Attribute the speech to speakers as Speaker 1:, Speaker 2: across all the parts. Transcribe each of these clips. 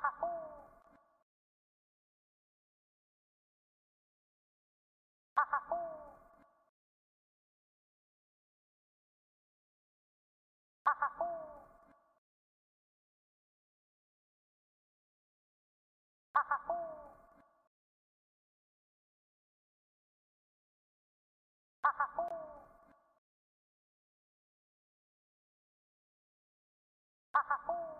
Speaker 1: Ha ha ha!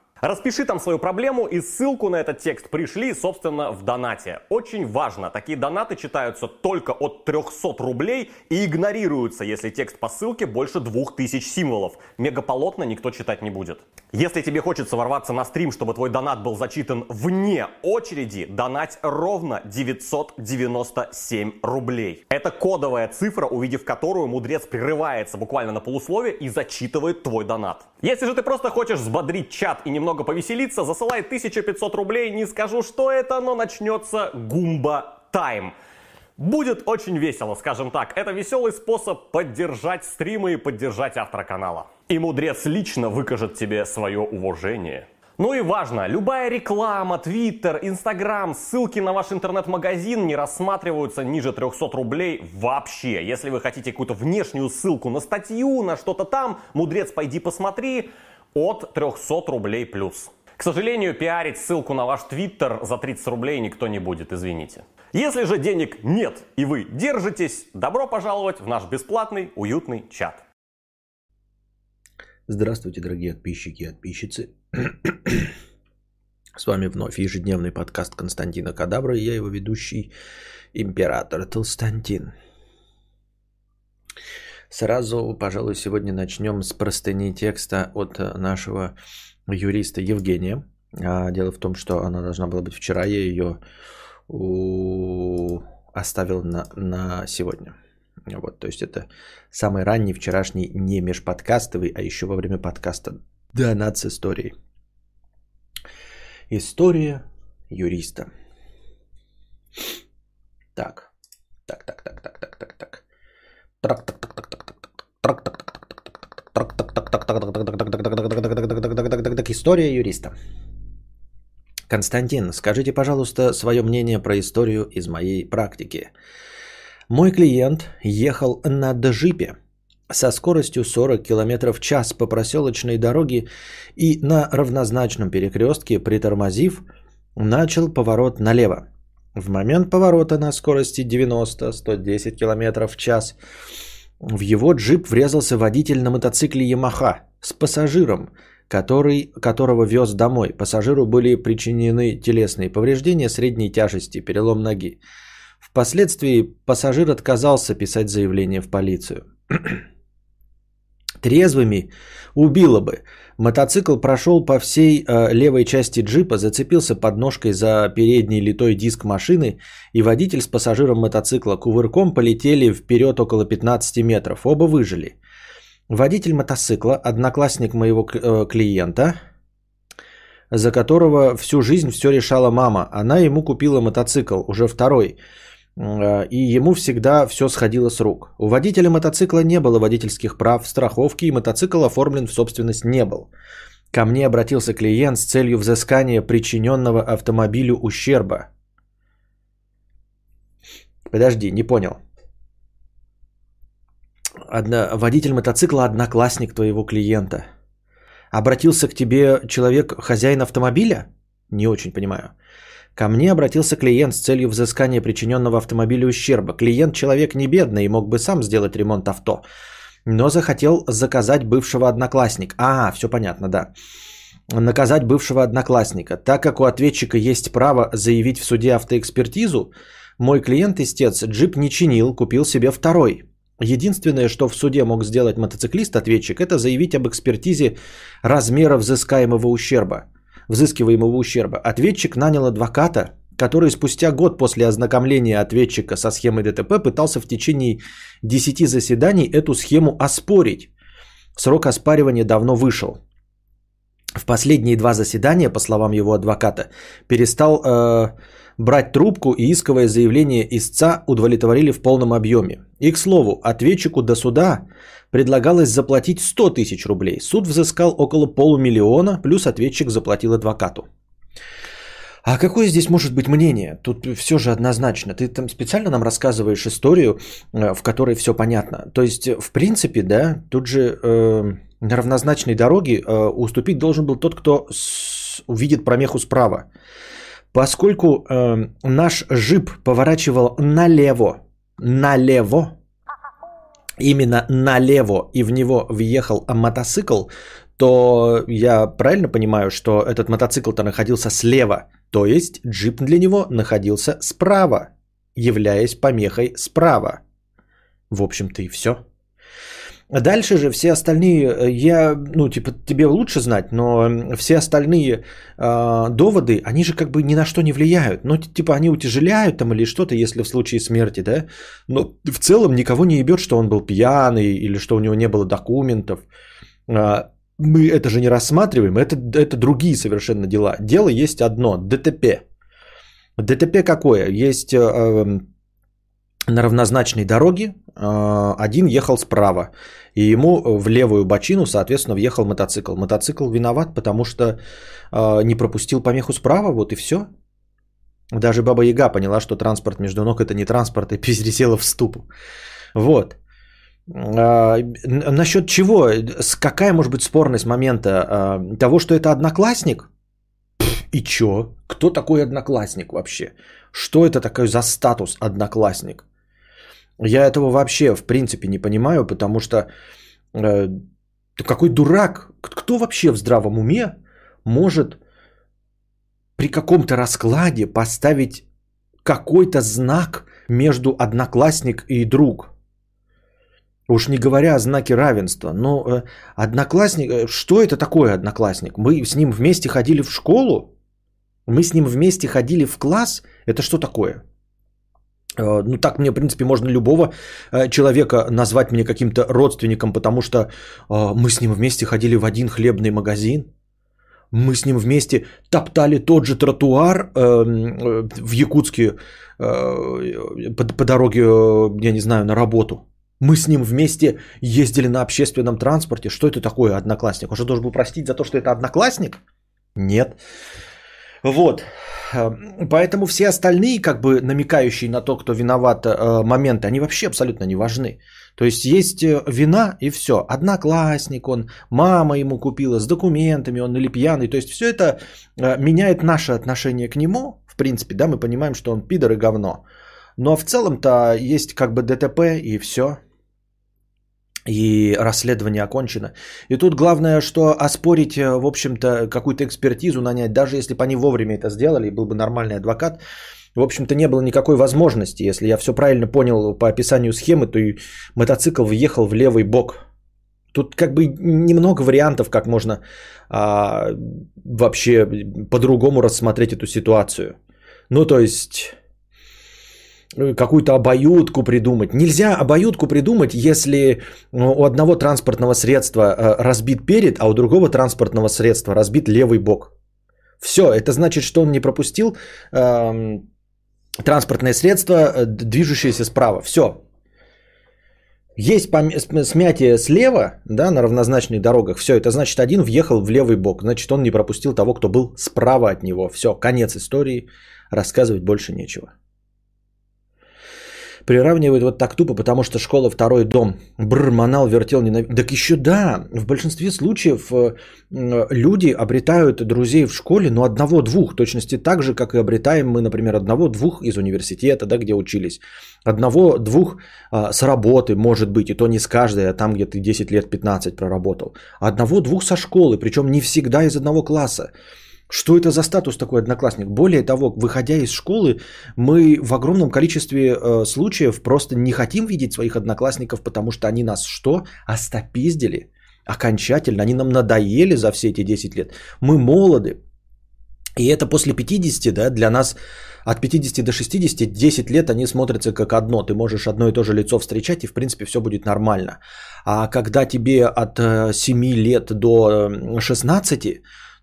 Speaker 1: Распиши там свою проблему и ссылку на этот текст пришли, собственно, в донате. Очень важно, такие донаты читаются только от 300 рублей и игнорируются, если текст по ссылке больше 2000 символов. Мегаполотно никто читать не будет. Если тебе хочется ворваться на стрим, чтобы твой донат был зачитан вне очереди, донать ровно 997 рублей. Это кодовая цифра, увидев которую мудрец прерывается буквально на полусловие и зачитывает твой донат. Если же ты просто хочешь взбодрить чат и немного повеселиться, засылай 1500 рублей, не скажу, что это, но начнется гумба тайм. Будет очень весело, скажем так. Это веселый способ поддержать стримы и поддержать автора канала. И мудрец лично выкажет тебе свое уважение. Ну и важно, любая реклама, твиттер, инстаграм, ссылки на ваш интернет-магазин не рассматриваются ниже 300 рублей вообще. Если вы хотите какую-то внешнюю ссылку на статью, на что-то там, мудрец, пойди посмотри, от 300 рублей плюс. К сожалению, пиарить ссылку на ваш твиттер за 30 рублей никто не будет, извините. Если же денег нет и вы держитесь, добро пожаловать в наш бесплатный уютный чат.
Speaker 2: Здравствуйте, дорогие подписчики и подписчицы. С вами вновь ежедневный подкаст Константина Кадабра и я его ведущий император Толстантин. Сразу, пожалуй, сегодня начнем с простыни текста от нашего юриста Евгения. А, дело в том, что она должна была быть вчера, я ее оставил на, на сегодня. Вот, то есть это самый ранний вчерашний не межподкастовый, а еще во время подкаста Донат с историей. История юриста. Так. Так, так, так, так, так, так, так. Так, трак, так, так, так, так, так, так, так, так, так, так, так, так, так, история юриста. Константин, скажите, пожалуйста, свое мнение про историю из моей практики. Мой клиент ехал на джипе со скоростью 40 км в час по проселочной дороге и на равнозначном перекрестке, притормозив, начал поворот налево. В момент поворота на скорости 90-110 км в час в его джип врезался водитель на мотоцикле Ямаха с пассажиром, который, которого вез домой. Пассажиру были причинены телесные повреждения средней тяжести, перелом ноги. Впоследствии пассажир отказался писать заявление в полицию. Трезвыми убило бы. Мотоцикл прошел по всей э, левой части джипа, зацепился подножкой за передний литой диск машины, и водитель с пассажиром мотоцикла кувырком полетели вперед около 15 метров. Оба выжили. Водитель мотоцикла, одноклассник моего э, клиента, за которого всю жизнь все решала мама. Она ему купила мотоцикл, уже второй – и ему всегда все сходило с рук. У водителя мотоцикла не было водительских прав, страховки, и мотоцикл оформлен в собственность не был. Ко мне обратился клиент с целью взыскания причиненного автомобилю ущерба. Подожди, не понял. Одно, водитель мотоцикла одноклассник твоего клиента. Обратился к тебе человек, хозяин автомобиля? Не очень понимаю. Ко мне обратился клиент с целью взыскания причиненного автомобилю ущерба. Клиент человек не бедный и мог бы сам сделать ремонт авто, но захотел заказать бывшего одноклассника. А, все понятно, да. Наказать бывшего одноклассника. Так как у ответчика есть право заявить в суде автоэкспертизу, мой клиент-истец джип не чинил, купил себе второй. Единственное, что в суде мог сделать мотоциклист-ответчик, это заявить об экспертизе размера взыскаемого ущерба – взыскиваемого ущерба. Ответчик нанял адвоката, который спустя год после ознакомления ответчика со схемой ДТП пытался в течение 10 заседаний эту схему оспорить. Срок оспаривания давно вышел. В последние два заседания, по словам его адвоката, перестал э, брать трубку и исковое заявление истца удовлетворили в полном объеме. И, к слову, ответчику до суда предлагалось заплатить 100 тысяч рублей. Суд взыскал около полумиллиона, плюс ответчик заплатил адвокату. А какое здесь может быть мнение? Тут все же однозначно. Ты там специально нам рассказываешь историю, э, в которой все понятно. То есть, в принципе, да, тут же э, на равнозначной дороге э, уступить должен был тот, кто с, увидит промеху справа. Поскольку э, наш жип поворачивал налево, налево, именно налево, и в него въехал мотоцикл, то я правильно понимаю, что этот мотоцикл-то находился слева, то есть джип для него находился справа, являясь помехой справа. В общем-то и все. Дальше же все остальные, э, я, ну, типа, тебе лучше знать, но все остальные э, доводы, они же как бы ни на что не влияют. Ну, типа, они утяжеляют там или что-то, если в случае смерти, да. Но в целом никого не ебет, что он был пьяный или что у него не было документов. Э, мы это же не рассматриваем, это, это другие совершенно дела. Дело есть одно, ДТП. ДТП какое? Есть... Э, на равнозначной дороге а, один ехал справа, и ему в левую бочину, соответственно, въехал мотоцикл. Мотоцикл виноват, потому что а, не пропустил помеху справа, вот и все. Даже Баба Яга поняла, что транспорт между ног это не транспорт, и пересела в ступу. Вот. А, насчет чего? Какая может быть спорность момента того, что это одноклассник? И чё? Кто такой одноклассник вообще? Что это такое за статус одноклассник? Я этого вообще в принципе не понимаю, потому что э, какой дурак, кто вообще в здравом уме может при каком-то раскладе поставить какой-то знак между одноклассник и друг. Уж не говоря о знаке равенства. Но э, одноклассник, э, что это такое одноклассник? Мы с ним вместе ходили в школу? Мы с ним вместе ходили в класс? Это что такое? Э, ну, так мне, в принципе, можно любого э, человека назвать мне каким-то родственником, потому что э, мы с ним вместе ходили в один хлебный магазин. Мы с ним вместе топтали тот же тротуар в Якутске по, дороге, я не знаю, на работу. Мы с ним вместе ездили на общественном транспорте. Что это такое одноклассник? Он что, должен был простить за то, что это одноклассник? Нет. Вот. Эм, поэтому все остальные, как бы намекающие на то, кто виноват э, моменты, они вообще абсолютно не важны. То есть есть э, вина и все. Одноклассник он, мама ему купила с документами, он или пьяный. То есть все это э, меняет наше отношение к нему. В принципе, да, мы понимаем, что он пидор и говно. Но в целом-то есть как бы ДТП и все и расследование окончено. И тут главное, что оспорить, э, в общем-то, какую-то экспертизу нанять, даже если бы они вовремя это сделали, был бы нормальный адвокат, в общем-то, не было никакой возможности. Если я все правильно понял по описанию схемы, то и мотоцикл въехал в левый бок. Тут как бы немного вариантов, как можно а, вообще по-другому рассмотреть эту ситуацию. Ну, то есть какую-то обоюдку придумать. Нельзя обоюдку придумать, если ну, у одного транспортного средства э, разбит перед, а у другого транспортного средства разбит левый бок. Все, это значит, что он не пропустил э, транспортное средство, э, движущееся справа. Все. Есть смятие слева, да, на равнозначных дорогах. Все, это значит, один въехал в левый бок. Значит, он не пропустил того, кто был справа от него. Все, конец истории. Рассказывать больше нечего приравнивают вот так тупо, потому что школа второй дом. Бррр, манал, вертел, ненавидел. Так еще да, в большинстве случаев э, люди обретают друзей в школе, но одного-двух, точности так же, как и обретаем мы, например, одного-двух из университета, да, где учились. Одного-двух а, с работы, может быть, и то не с каждой, а там, где ты 10 лет, 15 проработал. Одного-двух со школы, причем не всегда из одного класса. Что это за статус такой одноклассник? Более того, выходя из школы, мы в огромном количестве э, случаев просто не хотим видеть своих одноклассников, потому что они нас что? Остопиздили окончательно. Они нам надоели за все эти 10 лет. Мы молоды. И это после 50, да, для нас от 50 до 60, 10 лет они смотрятся как одно. Ты можешь одно и то же лицо встречать, и в принципе все будет нормально. А когда тебе от 7 э, лет до 16,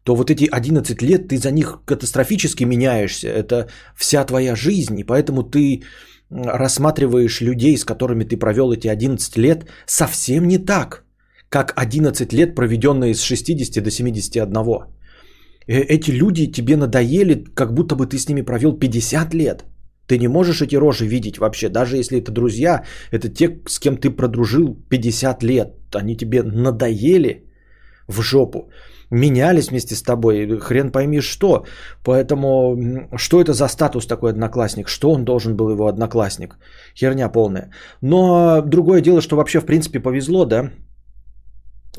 Speaker 2: то вот эти 11 лет ты за них катастрофически меняешься. Это вся твоя жизнь, и поэтому ты рассматриваешь людей, с которыми ты провел эти 11 лет, совсем не так, как 11 лет, проведенные с 60 до 71. Э, эти люди тебе надоели, как будто бы ты с ними провел 50 лет. Ты не можешь эти рожи видеть вообще, даже если это друзья, это те, с кем ты продружил 50 лет. Они тебе надоели в жопу менялись вместе с тобой, хрен пойми что. Поэтому что это за статус такой одноклассник? Что он должен был его одноклассник? Херня полная. Но другое дело, что вообще в принципе повезло, да?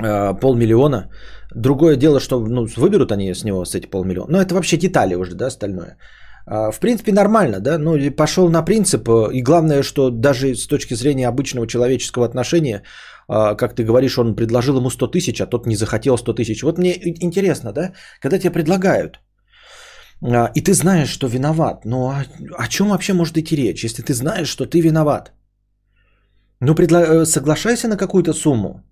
Speaker 2: А, полмиллиона. Другое дело, что ну, выберут они с него с эти полмиллиона. Но это вообще детали уже, да, остальное. А, в принципе, нормально, да, ну, пошел на принцип, и главное, что даже с точки зрения обычного человеческого отношения, как ты говоришь, он предложил ему 100 тысяч, а тот не захотел 100 тысяч. Вот мне интересно, да, когда тебе предлагают, и ты знаешь, что виноват, но о, о чем вообще может идти речь, если ты знаешь, что ты виноват? Ну, предла... Э, соглашайся на какую-то сумму.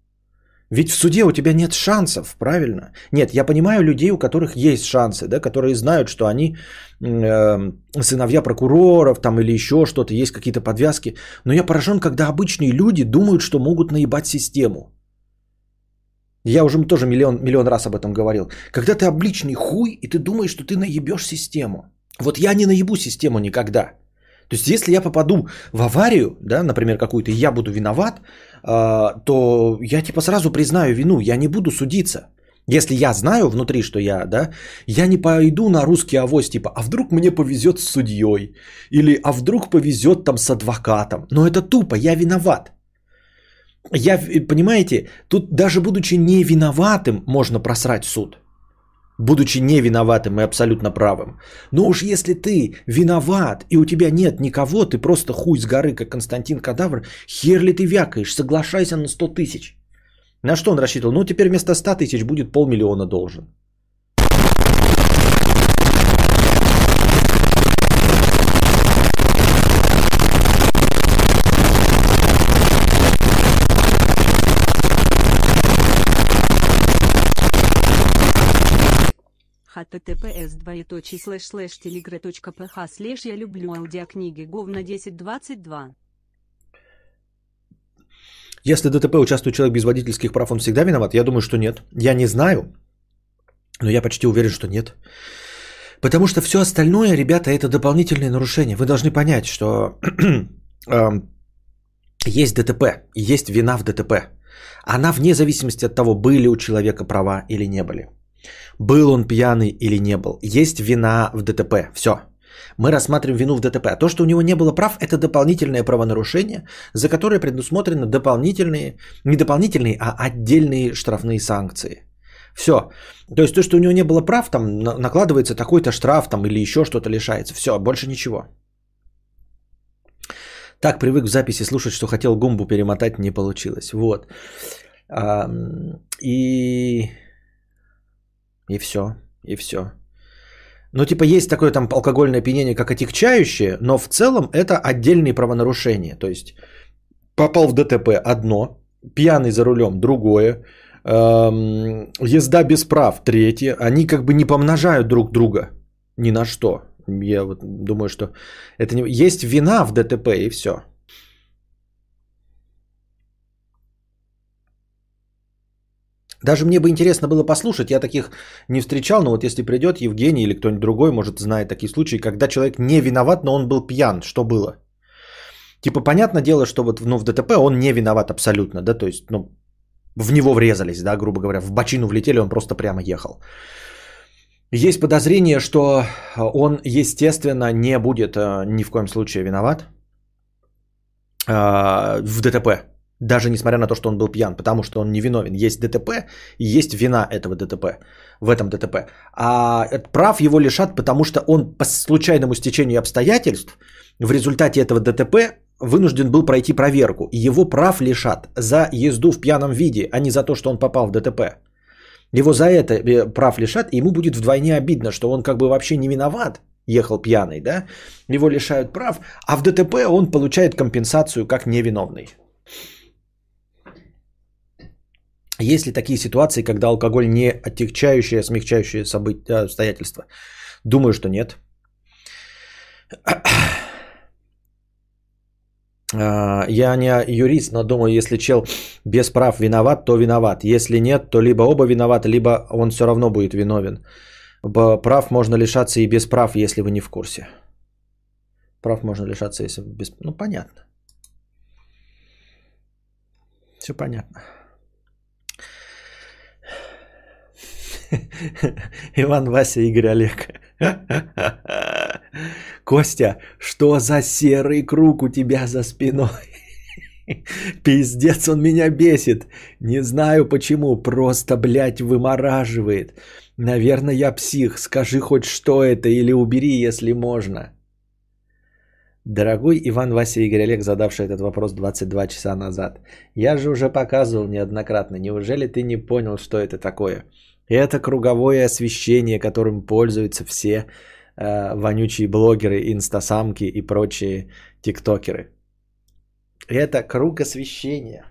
Speaker 2: Ведь в суде у тебя нет шансов, правильно? Нет, я понимаю людей, у которых есть шансы, да, которые знают, что они э, сыновья прокуроров там или еще что-то, есть какие-то подвязки. Но я поражен, когда обычные люди думают, что могут наебать систему. Я уже тоже миллион, миллион раз об этом говорил. Когда ты обличный хуй, и ты думаешь, что ты наебешь систему. Вот я не наебу систему никогда. То есть, если я попаду в аварию, да, например, какую-то, и я буду виноват, а, то я типа сразу признаю вину, я не буду судиться. Если я знаю внутри, что я, да, я не пойду на русский авось, типа, а вдруг мне повезет с судьей, или а вдруг повезет там с адвокатом. Но это тупо, я виноват. Я, понимаете, тут даже будучи не виноватым, можно просрать суд будучи не виноватым и абсолютно правым. Но уж если ты виноват и у тебя нет никого, ты просто хуй с горы, как Константин Кадавр, хер ли ты вякаешь, соглашайся на 100 тысяч. На что он рассчитывал? Ну, теперь вместо 100 тысяч будет полмиллиона должен.
Speaker 3: Https двоеточие слэш слэш telegra.ph слэш я люблю аудиокниги говна 1022.
Speaker 2: Если ДТП участвует человек без водительских прав, он всегда виноват? Я думаю, что нет. Я не знаю, но я почти уверен, что нет. Потому что все остальное, ребята, это дополнительные нарушения. Вы должны понять, что есть ДТП, есть вина в ДТП. Она вне зависимости от того, были у человека права или не были. Был он пьяный или не был. Есть вина в ДТП. Все. Мы рассматриваем вину в ДТП. А то, что у него не было прав, это дополнительное правонарушение, за которое предусмотрены дополнительные, не дополнительные, а отдельные штрафные санкции. Все. То есть то, что у него не было прав, там накладывается такой-то штраф там, или еще что-то лишается. Все, больше ничего. Так привык в записи слушать, что хотел гумбу перемотать, не получилось. Вот. И и все. И все. Ну, типа, есть такое там алкогольное опьянение, как отягчающее, но в целом это отдельные правонарушения. То есть, попал в ДТП одно, пьяный за рулем другое, эм, езда без прав третье. Они как бы не помножают друг друга ни на что. Я вот думаю, что это не... Есть вина в ДТП и все. Даже мне бы интересно было послушать, я таких не встречал, но вот если придет Евгений или кто-нибудь другой, может, знает такие случаи, когда человек не виноват, но он был пьян, что было? Типа, понятное дело, что вот ну, в ДТП он не виноват абсолютно, да, то есть, ну, в него врезались, да, грубо говоря, в бочину влетели, он просто прямо ехал. Есть подозрение, что он, естественно, не будет э, ни в коем случае виноват э, в ДТП. Даже несмотря на то, что он был пьян, потому что он не виновен. Есть ДТП и есть вина этого ДТП, в этом ДТП. А прав его лишат, потому что он по случайному стечению обстоятельств в результате этого ДТП вынужден был пройти проверку. И его прав лишат за езду в пьяном виде, а не за то, что он попал в ДТП. Его за это э, прав лишат, и ему будет вдвойне обидно, что он как бы вообще не виноват, ехал пьяный, да? Его лишают прав, а в ДТП он получает компенсацию как невиновный. Есть ли такие ситуации, когда алкоголь не отягчающее, а смягчающее события, обстоятельства? Думаю, что нет. А, я не юрист, но думаю, если чел без прав виноват, то виноват. Если нет, то либо оба виноваты, либо он все равно будет виновен. Прав можно лишаться и без прав, если вы не в курсе. Прав можно лишаться, если без... Ну, понятно. Все понятно. Иван, Вася, Игорь, Олег. Костя, что за серый круг у тебя за спиной? Пиздец, он меня бесит. Не знаю почему, просто, блядь, вымораживает. Наверное, я псих. Скажи хоть что это или убери, если можно. Дорогой Иван Вася Игорь Олег, задавший этот вопрос 22 часа назад. Я же уже показывал неоднократно. Неужели ты не понял, что это такое? Это круговое освещение, которым пользуются все э, вонючие блогеры, инстасамки и прочие тиктокеры. Это круг освещения.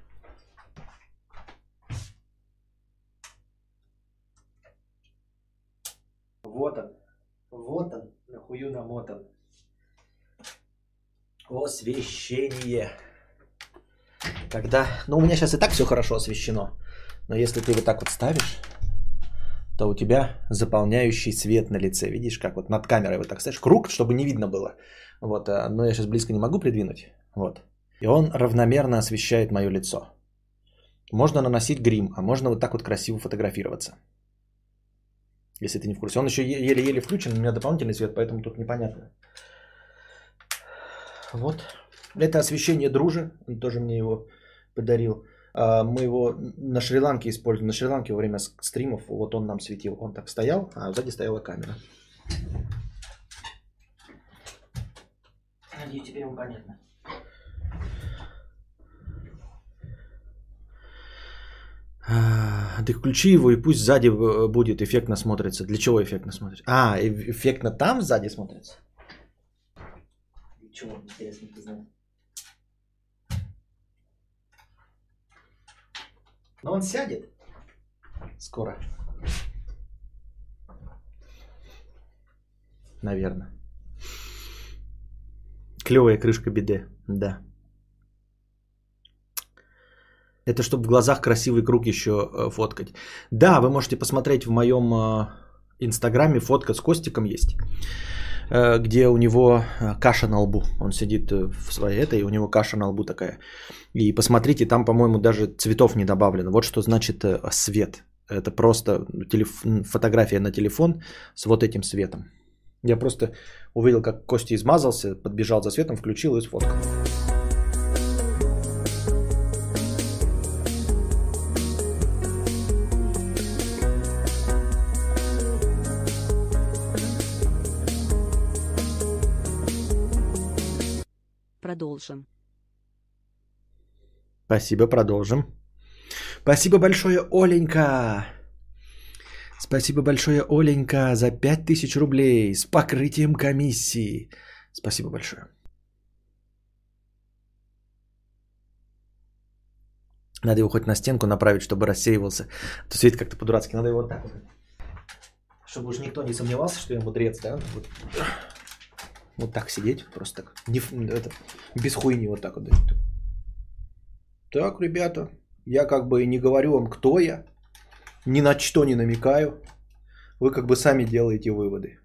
Speaker 2: Вот он. Вот он. Нахую намотан. Освещение. Когда... Ну, у меня сейчас и так все хорошо освещено. Но если ты вот так вот ставишь, то у тебя заполняющий свет на лице. Видишь, как вот над камерой вот так ставишь круг, чтобы не видно было. Вот, а, но я сейчас близко не могу придвинуть. Вот. И он равномерно освещает мое лицо. Можно наносить грим, а можно вот так вот красиво фотографироваться. Если ты не в курсе. Он еще еле-еле включен, у меня дополнительный свет, поэтому тут непонятно. Вот. Это освещение дружи, он тоже мне его подарил. А, мы его на Шри-Ланке используем. На Шри-Ланке во время стримов вот он нам светил. Он так стоял, а сзади стояла камера. Надеюсь, теперь ему понятно. Ты включи его и пусть сзади э, будет эффектно смотрится. Для чего эффектно смотрится? А, эффектно там сзади смотрится? Чего, интересно, ты знаешь? Но он сядет скоро. Наверное. Клевая крышка биде, да. Это чтобы в глазах красивый круг еще э, фоткать. Да, вы можете посмотреть в моем э, инстаграме, фотка с Костиком есть. Э, где у него э, каша на лбу. Он сидит э, в своей этой, у него каша на лбу такая. И посмотрите, там, по-моему, даже цветов не добавлено. Вот что значит свет. Это просто телеф... фотография на телефон с вот этим светом. Я просто увидел, как Костя измазался, подбежал за светом, включил и сфоткал.
Speaker 3: Продолжим.
Speaker 2: Спасибо, продолжим. Спасибо большое, Оленька. Спасибо большое, Оленька, за 5000 рублей с покрытием комиссии. Спасибо большое. Надо его хоть на стенку направить, чтобы рассеивался. А то светит как-то по-дурацки. Надо его вот так вот. Чтобы уж никто не сомневался, что я мудрец, да? Вот. Вот так сидеть, просто так. Не, это, без хуйни вот так вот. Так, ребята, я как бы не говорю вам, кто я, ни на что не намекаю. Вы как бы сами делаете выводы.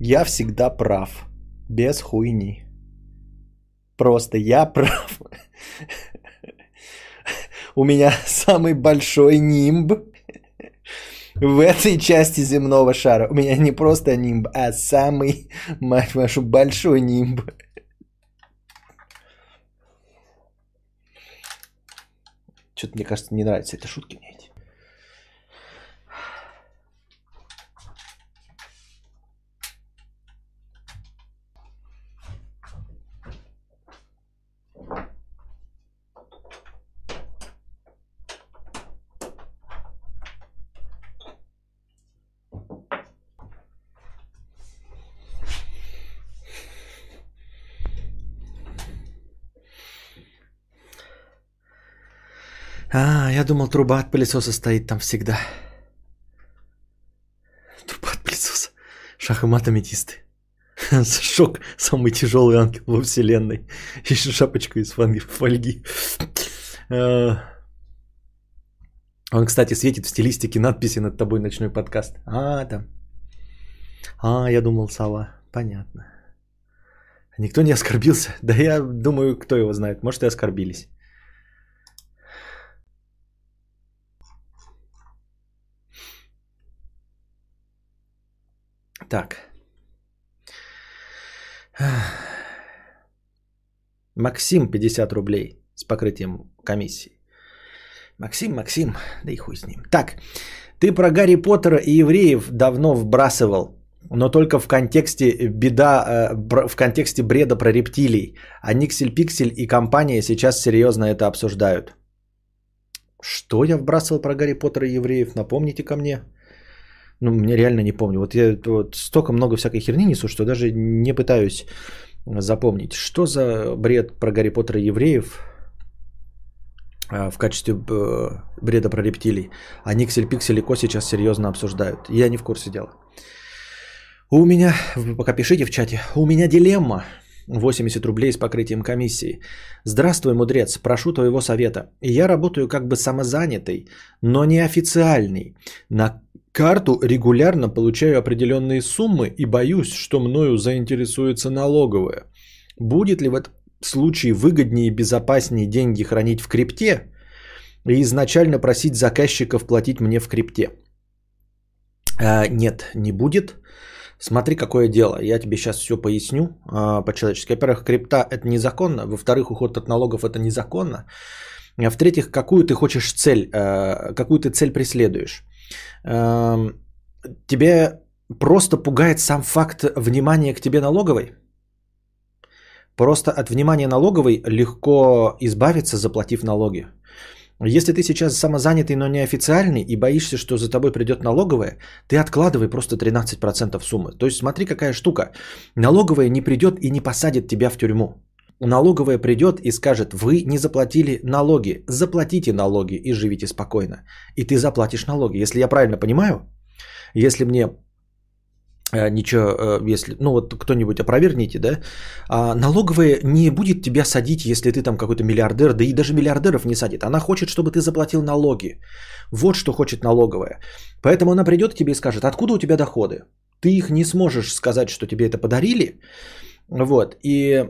Speaker 2: Я всегда прав. Без хуйни. Просто я прав. У меня самый большой нимб в этой части земного шара. У меня не просто нимб, а самый, мать вашу, большой нимб. Что-то, мне кажется, не нравятся эти шутки мне А, я думал, труба от пылесоса стоит там всегда. Труба от пылесоса. Шах и мат аметисты. Шок. Самый тяжелый ангел во вселенной. Еще шапочку из фольги. А. Он, кстати, светит в стилистике надписи над тобой ночной подкаст. А, там. А, я думал, сова. Понятно. Никто не оскорбился? Да я думаю, кто его знает. Может, и оскорбились. Так. Максим 50 рублей с покрытием комиссии. Максим, Максим, да и хуй с ним. Так, ты про Гарри Поттера и евреев давно вбрасывал, но только в контексте беда, э, в контексте бреда про рептилий. А Никсель Пиксель и компания сейчас серьезно это обсуждают. Что я вбрасывал про Гарри Поттера и евреев? Напомните ко мне. Ну, мне реально не помню. Вот я вот столько много всякой херни несу, что даже не пытаюсь запомнить. Что за бред про Гарри Поттера и евреев а, в качестве э, бреда про рептилий? А Никсель, Пиксель и Ко сейчас серьезно обсуждают. Я не в курсе дела. У меня, вы пока пишите в чате, у меня дилемма. 80 рублей с покрытием комиссии. Здравствуй, мудрец, прошу твоего совета. Я работаю как бы самозанятый, но не официальный. На карту регулярно получаю определенные суммы и боюсь, что мною заинтересуется налоговая. Будет ли в этом случае выгоднее и безопаснее деньги хранить в крипте и изначально просить заказчиков платить мне в крипте? А, нет, не будет. Смотри, какое дело. Я тебе сейчас все поясню а, по-человечески. Во-первых, крипта это незаконно. Во-вторых, уход от налогов это незаконно. А в-третьих, какую ты хочешь цель, а, какую ты цель преследуешь. Эм, тебе просто пугает сам факт внимания к тебе налоговой? Просто от внимания налоговой легко избавиться, заплатив налоги. Если ты сейчас самозанятый, но не официальный и боишься, что за тобой придет налоговая, ты откладывай просто 13% суммы. То есть смотри, какая штука. Налоговая не придет и не посадит тебя в тюрьму налоговая придет и скажет, вы не заплатили налоги, заплатите налоги и живите спокойно. И ты заплатишь налоги. Если я правильно понимаю, если мне э, ничего, э, если, ну вот кто-нибудь опровергните, да, а налоговая не будет тебя садить, если ты там какой-то миллиардер, да и даже миллиардеров не садит. Она хочет, чтобы ты заплатил налоги. Вот что хочет налоговая. Поэтому она придет к тебе и скажет, откуда у тебя доходы? Ты их не сможешь сказать, что тебе это подарили. Вот. И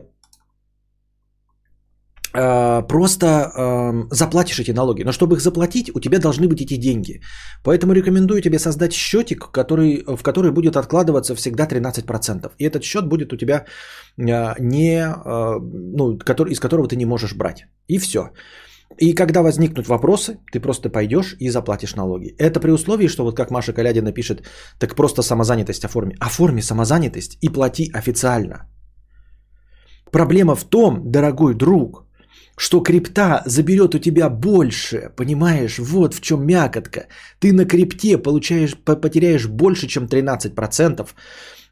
Speaker 2: просто э, заплатишь эти налоги. Но чтобы их заплатить, у тебя должны быть эти деньги. Поэтому рекомендую тебе создать счетик, который, в который будет откладываться всегда 13%. И этот счет будет у тебя э, не, э, ну, который, из которого ты не можешь брать. И все. И когда возникнут вопросы, ты просто пойдешь и заплатишь налоги. Это при условии, что вот как Маша Калядина пишет, так просто самозанятость оформи. Оформи самозанятость и плати официально. Проблема в том, дорогой друг, что крипта заберет у тебя больше, понимаешь? Вот в чем мякотка. Ты на крипте получаешь, потеряешь больше, чем 13%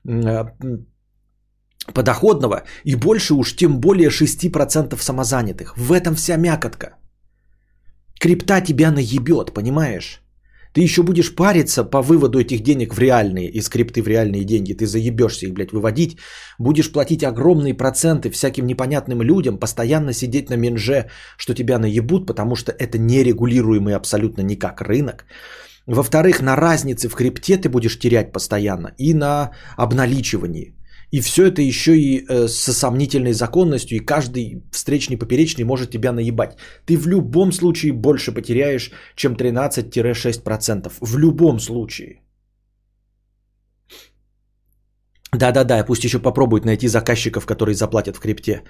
Speaker 2: э, подоходного и больше уж тем более 6% самозанятых. В этом вся мякотка. Крипта тебя наебет, понимаешь? Ты еще будешь париться по выводу этих денег в реальные, из крипты в реальные деньги. Ты заебешься их, блядь, выводить. Будешь платить огромные проценты всяким непонятным людям, постоянно сидеть на менже, что тебя наебут, потому что это нерегулируемый абсолютно никак рынок. Во-вторых, на разнице в крипте ты будешь терять постоянно и на обналичивании. И все это еще и э, со сомнительной законностью, и каждый встречный поперечный может тебя наебать. Ты в любом случае больше потеряешь, чем 13-6%. В любом случае. Да-да-да, пусть еще попробуют найти заказчиков, которые заплатят в крипте.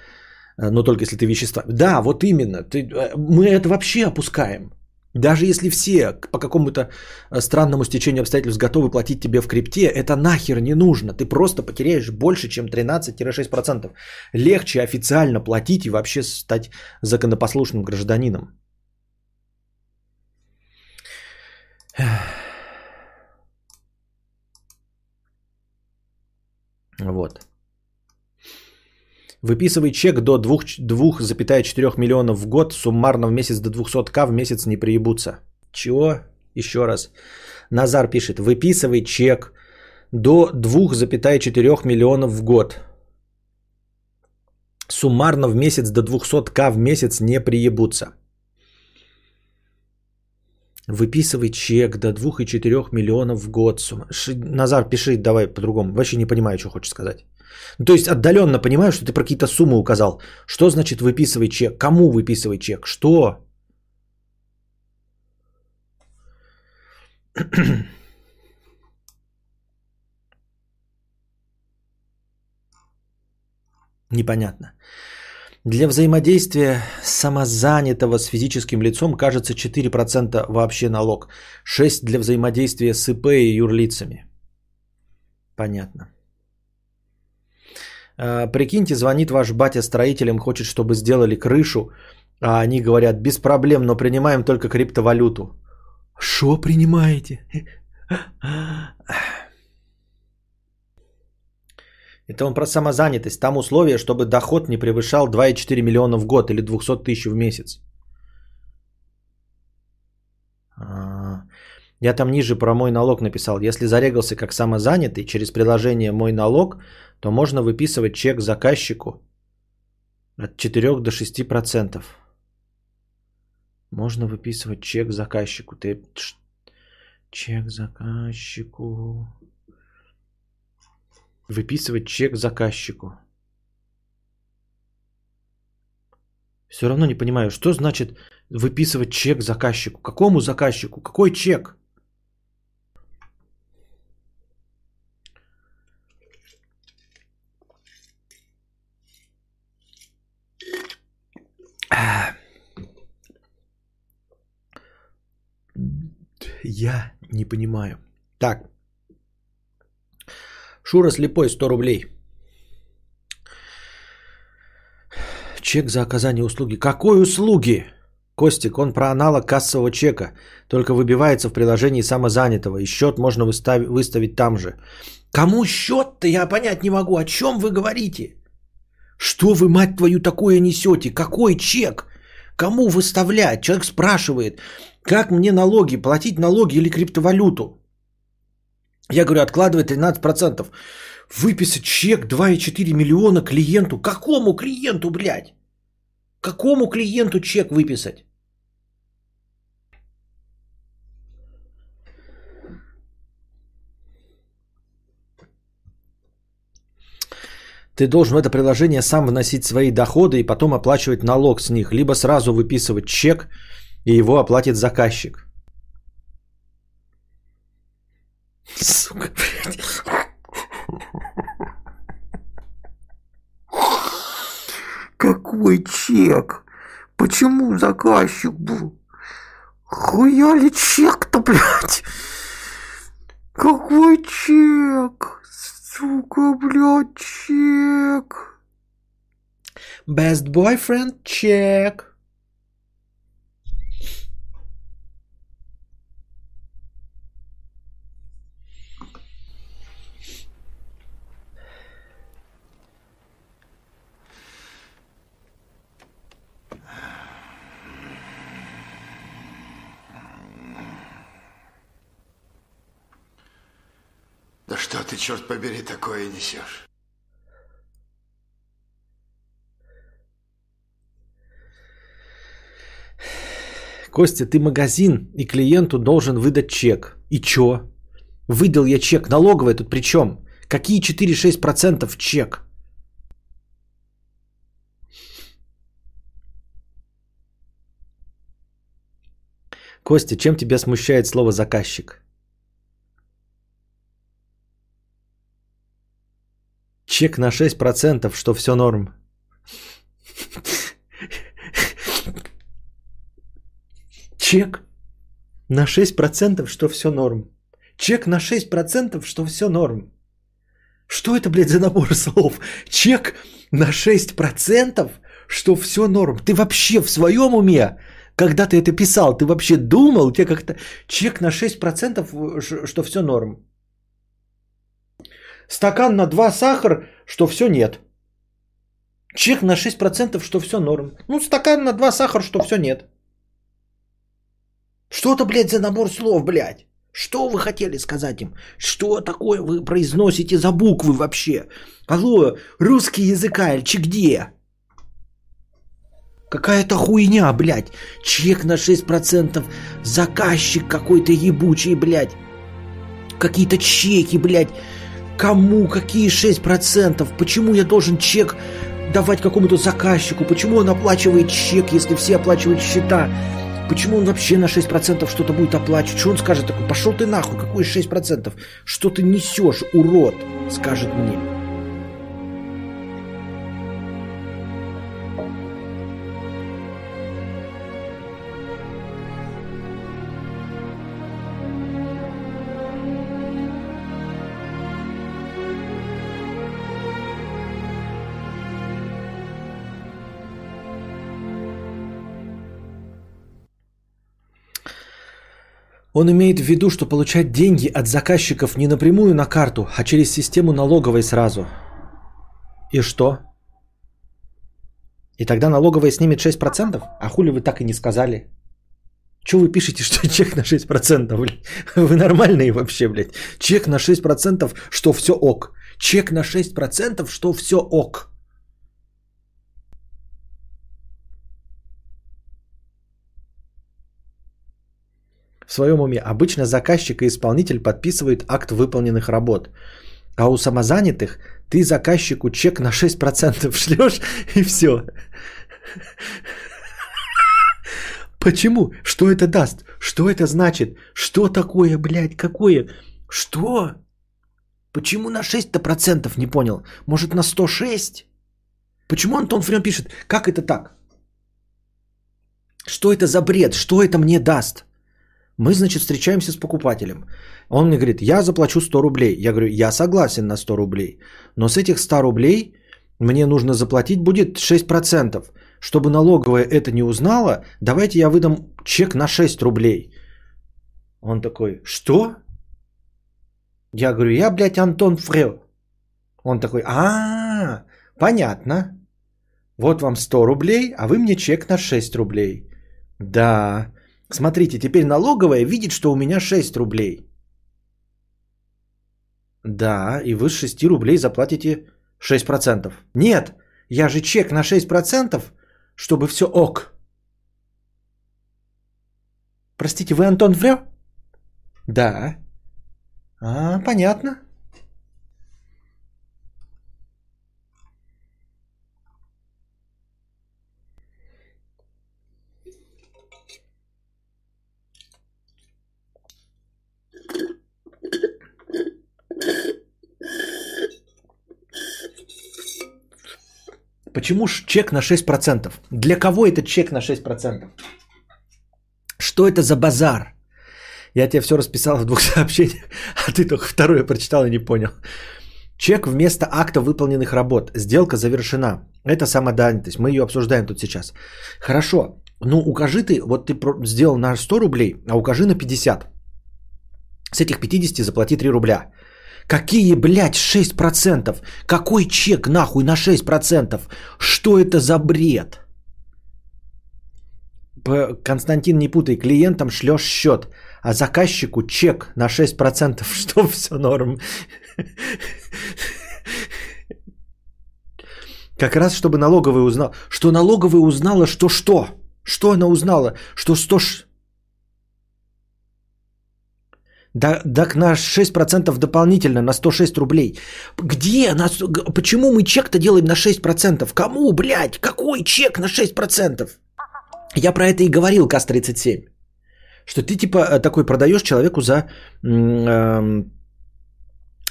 Speaker 2: Э, но только если ты вещества. Да, вот именно. Ты, э, мы это вообще опускаем. Даже если все по какому-то э, странному стечению обстоятельств готовы платить тебе в крипте, это нахер не нужно. Ты просто потеряешь больше, чем 13-6%. Легче официально платить и вообще стать законопослушным гражданином. Вот. Выписывай чек до 2,4 миллионов в год, суммарно в месяц до 200к в месяц не приебутся. Чего? Еще раз. Назар пишет, выписывай чек до 2,4 миллионов в год. Суммарно в месяц до 200к в месяц не приебутся. Выписывай чек до 2,4 миллионов в год. Назар, пиши давай по-другому. Вообще не понимаю, что хочешь сказать. Ну, то есть отдаленно понимаю, что ты про какие-то суммы указал. Что значит выписывай чек? Кому выписывай чек? Что? Непонятно. Для взаимодействия самозанятого с физическим лицом кажется 4% вообще налог. 6% для взаимодействия с ИП и юрлицами. Понятно. А, прикиньте, звонит ваш батя строителям, хочет, чтобы сделали крышу, а они говорят, без проблем, но принимаем только криптовалюту. Что принимаете? Это он про самозанятость. Там условие, чтобы доход не превышал 2,4 миллиона в год или 200 тысяч в месяц. А, я там ниже про мой налог написал. Если зарегался как самозанятый через приложение «Мой налог», то можно выписывать чек заказчику от 4 до 6%. Можно выписывать чек заказчику. Ты... Чек заказчику. Выписывать чек заказчику. Все равно не понимаю, что значит выписывать чек заказчику. Какому заказчику? Какой чек? Я не понимаю. Так, Шура слепой 100 рублей. Чек за оказание услуги. Какой услуги? Костик, он про аналог кассового чека. Только выбивается в приложении самозанятого. И счет можно выставить, выставить там же. Кому счет-то я понять не могу. О чем вы говорите? Что вы, мать твою, такое несете? Какой чек? Кому выставлять? Человек спрашивает, как мне налоги, платить налоги или криптовалюту? Я говорю, откладывай 13%. Выписать чек 2,4 миллиона клиенту. Какому клиенту, блядь? Какому клиенту чек выписать? Ты должен в это приложение сам вносить свои доходы и потом оплачивать налог с них. Либо сразу выписывать чек и его оплатит заказчик. Сука, блядь. Какой чек? Почему заказчик был? Хуяли чек-то, блядь? Какой чек? Сука, блядь, чек. Best boyfriend check.
Speaker 4: Да что ты, черт побери, такое несешь?
Speaker 2: Костя, ты магазин, и клиенту должен выдать чек. И чё? Выдал я чек, налоговая тут при чем? Какие 4-6% в чек? Костя, чем тебя смущает слово заказчик? Чек на 6%, что все норм. Чек на 6%, что все норм. Чек на 6%, что все норм. Что это, блядь, за набор слов? Чек на 6%, что все норм. Ты вообще в своем уме? Когда ты это писал, ты вообще думал? У тебя как-то чек на 6%, что все норм. Стакан на 2 сахар, что все нет. Чек на 6%, что все норм. Ну, стакан на 2 сахар, что все нет. Что это, блядь, за набор слов, блядь? Что вы хотели сказать им? Что такое вы произносите за буквы вообще? Алло, русский язык, Альчи, где? Какая-то хуйня, блядь. Чек на 6%. Заказчик какой-то ебучий, блядь. Какие-то чеки, блядь. Кому? Какие 6%? Почему я должен чек давать какому-то заказчику? Почему он оплачивает чек, если все оплачивают счета? Почему он вообще на 6% что-то будет оплачивать? Что он скажет такой? Пошел ты нахуй, какой 6%? Что ты несешь, урод? Скажет мне. Он имеет в виду, что получать деньги от заказчиков не напрямую на карту, а через систему налоговой сразу. И что? И тогда налоговая снимет 6%? А хули вы так и не сказали? Че вы пишете, что чек на 6%, блядь? Вы нормальные вообще, блядь? Чек на 6%, что все ок. Чек на 6%, что все ок. В своем уме обычно заказчик и исполнитель подписывают акт выполненных работ. А у самозанятых ты заказчику чек на 6% шлешь и все. Почему? Что это даст? Что это значит? Что такое, блядь, какое? Что? Почему на 6 процентов не понял? Может на 106? Почему Антон Френ пишет? Как это так? Что это за бред? Что это мне даст? Мы, значит, встречаемся с покупателем. Он мне говорит, я заплачу 100 рублей. Я говорю, я согласен на 100 рублей. Но с этих 100 рублей мне нужно заплатить будет 6%. Чтобы налоговая это не узнала, давайте я выдам чек на 6 рублей. Он такой, что? Я говорю, я, блядь, Антон Фрел. Он такой, а, понятно. Вот вам 100 рублей, а вы мне чек на 6 рублей. Да, Смотрите, теперь налоговая видит, что у меня 6 рублей. Да, и вы с 6 рублей заплатите 6%. Нет, я же чек на 6%, чтобы все ок. Простите, вы Антон Врё? Да. А, понятно. Почему чек на 6%? Для кого это чек на 6%? Что это за базар? Я тебе все расписал в двух сообщениях, а ты только второе прочитал и не понял. Чек вместо акта выполненных работ. Сделка завершена. Это самоданятость. Мы ее обсуждаем тут сейчас. Хорошо. Ну, укажи ты, вот ты сделал на 100 рублей, а укажи на 50. С этих 50 заплати 3 рубля. Какие, блядь, 6%? Какой чек нахуй на 6%? Что это за бред? Константин, не путай, клиентам шлешь счет, а заказчику чек на 6%, что все норм. Как раз, чтобы налоговая узнала. Что налоговая узнала, что что? Что она узнала? Что 100... Да, так на 6% дополнительно, на 106 рублей. Где? На, почему мы чек-то делаем на 6%? Кому, блядь? Какой чек на 6%? Я про это и говорил, КАС-37. Что ты типа э, такой продаешь человеку за э,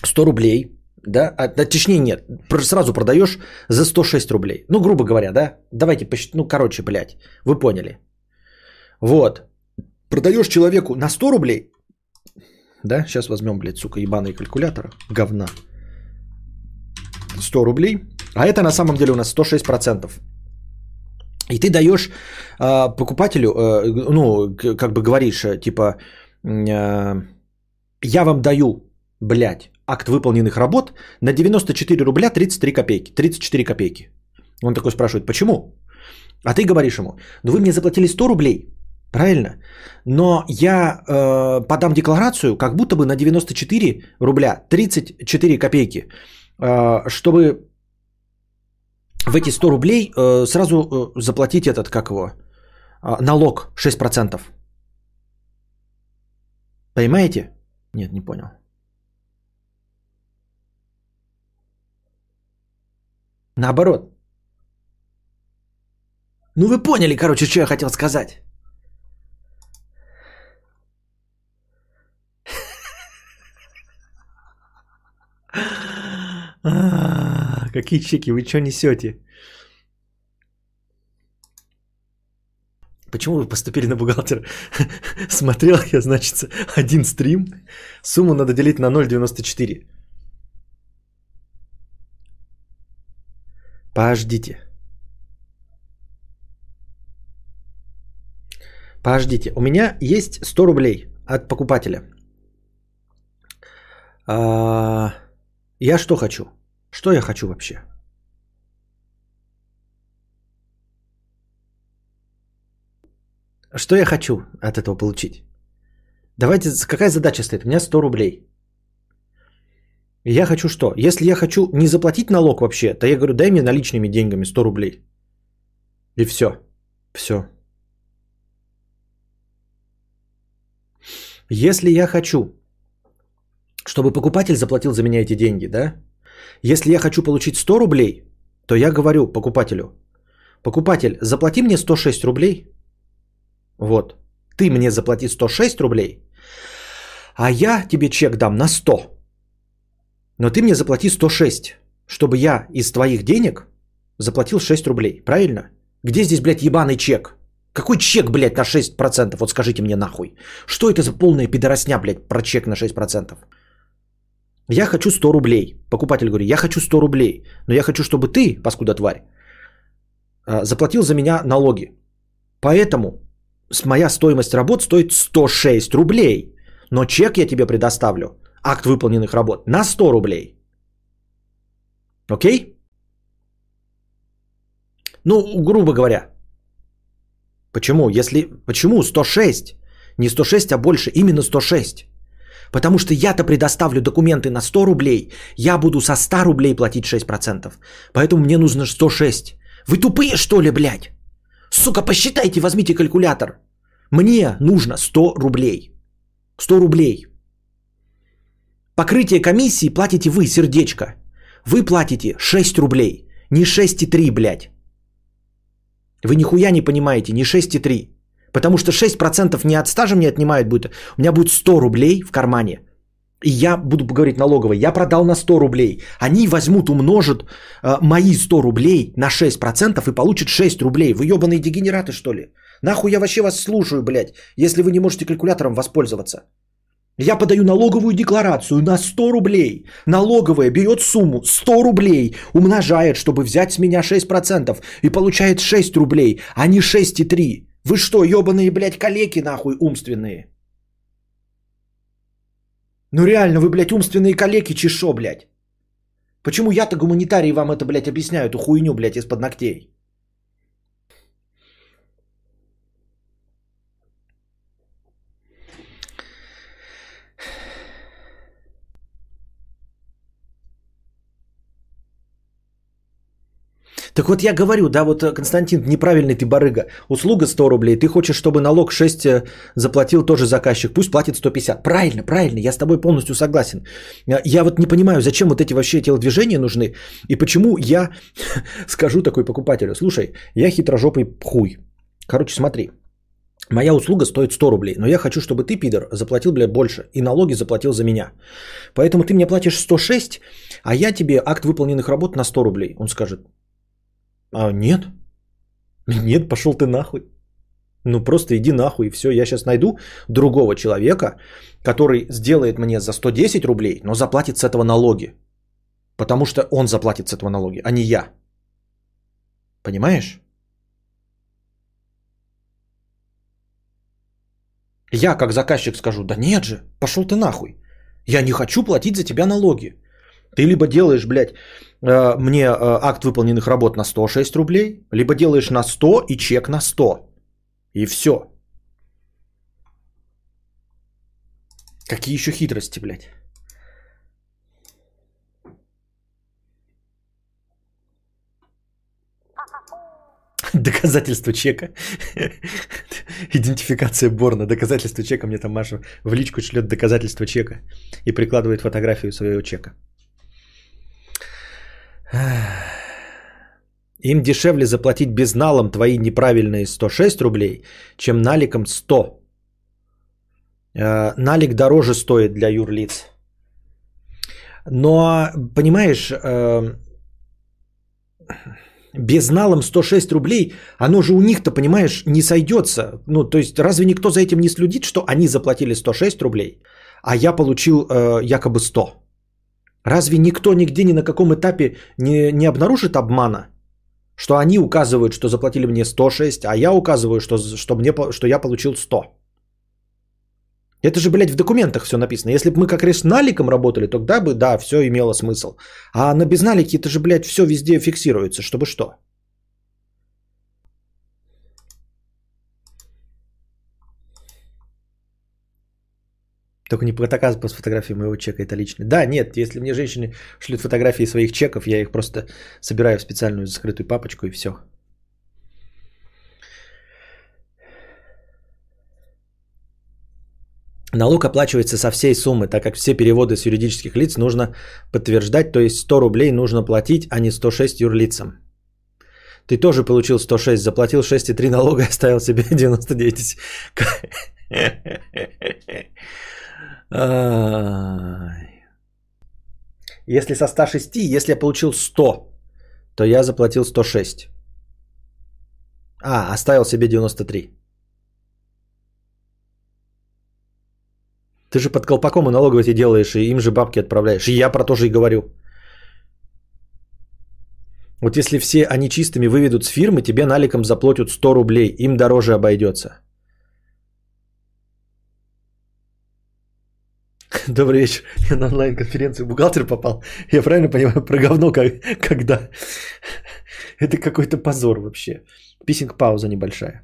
Speaker 2: 100 рублей, да? А, точнее нет, сразу продаешь за 106 рублей. Ну, грубо говоря, да? Давайте, ну, короче, блядь, вы поняли. Вот. Продаешь человеку на 100 рублей, да, сейчас возьмем, блядь, сука, ебаный калькулятор, говна. 100 рублей, а это на самом деле у нас 106%. И ты даешь э, покупателю, э, ну, как бы говоришь, э, типа, э, я вам даю, блядь, акт выполненных работ на 94 рубля 33 копейки. 34 копейки. Он такой спрашивает, почему? А ты говоришь ему, ну вы мне заплатили 100 рублей, правильно? Но я э, подам декларацию как будто бы на 94 рубля 34 копейки, э, чтобы в эти 100 рублей э, сразу э, заплатить этот, как его, э, налог 6%. Понимаете? Нет, не понял. Наоборот. Ну вы поняли, короче, что я хотел сказать. А, Какие чеки? Вы что несете? Почему вы поступили на бухгалтера? Смотрел я, значит, один стрим. Сумму надо делить на 0,94. Подождите. Подождите. У меня есть 100 рублей от покупателя. А, я что хочу? Что я хочу вообще? Что я хочу от этого получить? Давайте, какая задача стоит? У меня 100 рублей. Я хочу что? Если я хочу не заплатить налог вообще, то я говорю, дай мне наличными деньгами 100 рублей. И все. Все. Если я хочу, чтобы покупатель заплатил за меня эти деньги, да? Если я хочу получить 100 рублей, то я говорю покупателю, покупатель, заплати мне 106 рублей. Вот. Ты мне заплати 106 рублей, а я тебе чек дам на 100. Но ты мне заплати 106, чтобы я из твоих денег заплатил 6 рублей. Правильно? Где здесь, блядь, ебаный чек? Какой чек, блядь, на 6%? Вот скажите мне нахуй. Что это за полная пидоросня, блядь, про чек на 6%? Я хочу 100 рублей. Покупатель говорит, я хочу 100 рублей. Но я хочу, чтобы ты, паскуда тварь, а, заплатил за меня налоги. Поэтому моя стоимость работ стоит 106 рублей. Но чек я тебе предоставлю, акт выполненных работ, на 100 рублей. Окей? Ну, грубо говоря. Почему? Если, почему 106? Не 106, а больше. Именно 106. Потому что я-то предоставлю документы на 100 рублей, я буду со 100 рублей платить 6%. Поэтому мне нужно 106. Вы тупые, что ли, блядь? Сука, посчитайте, возьмите калькулятор. Мне нужно 100 рублей. 100 рублей. Покрытие комиссии платите вы, сердечко. Вы платите 6 рублей. Не 6,3, блядь. Вы нихуя не понимаете, не 6,3. Потому что 6% не от стажа мне отнимают будет. У меня будет 100 рублей в кармане. И я буду говорить налоговой, я продал на 100 рублей. Они возьмут, умножат э, мои 100 рублей на 6% и получат 6 рублей. Вы ебаные дегенераты, что ли? Нахуй я вообще вас слушаю, блядь, если вы не можете калькулятором воспользоваться. Я подаю налоговую декларацию на 100 рублей. Налоговая берет сумму 100 рублей, умножает, чтобы взять с меня 6% и получает 6 рублей, а не 6,3. Вы что, ебаные, блядь, калеки нахуй умственные? Ну реально, вы, блядь, умственные калеки, чешо, блядь. Почему я-то гуманитарий вам это, блядь, объясняю, эту хуйню, блядь, из-под ногтей? Так вот я говорю, да, вот Константин, неправильный ты барыга. Услуга 100 рублей, ты хочешь, чтобы налог 6 э, заплатил тоже заказчик, пусть платит 150. Правильно, правильно, я с тобой полностью согласен. Я вот не понимаю, зачем вот эти вообще телодвижения нужны и почему я скажу такой покупателю, слушай, я хитрожопый хуй. Короче, смотри, Моя услуга стоит 100 рублей, но я хочу, чтобы ты, пидор, заплатил, блядь, больше и налоги заплатил за меня. Поэтому ты мне платишь 106, а я тебе акт выполненных работ на 100 рублей. Он скажет, а нет. Нет, пошел ты нахуй. Ну просто иди нахуй и все. Я сейчас найду другого человека, который сделает мне за 110 рублей, но заплатит с этого налоги. Потому что он заплатит с этого налоги, а не я. Понимаешь? Я как заказчик скажу, да нет же, пошел ты нахуй. Я не хочу платить за тебя налоги. Ты либо делаешь, блядь, мне э, акт выполненных работ на 106 рублей, либо делаешь на 100 и чек на 100. И все. Какие еще хитрости, блядь? Доказательство чека. Идентификация Борна. Доказательство чека. Мне там Маша в личку шлет доказательство чека. И прикладывает фотографию своего чека. Им дешевле заплатить безналом твои неправильные 106 рублей, чем наликом 100. Э, налик дороже стоит для юрлиц. Но, понимаешь, э, безналом 106 рублей, оно же у них-то, понимаешь, не сойдется. Ну, то есть, разве никто за этим не следит, что они заплатили 106 рублей, а я получил э, якобы 100? Разве никто нигде ни на каком этапе не, не обнаружит обмана? Что они указывают, что заплатили мне 106, а я указываю, что, что, мне, что я получил 100. Это же, блядь, в документах все написано. Если бы мы как раз наликом работали, тогда бы, да, все имело смысл. А на безналике это же, блядь, все везде фиксируется, чтобы что? Только не протоказ с фотографией моего чека, это лично. Да, нет, если мне женщины шлют фотографии своих чеков, я их просто собираю в специальную закрытую папочку и все. Налог оплачивается со всей суммы, так как все переводы с юридических лиц нужно подтверждать, то есть 100 рублей нужно платить, а не 106 юрлицам. Ты тоже получил 106, заплатил 6,3 налога и оставил себе 99. Если со 106, если я получил 100, то я заплатил 106. А, оставил себе 93. Ты же под колпаком и налоговый эти делаешь, и им же бабки отправляешь. И я про то же и говорю. Вот если все они чистыми выведут с фирмы, тебе наликом заплатят 100 рублей, им дороже обойдется. Добрый вечер. Я на онлайн-конференцию бухгалтер попал. Я правильно понимаю, про говно как, когда? Это какой-то позор вообще. Писинг-пауза небольшая.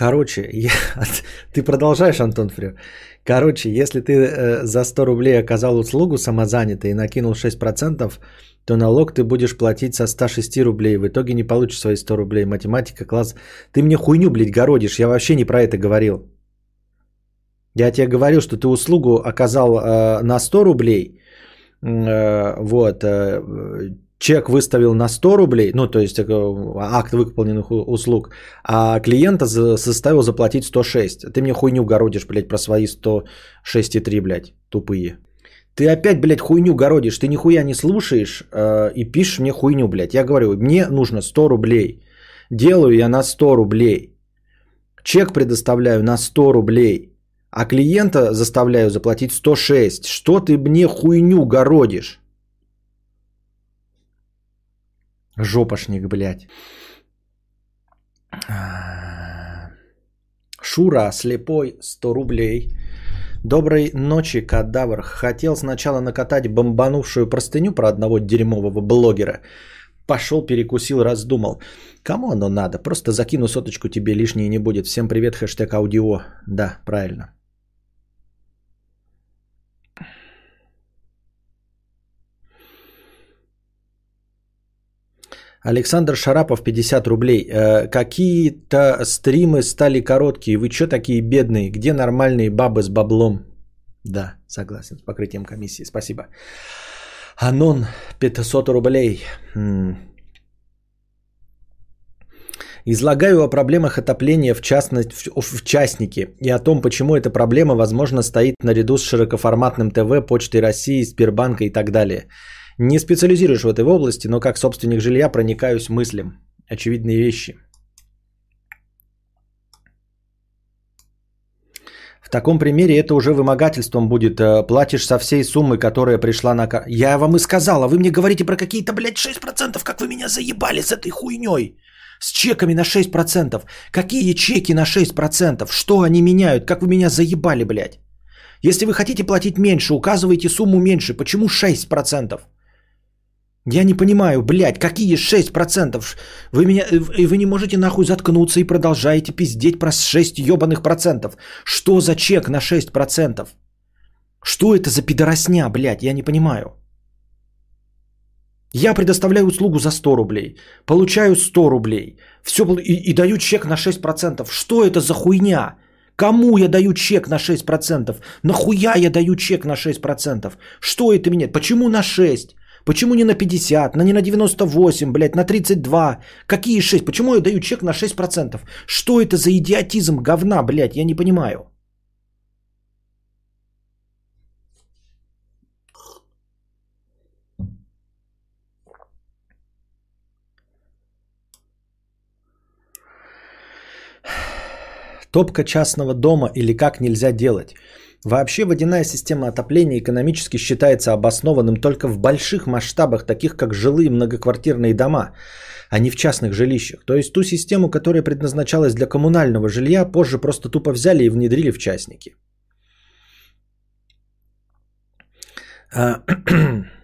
Speaker 2: Короче, я, ты продолжаешь, Антон Фрё? Короче, если ты э, за 100 рублей оказал услугу самозанятый и накинул 6%, то налог ты будешь платить со 106 рублей. В итоге не получишь свои 100 рублей. Математика, класс. Ты мне хуйню, блядь, городишь. Я вообще не про это говорил. Я тебе говорил, что ты услугу оказал э, на 100 рублей. Э, вот. Э, чек выставил на 100 рублей, ну, то есть э, акт выполненных услуг, а клиента заставил заплатить 106. Ты мне хуйню городишь, блядь, про свои 106,3, блядь, тупые. Ты опять, блядь, хуйню городишь, ты нихуя не слушаешь э, и пишешь мне хуйню, блядь. Я говорю, мне нужно 100 рублей. Делаю я на 100 рублей. Чек предоставляю на 100 рублей. А клиента заставляю заплатить 106. Что ты мне хуйню городишь? Жопошник, блядь. Шура, слепой, 100 рублей. Доброй ночи, кадавр. Хотел сначала накатать бомбанувшую простыню про одного дерьмового блогера. Пошел, перекусил, раздумал. Кому оно надо? Просто закину соточку тебе лишнее не будет. Всем привет, хэштег аудио. Да, правильно. Александр Шарапов, 50 рублей. Э, какие-то стримы стали короткие. Вы что такие бедные? Где нормальные бабы с баблом? Да, согласен с покрытием комиссии. Спасибо. Анон, 500 рублей. Излагаю о проблемах отопления в, частности, в, в частнике и о том, почему эта проблема, возможно, стоит наряду с широкоформатным ТВ, Почтой России, Сбербанка и так далее. Не специализируешь в этой области, но как собственник жилья проникаюсь мыслям. Очевидные вещи. В таком примере это уже вымогательством будет. Э, Платишь со всей суммы, которая пришла на... Я вам и сказал, а вы мне говорите про какие-то, блядь, 6%, как вы меня заебали с этой хуйней. С чеками на 6%. Какие чеки на 6%? Что они меняют? Как вы меня заебали, блядь? Если вы хотите платить меньше, указывайте сумму меньше. Почему 6%? Я не понимаю, блядь, какие 6%? Вы, меня, э, вы не можете нахуй заткнуться и продолжаете пиздеть про 6 ебаных процентов. Что за чек на 6%? Что это за пидоросня, блядь, я не понимаю. Я предоставляю услугу за 100 рублей, получаю 100 рублей, все, и, и даю чек на 6%. Что это за хуйня? Кому я даю чек на 6%? Нахуя я даю чек на 6%? Что это меняет? Почему на 6? Почему не на 50, на не на 98, блядь, на 32? Какие 6? Почему я даю чек на 6%? Что это за идиотизм говна, блядь, я не понимаю. Топка частного дома или как нельзя делать. Вообще водяная система отопления экономически считается обоснованным только в больших масштабах, таких как жилые многоквартирные дома, а не в частных жилищах. То есть ту систему, которая предназначалась для коммунального жилья, позже просто тупо взяли и внедрили в частники.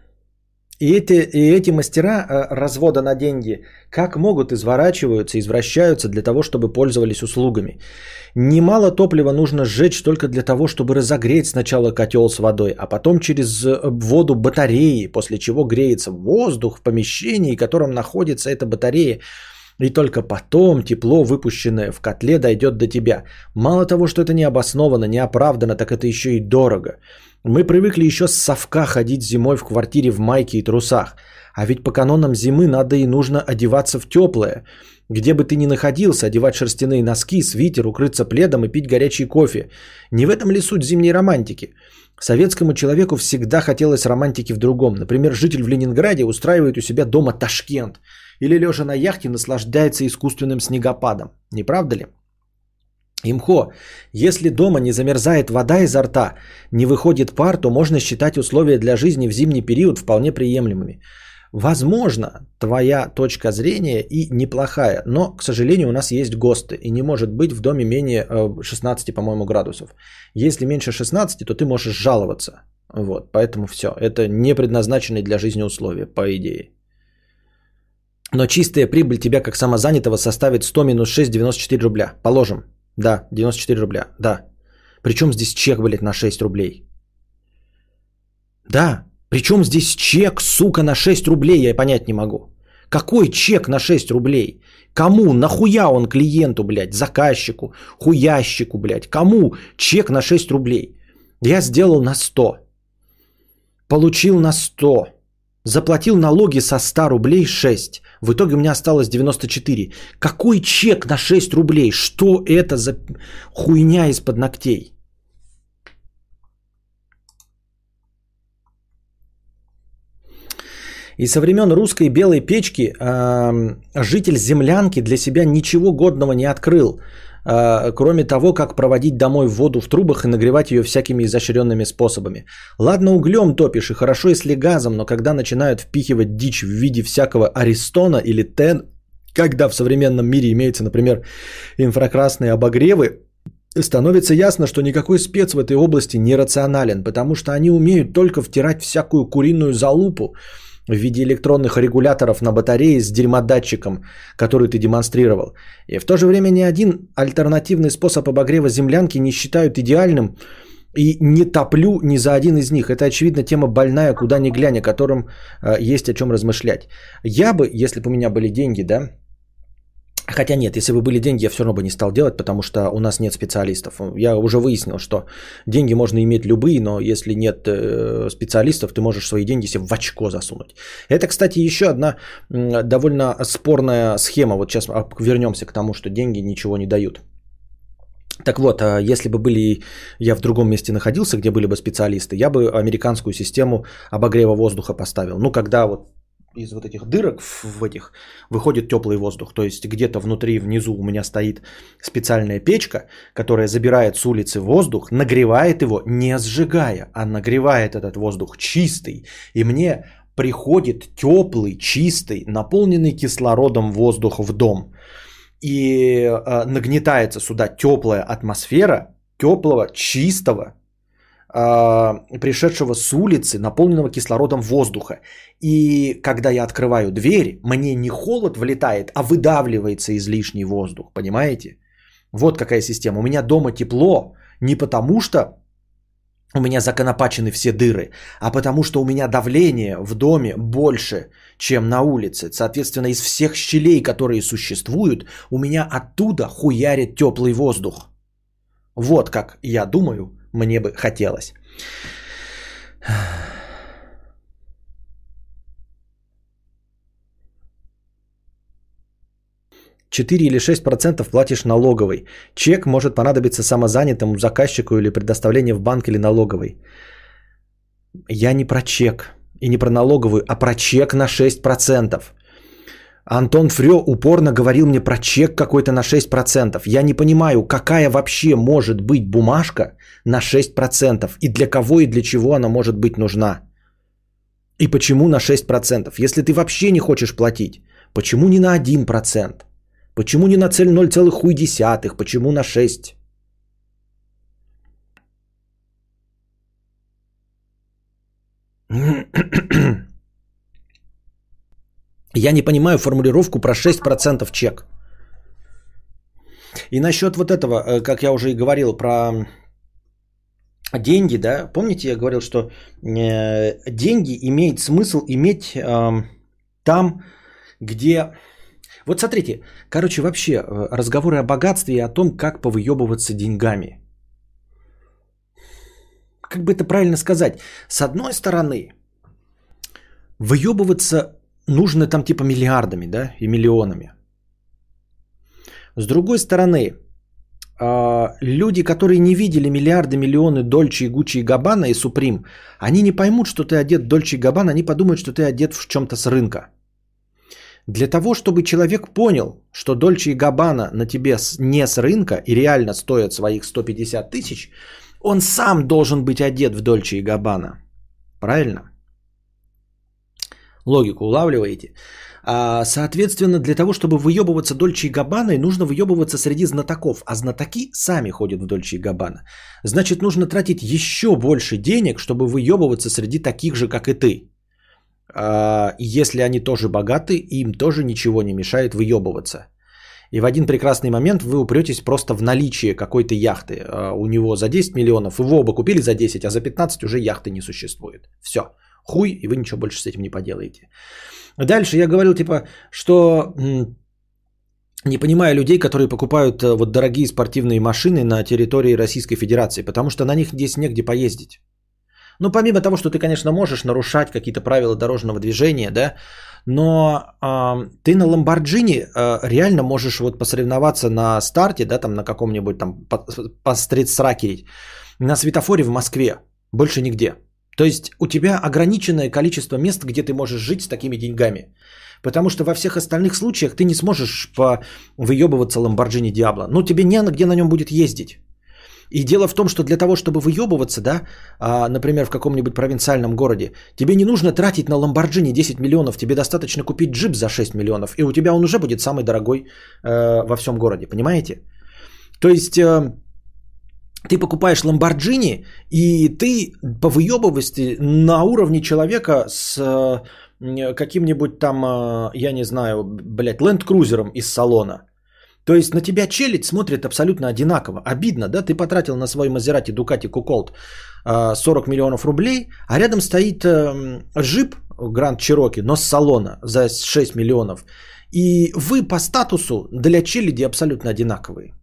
Speaker 2: И эти, и эти мастера э, развода на деньги как могут изворачиваются, извращаются для того, чтобы пользовались услугами. Немало топлива нужно сжечь только для того, чтобы разогреть сначала котел с водой, а потом через э, воду батареи, после чего греется воздух в помещении, в котором находится эта батарея. И только потом тепло, выпущенное в котле, дойдет до тебя. Мало того, что это не обосновано, не оправдано, так это еще и дорого. Мы привыкли еще с совка ходить зимой в квартире в майке и трусах. А ведь по канонам зимы надо и нужно одеваться в теплое. Где бы ты ни находился, одевать шерстяные носки, свитер, укрыться пледом и пить горячий кофе. Не в этом ли суть зимней романтики? Советскому человеку всегда хотелось романтики в другом. Например, житель в Ленинграде устраивает у себя дома Ташкент. Или лежа на яхте наслаждается искусственным снегопадом. Не правда ли? Имхо, если дома не замерзает вода изо рта, не выходит пар, то можно считать условия для жизни в зимний период вполне приемлемыми. Возможно, твоя точка зрения и неплохая, но, к сожалению, у нас есть ГОСТы, и не может быть в доме менее 16, по-моему, градусов. Если меньше 16, то ты можешь жаловаться. Вот, поэтому все. Это не предназначенные для жизни условия, по идее. Но чистая прибыль тебя как самозанятого составит 100 минус 6, 94 рубля. Положим. Да, 94 рубля. Да. Причем здесь чек, блядь, на 6 рублей? Да. Причем здесь чек, сука, на 6 рублей, я понять не могу. Какой чек на 6 рублей? Кому? Нахуя он клиенту, блядь, заказчику, хуящику, блядь? Кому чек на 6 рублей? Я сделал на 100. Получил на 100. Заплатил налоги со 100 рублей 6. В итоге у меня осталось 94. Какой чек на 6 рублей? Что это за хуйня из-под ногтей? И со времен русской белой печки э, житель землянки для себя ничего годного не открыл, кроме того, как проводить домой воду в трубах и нагревать ее всякими изощренными способами. Ладно, углем топишь и хорошо, если газом, но когда начинают впихивать дичь в виде всякого аристона или тен, когда в современном мире имеются, например, инфракрасные обогревы, становится ясно, что никакой спец в этой области не рационален, потому что они умеют только втирать всякую куриную залупу, в виде электронных регуляторов на батарее с дерьмодатчиком, который ты демонстрировал. И в то же время ни один альтернативный способ обогрева землянки не считают идеальным и не топлю ни за один из них. Это, очевидно, тема больная, куда ни глянь, о котором э, есть о чем размышлять. Я бы, если бы у меня были деньги, да, Хотя нет, если бы были деньги, я все равно бы не стал делать, потому что у нас нет специалистов. Я уже выяснил, что деньги можно иметь любые, но если нет э, специалистов, ты можешь свои деньги себе в очко засунуть. Это, кстати, еще одна довольно спорная схема. Вот сейчас вернемся к тому, что деньги ничего не дают. Так вот, а если бы были я в другом месте находился, где были бы специалисты, я бы американскую систему обогрева воздуха поставил. Ну, когда вот из вот этих дырок в этих выходит теплый воздух. То есть где-то внутри, внизу у меня стоит специальная печка, которая забирает с улицы воздух, нагревает его, не сжигая, а нагревает этот воздух чистый. И мне приходит теплый, чистый, наполненный кислородом воздух в дом. И э, нагнетается сюда теплая атмосфера, теплого, чистого, пришедшего с улицы, наполненного кислородом воздуха. И когда я открываю дверь, мне не холод влетает, а выдавливается излишний воздух, понимаете? Вот какая система. У меня дома тепло не потому, что у меня законопачены все дыры, а потому что у меня давление в доме больше, чем на улице. Соответственно, из всех щелей, которые существуют, у меня оттуда хуярит теплый воздух. Вот как я думаю, мне бы хотелось. 4 или 6% платишь налоговой. Чек может понадобиться самозанятому заказчику или предоставление в банк или налоговой. Я не про чек и не про налоговую, а про чек на 6%. Антон Фрё упорно говорил мне про чек какой-то на 6%. Я не понимаю, какая вообще может быть бумажка на 6% и для кого и для чего она может быть нужна. И почему на 6%? Если ты вообще не хочешь платить, почему не на 1%? Почему не на цель 0,1? Почему на 6? Я не понимаю формулировку про 6% чек. И насчет вот этого, э, как я уже и говорил про деньги, да, помните, я говорил, что э, деньги имеет смысл иметь э, там, где вот смотрите, короче, вообще э, разговоры о богатстве и о том, как повыебываться деньгами. Как бы это правильно сказать? С одной стороны, выебываться нужно там типа миллиардами, да, и миллионами. С другой стороны, а, люди, которые не видели миллиарды, миллионы Дольче и Гуччи и Габана и Supreme, они не поймут, что ты одет Дольче и Габана, они подумают, что ты одет в чем-то с рынка. Для того, чтобы человек понял, что Дольче и Габбана на тебе не с рынка и реально стоят своих 150 тысяч, он сам должен быть одет в Дольче и Габбана. Правильно? Логику улавливаете? А, соответственно, для того, чтобы выебываться Дольче и Габбаной, нужно выебываться среди знатоков. А знатоки сами ходят в Дольче и Габбана. Значит, нужно тратить еще больше денег, чтобы выебываться среди таких же, как и ты. А, если они тоже богаты, им тоже ничего не мешает выебываться. И в один прекрасный момент вы упретесь просто в наличие какой-то яхты. А, у него за 10 миллионов, вы оба купили за 10, а за 15 уже яхты не существует. Все, хуй, и вы ничего больше с этим не поделаете. Дальше я говорил, типа, что не понимаю людей, которые покупают э, вот дорогие спортивные машины на территории Российской Федерации, потому что на них здесь негде поездить. Ну, помимо того, что ты, конечно, можешь нарушать какие-то правила дорожного движения, да, но э, ты на Ламборджини э, реально можешь вот посоревноваться на старте, да, там на каком-нибудь там постритсракерить, на светофоре в Москве, больше нигде. То есть у тебя ограниченное количество мест, где ты можешь жить с такими деньгами. Потому что во всех остальных случаях ты не сможешь выебываться Ламборджини Диабло. Ну, тебе не на где на нем будет ездить. И дело в том, что для того, чтобы выебываться, да, а, например, в каком-нибудь провинциальном городе, тебе не нужно тратить на Ламборджини 10 миллионов, тебе достаточно купить джип за 6 миллионов, и у тебя он уже будет самый дорогой э, во всем городе, понимаете? То есть э, ты покупаешь Ламборджини, и ты по выебывости на уровне человека с э, каким-нибудь там, э, я не знаю, блядь, ленд-крузером из салона – то есть на тебя челядь смотрит абсолютно одинаково. Обидно, да? Ты потратил на свой Мазерати Дукати Куколт 40 миллионов рублей, а рядом стоит джип Гранд Чироки, но с салона за 6 миллионов. И вы по статусу для челяди абсолютно одинаковые.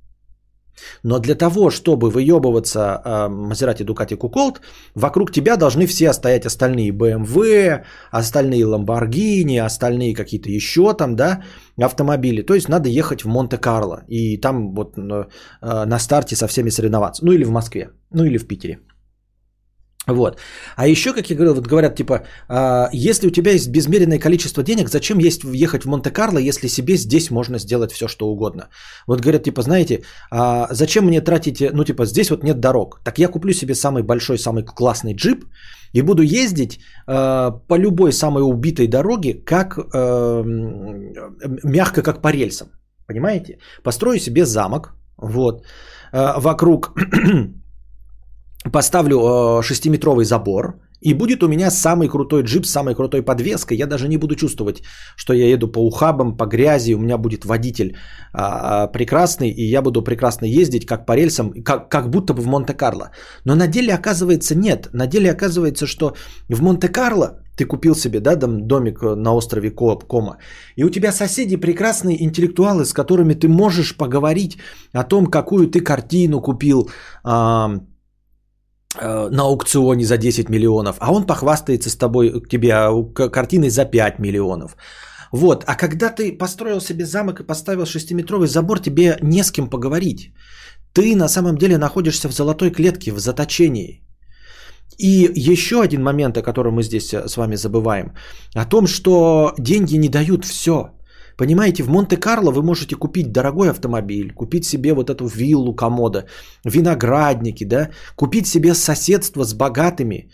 Speaker 2: Но для того, чтобы выебываться Maserati, Ducati, Куколт, вокруг тебя должны все стоять остальные BMW, остальные Lamborghini, остальные какие-то еще там, да, автомобили. То есть надо ехать в Монте-Карло и там вот э, на старте со всеми соревноваться. Ну или в Москве, ну или в Питере. Вот. А еще, как я говорил, вот говорят, типа, э, если у тебя есть безмеренное количество денег, зачем есть ехать в Монте-Карло, если себе здесь можно сделать все, что угодно? Вот говорят, типа, знаете, э, зачем мне тратить, ну, типа, здесь вот нет дорог. Так я куплю себе самый большой, самый классный джип и буду ездить э, по любой самой убитой дороге, как э, мягко, как по рельсам. Понимаете? Построю себе замок, вот, э, вокруг поставлю э, шестиметровый забор, и будет у меня самый крутой джип с самой крутой подвеской. Я даже не буду чувствовать, что я еду по ухабам, по грязи. У меня будет водитель а, прекрасный, и я буду прекрасно ездить, как по рельсам, как, как будто бы в Монте-Карло. Но на деле оказывается нет. На деле оказывается, что в Монте-Карло ты купил себе да, дом, домик на острове Кома, и у тебя соседи прекрасные интеллектуалы, с которыми ты можешь поговорить о том, какую ты картину купил, а, Э, на аукционе за 10 миллионов, а он похвастается с тобой, к тебе картиной за 5 миллионов. Вот, а когда ты построил себе замок и поставил 6-метровый забор, тебе не с кем поговорить. Ты на самом деле находишься в золотой клетке, в заточении. И еще один момент, о котором мы здесь э, с вами забываем, о том, что деньги не дают все. Понимаете, в Монте-Карло вы можете купить дорогой автомобиль, купить себе вот эту виллу комода, виноградники, да, купить себе соседство с богатыми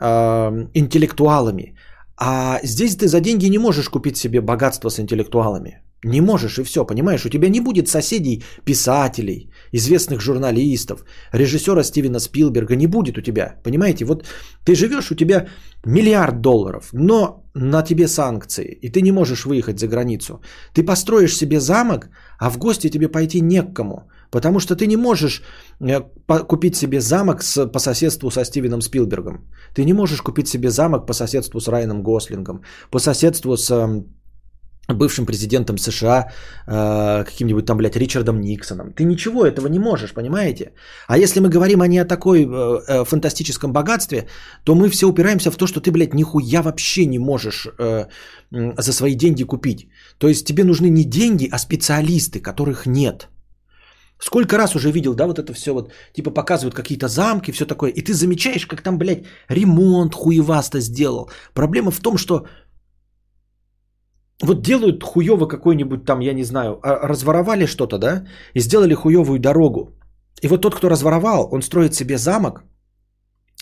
Speaker 2: э, интеллектуалами. А здесь ты за деньги не можешь купить себе богатство с интеллектуалами. Не можешь и все, понимаешь? У тебя не будет соседей, писателей, известных журналистов, режиссера Стивена Спилберга. Не будет у тебя, понимаете? Вот ты живешь, у тебя миллиард долларов, но на тебе санкции, и ты не можешь выехать за границу. Ты построишь себе замок, а в гости тебе пойти не к кому. Потому что ты не можешь э, купить себе замок с, по соседству со Стивеном Спилбергом. Ты не можешь купить себе замок по соседству с Райаном Гослингом, по соседству с бывшим президентом США, э, каким-нибудь там, блядь, Ричардом Никсоном. Ты ничего этого не можешь, понимаете? А если мы говорим о не о такой э, э, фантастическом богатстве, то мы все упираемся в то, что ты, блядь, нихуя вообще не можешь за свои деньги купить. То есть тебе нужны не деньги, а специалисты, которых нет. Сколько раз уже видел, да, вот это все вот, типа показывают какие-то замки, все такое, и ты замечаешь, как там, блядь, ремонт хуевасто сделал. Проблема в том, что вот делают хуево какой-нибудь там, я не знаю, а, разворовали что-то, да, и сделали хуевую дорогу. И вот тот, кто разворовал, он строит себе замок,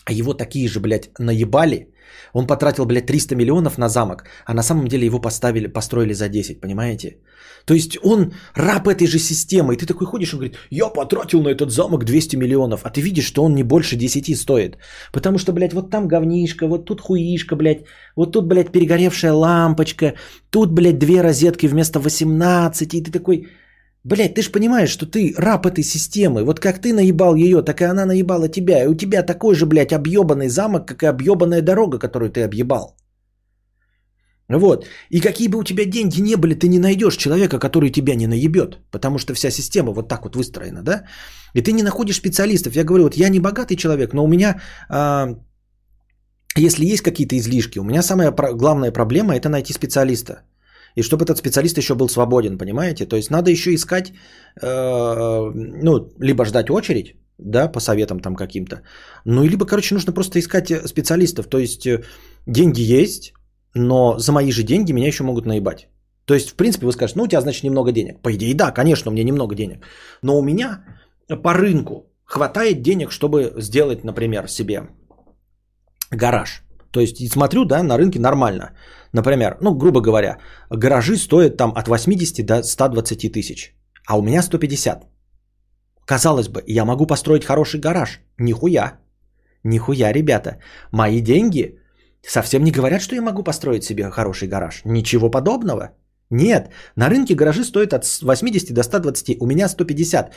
Speaker 2: а его такие же, блядь, наебали. Он потратил, блядь, 300 миллионов на замок, а на самом деле его поставили, построили за 10, понимаете? То есть он раб этой же системы. И ты такой ходишь, он говорит, я потратил на этот замок 200 миллионов. А ты видишь, что он не больше 10 стоит. Потому что, блядь, вот там говнишка, вот тут хуишка, блядь. Вот тут, блядь, перегоревшая лампочка. Тут, блядь, две розетки вместо 18. И ты такой, блядь, ты же понимаешь, что ты раб этой системы. Вот как ты наебал ее, так и она наебала тебя. И у тебя такой же, блядь, объебанный замок, как и объебанная дорога, которую ты объебал. Вот. И какие бы у тебя деньги не были, ты не найдешь человека, который тебя не наебет. Потому что вся система вот так вот выстроена, да? И ты не находишь специалистов. Я говорю, вот я не богатый человек, но у меня, а, если есть какие-то излишки, у меня самая главная проблема это найти специалиста. И чтобы этот специалист еще был свободен, понимаете? То есть надо еще искать, э, ну, либо ждать очередь, да, по советам там каким-то. Ну, либо, короче, нужно просто искать специалистов. То есть э, деньги есть, но за мои же деньги меня еще могут наебать. То есть, в принципе, вы скажете, ну, у тебя, значит, немного денег. По идее, да, конечно, у меня немного денег. Но у меня по рынку хватает денег, чтобы сделать, например, себе гараж. То есть, смотрю, да, на рынке нормально. Например, ну, грубо говоря, гаражи стоят там от 80 до 120 тысяч. А у меня 150. Казалось бы, я могу построить хороший гараж. Нихуя. Нихуя, ребята. Мои деньги Совсем не говорят, что я могу построить себе хороший гараж. Ничего подобного. Нет, на рынке гаражи стоят от 80 до 120, у меня 150.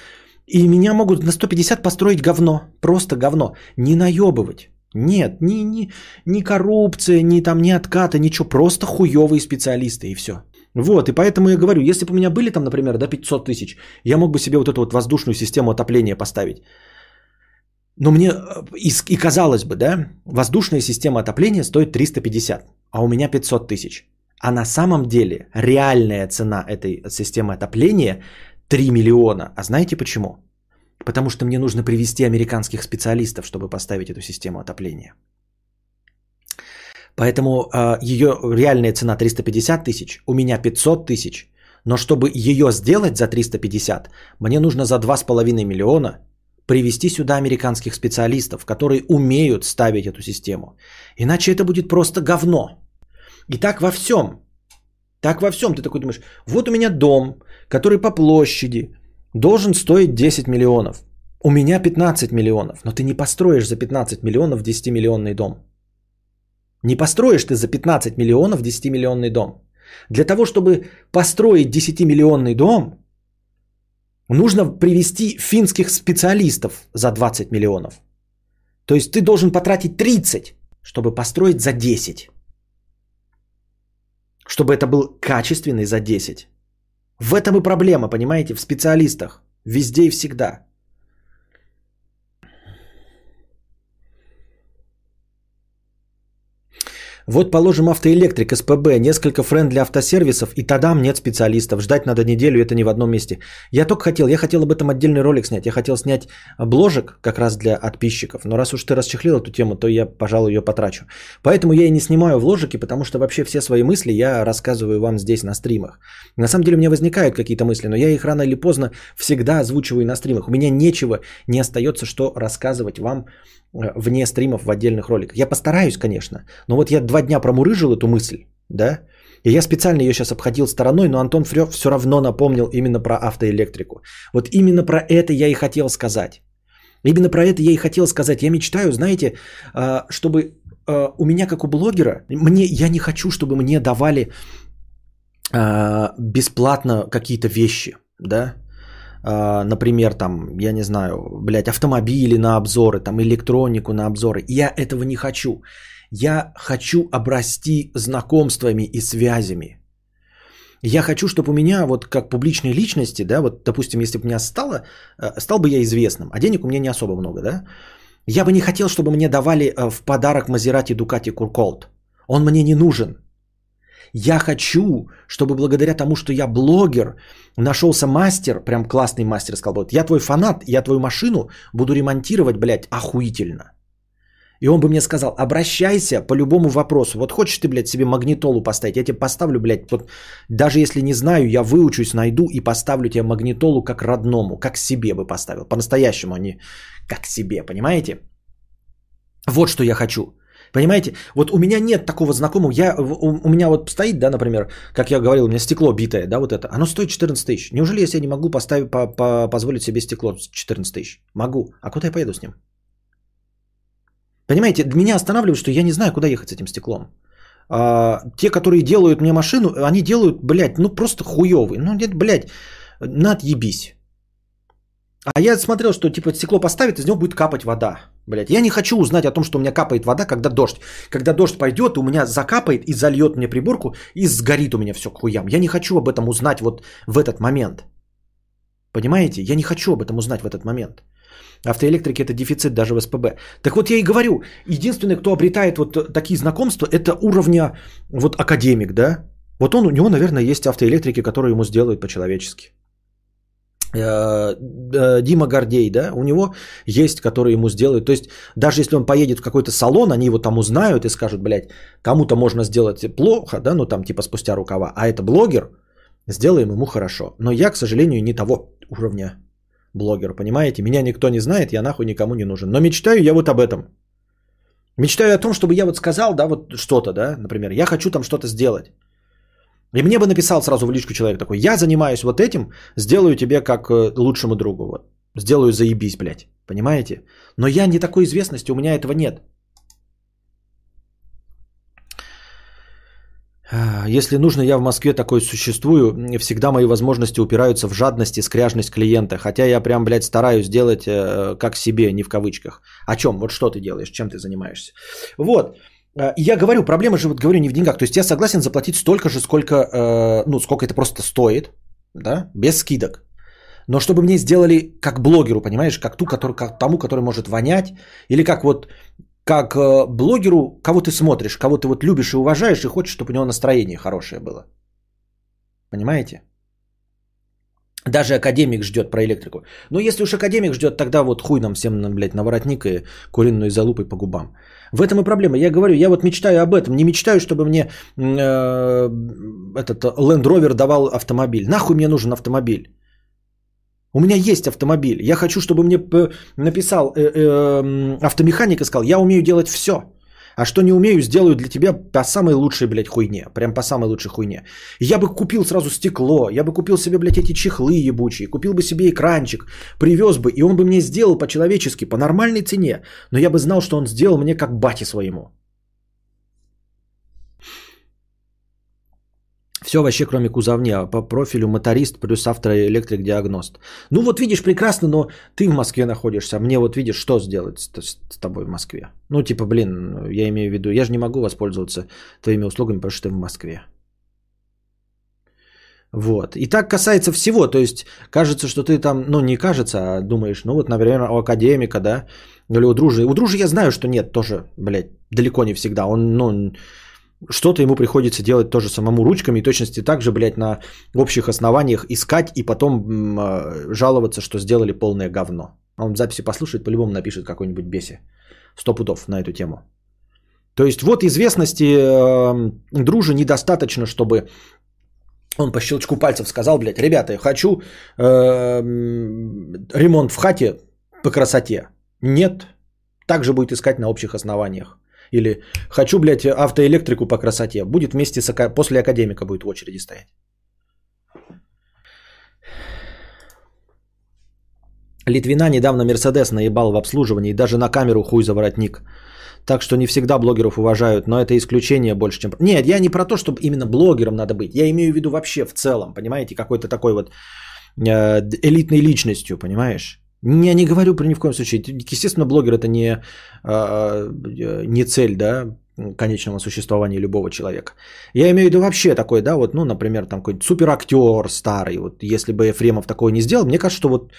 Speaker 2: И меня могут на 150 построить говно, просто говно. Не наебывать. Нет, ни, ни, ни коррупция, ни там, ни отката, ничего. Просто хуевые специалисты и все. Вот, и поэтому я говорю, если бы у меня были там, например, до 500 тысяч, я мог бы себе вот эту вот воздушную систему отопления поставить. Но мне, э, и, и казалось бы, да, воздушная система отопления стоит 350, а у меня 500 тысяч. А на самом деле реальная цена этой системы отопления 3 миллиона. А знаете почему? Потому что мне нужно привести американских специалистов, чтобы поставить эту систему отопления. Поэтому э, ее реальная цена 350 тысяч, у меня 500 тысяч. Но чтобы ее сделать за 350, мне нужно за 2,5 миллиона привести сюда американских специалистов, которые умеют ставить эту систему. Иначе это будет просто говно. И так во всем. Так во всем. Ты такой думаешь, вот у меня дом, который по площади должен стоить 10 миллионов. У меня 15 миллионов, но ты не построишь за 15 миллионов 10-миллионный дом. Не построишь ты за 15 миллионов 10-миллионный дом. Для того, чтобы построить 10-миллионный дом, нужно привести финских специалистов за 20 миллионов. То есть ты должен потратить 30, чтобы построить за 10. Чтобы это был качественный за 10. В этом и проблема, понимаете, в специалистах. Везде и всегда. Вот положим автоэлектрик, СПБ, несколько френдли автосервисов, и тогда нет специалистов. Ждать надо неделю, это не в одном месте. Я только хотел, я хотел об этом отдельный ролик снять. Я хотел снять бложек как раз для подписчиков. Но раз уж ты расчехлил эту тему, то я, пожалуй, ее потрачу. Поэтому я и не снимаю вложики, потому что вообще все свои мысли я рассказываю вам здесь на стримах. На самом деле у меня возникают какие-то мысли, но я их рано или поздно всегда озвучиваю на стримах. У меня нечего, не остается, что рассказывать вам вне стримов в отдельных роликах. Я постараюсь, конечно, но вот я два дня промурыжил эту мысль, да, и я специально ее сейчас обходил стороной, но Антон Фрёв все равно напомнил именно про автоэлектрику. Вот именно про это я и хотел сказать. Именно про это я и хотел сказать. Я мечтаю, знаете, э, чтобы э, у меня, как у блогера, мне, я не хочу, чтобы мне давали бесплатно какие-то вещи, да, например, там, я не знаю, блядь, автомобили на обзоры, там, электронику на обзоры. Я этого не хочу. Я хочу обрасти знакомствами и связями. Я хочу, чтобы у меня, вот как публичной личности, да, вот, допустим, если бы меня стало, э, стал бы я известным, а денег у меня не особо много, да, я бы не хотел, чтобы мне давали э, в подарок Мазерати Дукати Курколт. Он мне не нужен. Я хочу, чтобы благодаря тому, что я блогер, нашелся мастер, прям классный мастер, сказал, вот я твой фанат, я твою машину буду ремонтировать, блядь, охуительно. И он бы мне сказал, обращайся по любому вопросу. Вот хочешь ты, блядь, себе магнитолу поставить, я тебе поставлю, блядь, вот, даже если не знаю, я выучусь, найду и поставлю тебе магнитолу как родному, как себе бы поставил. По-настоящему, а не как себе, понимаете? Вот что я хочу. Понимаете? Вот у меня нет такого знакомого. Я, у, у меня вот стоит, да, например, как я говорил, у меня стекло битое, да, вот это. Оно стоит 14 тысяч. Неужели я себе не могу поставить, по, по, позволить себе стекло 14 тысяч? Могу. А куда я поеду с ним? Понимаете, меня останавливает, что я не знаю, куда ехать с этим стеклом. А, те, которые делают мне машину, они делают, блядь, ну просто хуевый. Ну, нет, блядь, надъебись. А я смотрел, что типа стекло поставит, из него будет капать вода. Блять, я не хочу узнать о том, что у меня капает вода, когда дождь. Когда дождь пойдет, у меня закапает и зальет мне приборку, и сгорит у меня все к хуям. Я не хочу об этом узнать вот в этот момент. Понимаете? Я не хочу об этом узнать в этот момент. Автоэлектрики это дефицит даже в СПБ. Так вот я и говорю, единственный, кто обретает вот такие знакомства, это уровня вот академик, да? Вот он, у него, наверное, есть автоэлектрики, которые ему сделают по-человечески. Э, э, Дима Гордей, да, у него есть, которые ему сделают. То есть, даже если он поедет в какой-то салон, они его там узнают и скажут, блядь, кому-то можно сделать плохо, да, ну там типа спустя рукава, а это блогер, сделаем ему хорошо. Но я, к сожалению, не того уровня блогер, понимаете? Меня никто не знает, я нахуй никому не нужен. Но мечтаю я вот об этом. Мечтаю о том, чтобы я вот сказал, да, вот что-то, да, например, я хочу там что-то сделать. И мне бы написал сразу в личку человек такой, я занимаюсь вот этим, сделаю тебе как э, лучшему другу. Вот. Сделаю заебись, блядь. Понимаете? Но я не такой известности, у меня этого нет. А, если нужно, я в Москве такой существую. Всегда мои возможности упираются в жадность и скряжность клиента. Хотя я прям, блядь, стараюсь делать э, как себе, не в кавычках. О чем? Вот что ты делаешь? Чем ты занимаешься? Вот. Э, я говорю, проблема же, вот говорю, не в деньгах. То есть я согласен заплатить столько же, сколько, э, ну, сколько это просто стоит, да, без скидок. Но чтобы мне сделали как блогеру, понимаешь, как ту, который, как тому, который может вонять, или как вот как э, блогеру, кого ты смотришь, кого ты вот любишь и уважаешь, и хочешь, чтобы у него настроение хорошее было. Понимаете? Даже академик ждет про электрику. Но если уж академик ждет, тогда вот хуй нам всем, блядь, на воротник и куриной залупой по губам. В этом и проблема. Я говорю, я вот мечтаю об этом. Не мечтаю, чтобы мне э, этот Land Rover давал автомобиль. Нахуй мне нужен автомобиль? У меня есть автомобиль. Я хочу, чтобы мне написал э, э, автомеханик и сказал, я умею делать все. А что не умею, сделаю для тебя по самой лучшей, блядь, хуйне. Прям по самой лучшей хуйне. Я бы купил сразу стекло, я бы купил себе, блядь, эти чехлы ебучие, купил бы себе экранчик, привез бы, и он бы мне сделал по-человечески, по нормальной цене. Но я бы знал, что он сделал мне как бате своему. Все вообще, кроме кузовня. По профилю моторист плюс автоэлектрик-диагност. Ну вот видишь, прекрасно, но ты в Москве находишься. Мне вот видишь, что сделать с, с, с тобой в Москве. Ну типа, блин, я имею в виду, я же не могу воспользоваться твоими услугами, потому что ты в Москве. Вот. И так касается всего. То есть, кажется, что ты там, ну, не кажется, а думаешь, ну, вот, например, у академика, да, или у дружи. У дружи я знаю, что нет, тоже, блядь, далеко не всегда. Он, ну, что-то ему приходится делать тоже самому ручками и точности так же, блядь, на общих основаниях искать и потом э, жаловаться, что сделали полное говно. Он записи послушает, по-любому напишет какой-нибудь беси. Сто пудов на эту тему. То есть вот известности э, дружи недостаточно, чтобы он по щелчку пальцев сказал, блядь, ребята, я хочу э, ремонт в хате по красоте. Нет, также будет искать на общих основаниях. Или хочу, блядь, автоэлектрику по красоте. Будет вместе с... После академика будет в очереди стоять. Литвина недавно Мерседес наебал в обслуживании и даже на камеру хуй за воротник. Так что не всегда блогеров уважают, но это исключение больше, чем... Нет, я не про то, чтобы именно блогером надо быть. Я имею в виду вообще в целом, понимаете, какой-то такой вот э, элитной личностью, понимаешь? Я не говорю про ни в коем случае. Естественно, блогер это не, а, не цель, да, конечного существования любого человека. Я имею в виду вообще такой, да, вот, ну, например, там какой-нибудь суперактер старый, вот если бы Ефремов такое не сделал, мне кажется, что вот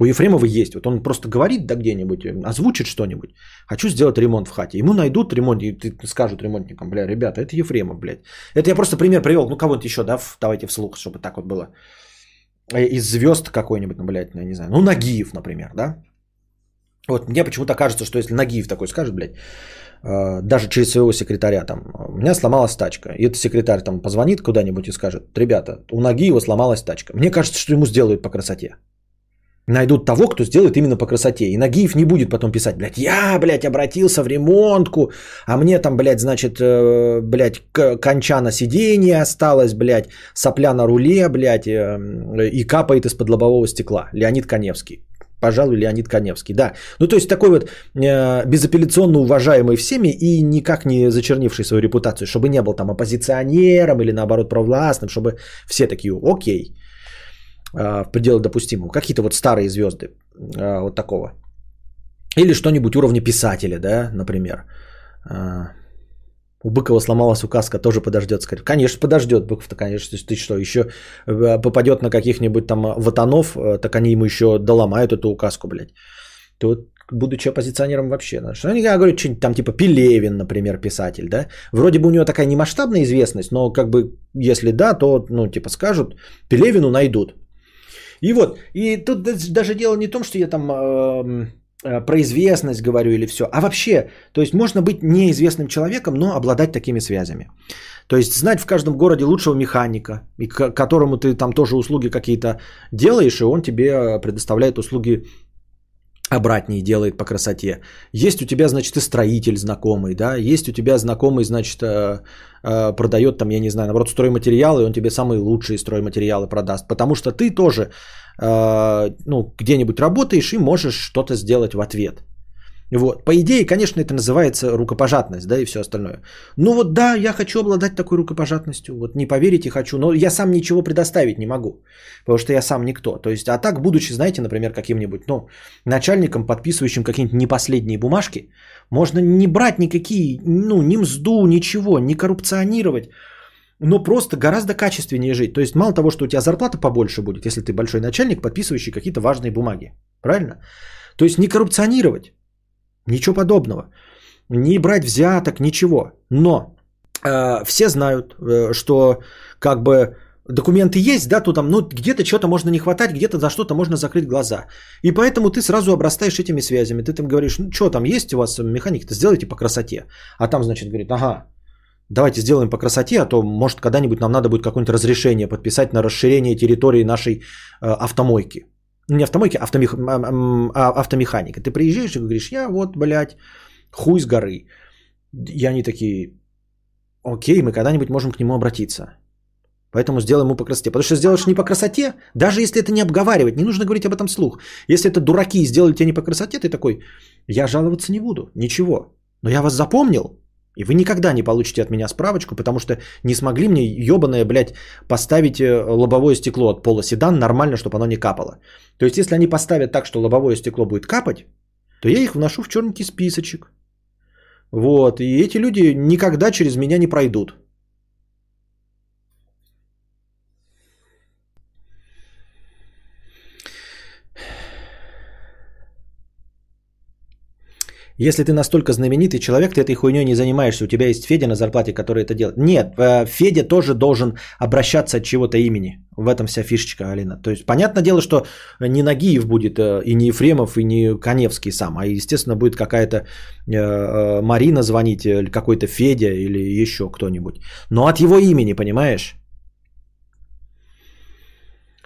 Speaker 2: у Ефремова есть, вот он просто говорит, да, где-нибудь, озвучит что-нибудь, хочу сделать ремонт в хате, ему найдут ремонт, и скажут ремонтникам, бля, ребята, это Ефремов, блядь. Это я просто пример привел, ну, кого-нибудь еще, да, давайте вслух, чтобы так вот было. Э, из звезд какой-нибудь, ну, блядь, я не знаю, ну, Нагиев, например, да? Вот мне почему-то кажется, что если Нагиев такой скажет, блядь, э, даже через своего секретаря, там, у меня сломалась тачка, и этот секретарь там позвонит куда-нибудь и скажет, ребята, у Нагиева сломалась тачка. Мне кажется, что ему сделают по красоте. Найдут того, кто сделает именно по красоте. И Нагиев не будет потом писать, блядь, я, блядь, обратился в ремонтку, а мне там, блядь, значит, э, блядь, конча на сиденье осталось, блядь, сопля на руле, блядь, э, и капает из-под лобового стекла. Леонид Коневский. Пожалуй, Леонид Коневский, да. Ну, то есть такой вот э, безапелляционно уважаемый всеми и никак не зачернивший свою репутацию, чтобы не был там оппозиционером или наоборот провластным, чтобы все такие, окей, в пределах допустимого. Какие-то вот старые звезды а, вот такого. Или что-нибудь уровня писателя, да, например. А, у Быкова сломалась указка, тоже подождет. Скорее. Конечно, подождет Быков-то, конечно. Ты что, еще попадет на каких-нибудь там ватанов, так они ему еще доломают эту указку, блядь. Вот будучи оппозиционером вообще. Что они говорят, что-нибудь там типа Пелевин, например, писатель, да? Вроде бы у него такая немасштабная известность, но как бы если да, то, ну, типа скажут, Пелевину найдут. И вот, и тут даже дело не в том, что я там э, про известность говорю или все, а вообще, то есть можно быть неизвестным человеком, но обладать такими связями. То есть знать в каждом городе лучшего механика, и к которому ты там тоже услуги какие-то делаешь, и он тебе предоставляет услуги обратнее делает по красоте. Есть у тебя, значит, и строитель знакомый, да, есть у тебя знакомый, значит, э, э, продает там, я не знаю, наоборот, стройматериалы, и он тебе самые лучшие стройматериалы продаст, потому что ты тоже, э, ну, где-нибудь работаешь и можешь что-то сделать в ответ. Вот. По идее, конечно, это называется рукопожатность, да, и все остальное. Ну вот да, я хочу обладать такой рукопожатностью. Вот не поверите, хочу, но я сам ничего предоставить не могу, потому что я сам никто. То есть, а так, будучи, знаете, например, каким-нибудь, ну, начальником, подписывающим какие-нибудь непоследние бумажки, можно не брать никакие, ну, ни мзду, ничего, не коррупционировать, но просто гораздо качественнее жить. То есть, мало того, что у тебя зарплата побольше будет, если ты большой начальник, подписывающий какие-то важные бумаги. Правильно? То есть, не коррупционировать. Ничего подобного. Не брать взяток, ничего. Но э, все знают, э, что как бы документы есть, да, то там, ну, где-то что-то можно не хватать, где-то за что-то можно закрыть глаза. И поэтому ты сразу обрастаешь этими связями. Ты там говоришь, ну, что там есть у вас механики-то, сделайте по красоте. А там, значит, говорит, ага, давайте сделаем по красоте, а то, может, когда-нибудь нам надо будет какое-нибудь разрешение подписать на расширение территории нашей э, автомойки не автомойки, автомех... а, автомеханика. Ты приезжаешь и говоришь, я вот, блядь, хуй с горы. И они такие, окей, мы когда-нибудь можем к нему обратиться. Поэтому сделаем ему по красоте. Потому что сделаешь не по красоте, даже если это не обговаривать, не нужно говорить об этом слух. Если это дураки сделали тебе не по красоте, ты такой, я жаловаться не буду, ничего. Но я вас запомнил, и вы никогда не получите от меня справочку, потому что не смогли мне ебаное, блядь, поставить э, лобовое стекло от пола седан нормально, чтобы оно не капало. То есть, если они поставят так, что лобовое стекло будет капать, то я их вношу в черненький списочек. Вот, и эти люди никогда через меня не пройдут. Если ты настолько знаменитый человек, ты этой хуйней не занимаешься, у тебя есть Федя на зарплате, который это делает. Нет, э, Федя тоже должен обращаться от чего-то имени. В этом вся фишечка, Алина. То есть, понятное дело, что не Нагиев будет, э, и не Ефремов, и не Коневский сам, а, естественно, будет какая-то э, Марина звонить, или какой-то Федя, или еще кто-нибудь. Но от его имени, понимаешь?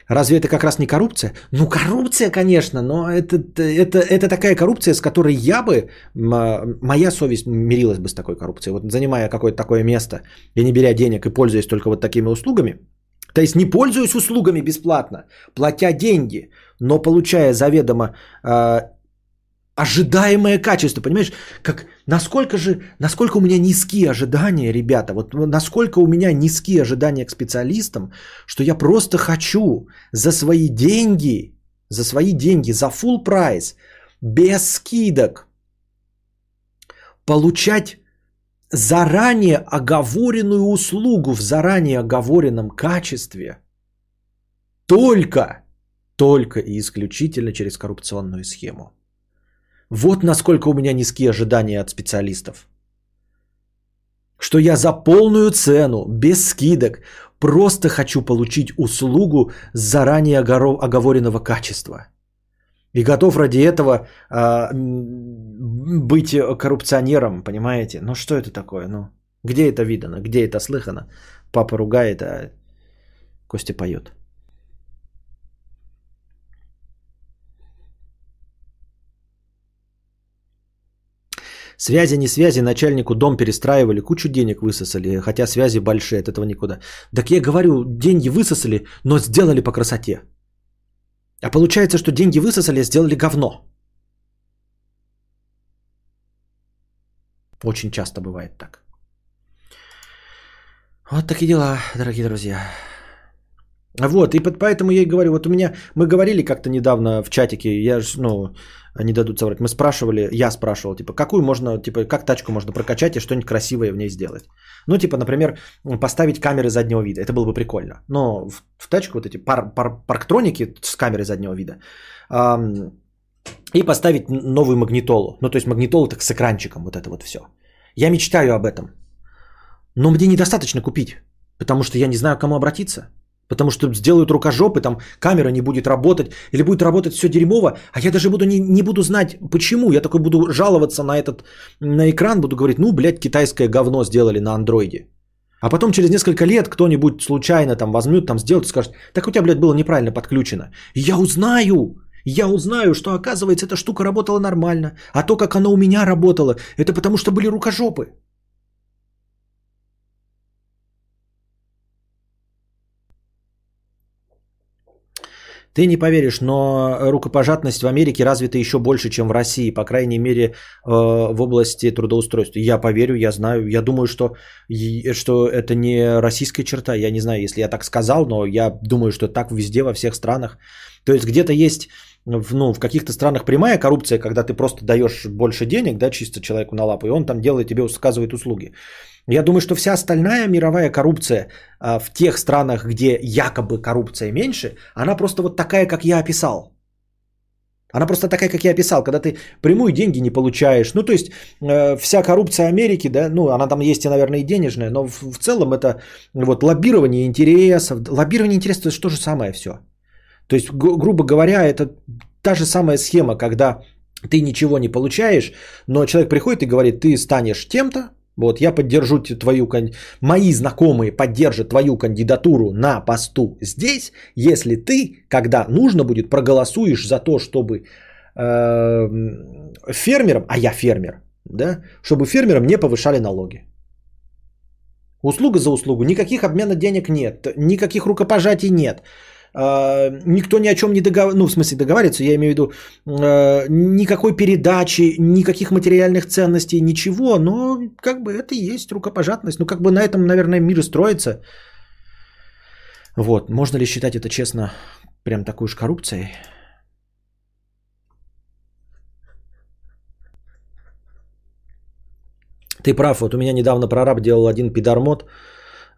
Speaker 2: Разве это как раз не коррупция? Ну, коррупция, конечно, но это, это, это такая коррупция, с которой я бы, моя совесть мирилась бы с такой коррупцией. Вот занимая какое-то такое место и не беря денег и пользуясь только вот такими услугами, то есть не пользуюсь услугами бесплатно, платя деньги, но получая заведомо а, ожидаемое качество, понимаешь, как насколько же, насколько у меня низкие ожидания, ребята, вот насколько у меня низкие ожидания к специалистам, что я просто хочу за свои деньги, за свои деньги, за full прайс, без скидок, получать заранее оговоренную услугу в заранее оговоренном качестве, только, только и исключительно через коррупционную схему. Вот насколько у меня низкие ожидания от специалистов. Что я за полную цену, без скидок, просто хочу получить услугу заранее оговоренного качества. И готов ради этого э, быть коррупционером, понимаете? Ну что это такое? Ну, где это видано? Где это слыхано? Папа ругает, а Костя поет. Связи, не связи, начальнику дом перестраивали, кучу денег высосали, хотя связи большие, от этого никуда. Так я говорю, деньги высосали, но сделали по красоте. А получается, что деньги высосали, а сделали говно. Очень часто бывает так. Вот такие дела, дорогие друзья. Вот, и поэтому я и говорю, вот у меня, мы говорили как-то недавно в чатике, я ж, ну, не дадут соврать, мы спрашивали, я спрашивал, типа, какую можно, типа, как тачку можно прокачать и что-нибудь красивое в ней сделать. Ну, типа, например, поставить камеры заднего вида, это было бы прикольно. Но в, в тачку вот эти пар, пар, парктроники с камерой заднего вида, эм, и поставить новую магнитолу, ну, то есть магнитолу так с экранчиком, вот это вот все. Я мечтаю об этом, но мне недостаточно купить, потому что я не знаю, к кому обратиться. Потому что сделают рукожопы, там камера не будет работать, или будет работать все дерьмово, а я даже буду не, не буду знать, почему. Я такой буду жаловаться на этот, на экран, буду говорить, ну, блядь, китайское говно сделали на андроиде. А потом через несколько лет кто-нибудь случайно там возьмет, там сделает скажет, так у тебя, блядь, было неправильно подключено. Я узнаю, я узнаю, что оказывается эта штука работала нормально. А то, как она у меня работала, это потому что были рукожопы. Ты не поверишь, но рукопожатность в Америке развита еще больше, чем в России, по крайней мере, э, в области трудоустройства. Я поверю, я знаю, я думаю, что, что это не российская черта. Я не знаю, если я так сказал, но я думаю, что так везде, во всех странах. То есть где-то есть в, ну, в каких-то странах прямая коррупция, когда ты просто даешь больше денег, да, чисто человеку на лапу, и он там делает тебе, оказывает услуги. Я думаю, что вся остальная мировая коррупция а, в тех странах, где якобы коррупция меньше, она просто вот такая, как я описал. Она просто такая, как я описал, когда ты прямую деньги не получаешь. Ну, то есть, э, вся коррупция Америки, да, ну, она там есть и, наверное, и денежная, но в, в целом это вот лоббирование интересов. Лоббирование интересов – это то же самое все. То есть, гру- грубо говоря, это та же самая схема, когда ты ничего не получаешь, но человек приходит и говорит, ты станешь тем-то, вот, я поддержу твою, мои знакомые поддержат твою кандидатуру на посту здесь, если ты, когда нужно будет, проголосуешь за то, чтобы э, фермерам, а я фермер, да, чтобы фермерам не повышали налоги. Услуга за услугу, никаких обмена денег нет, никаких рукопожатий нет. А, никто ни о чем не договаривается, ну, в смысле договаривается, я имею в виду, а, никакой передачи, никаких материальных ценностей, ничего, но как бы это и есть рукопожатность, ну, как бы на этом, наверное, мир и строится. Вот, можно ли считать это честно прям такой уж коррупцией? Ты прав, вот у меня недавно прораб делал один пидармод,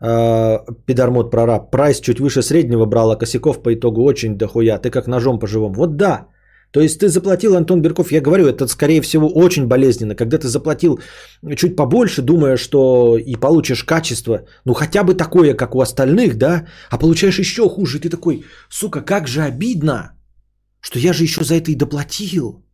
Speaker 2: э, пидармот прораб, прайс чуть выше среднего брал, а косяков по итогу очень дохуя. Ты как ножом по живому. Вот да. То есть ты заплатил, Антон Берков, я говорю, это скорее всего очень болезненно. Когда ты заплатил чуть побольше, думая, что и получишь качество, ну хотя бы такое, как у остальных, да, а получаешь еще хуже, ты такой, сука, как же обидно, что я же еще за это и доплатил.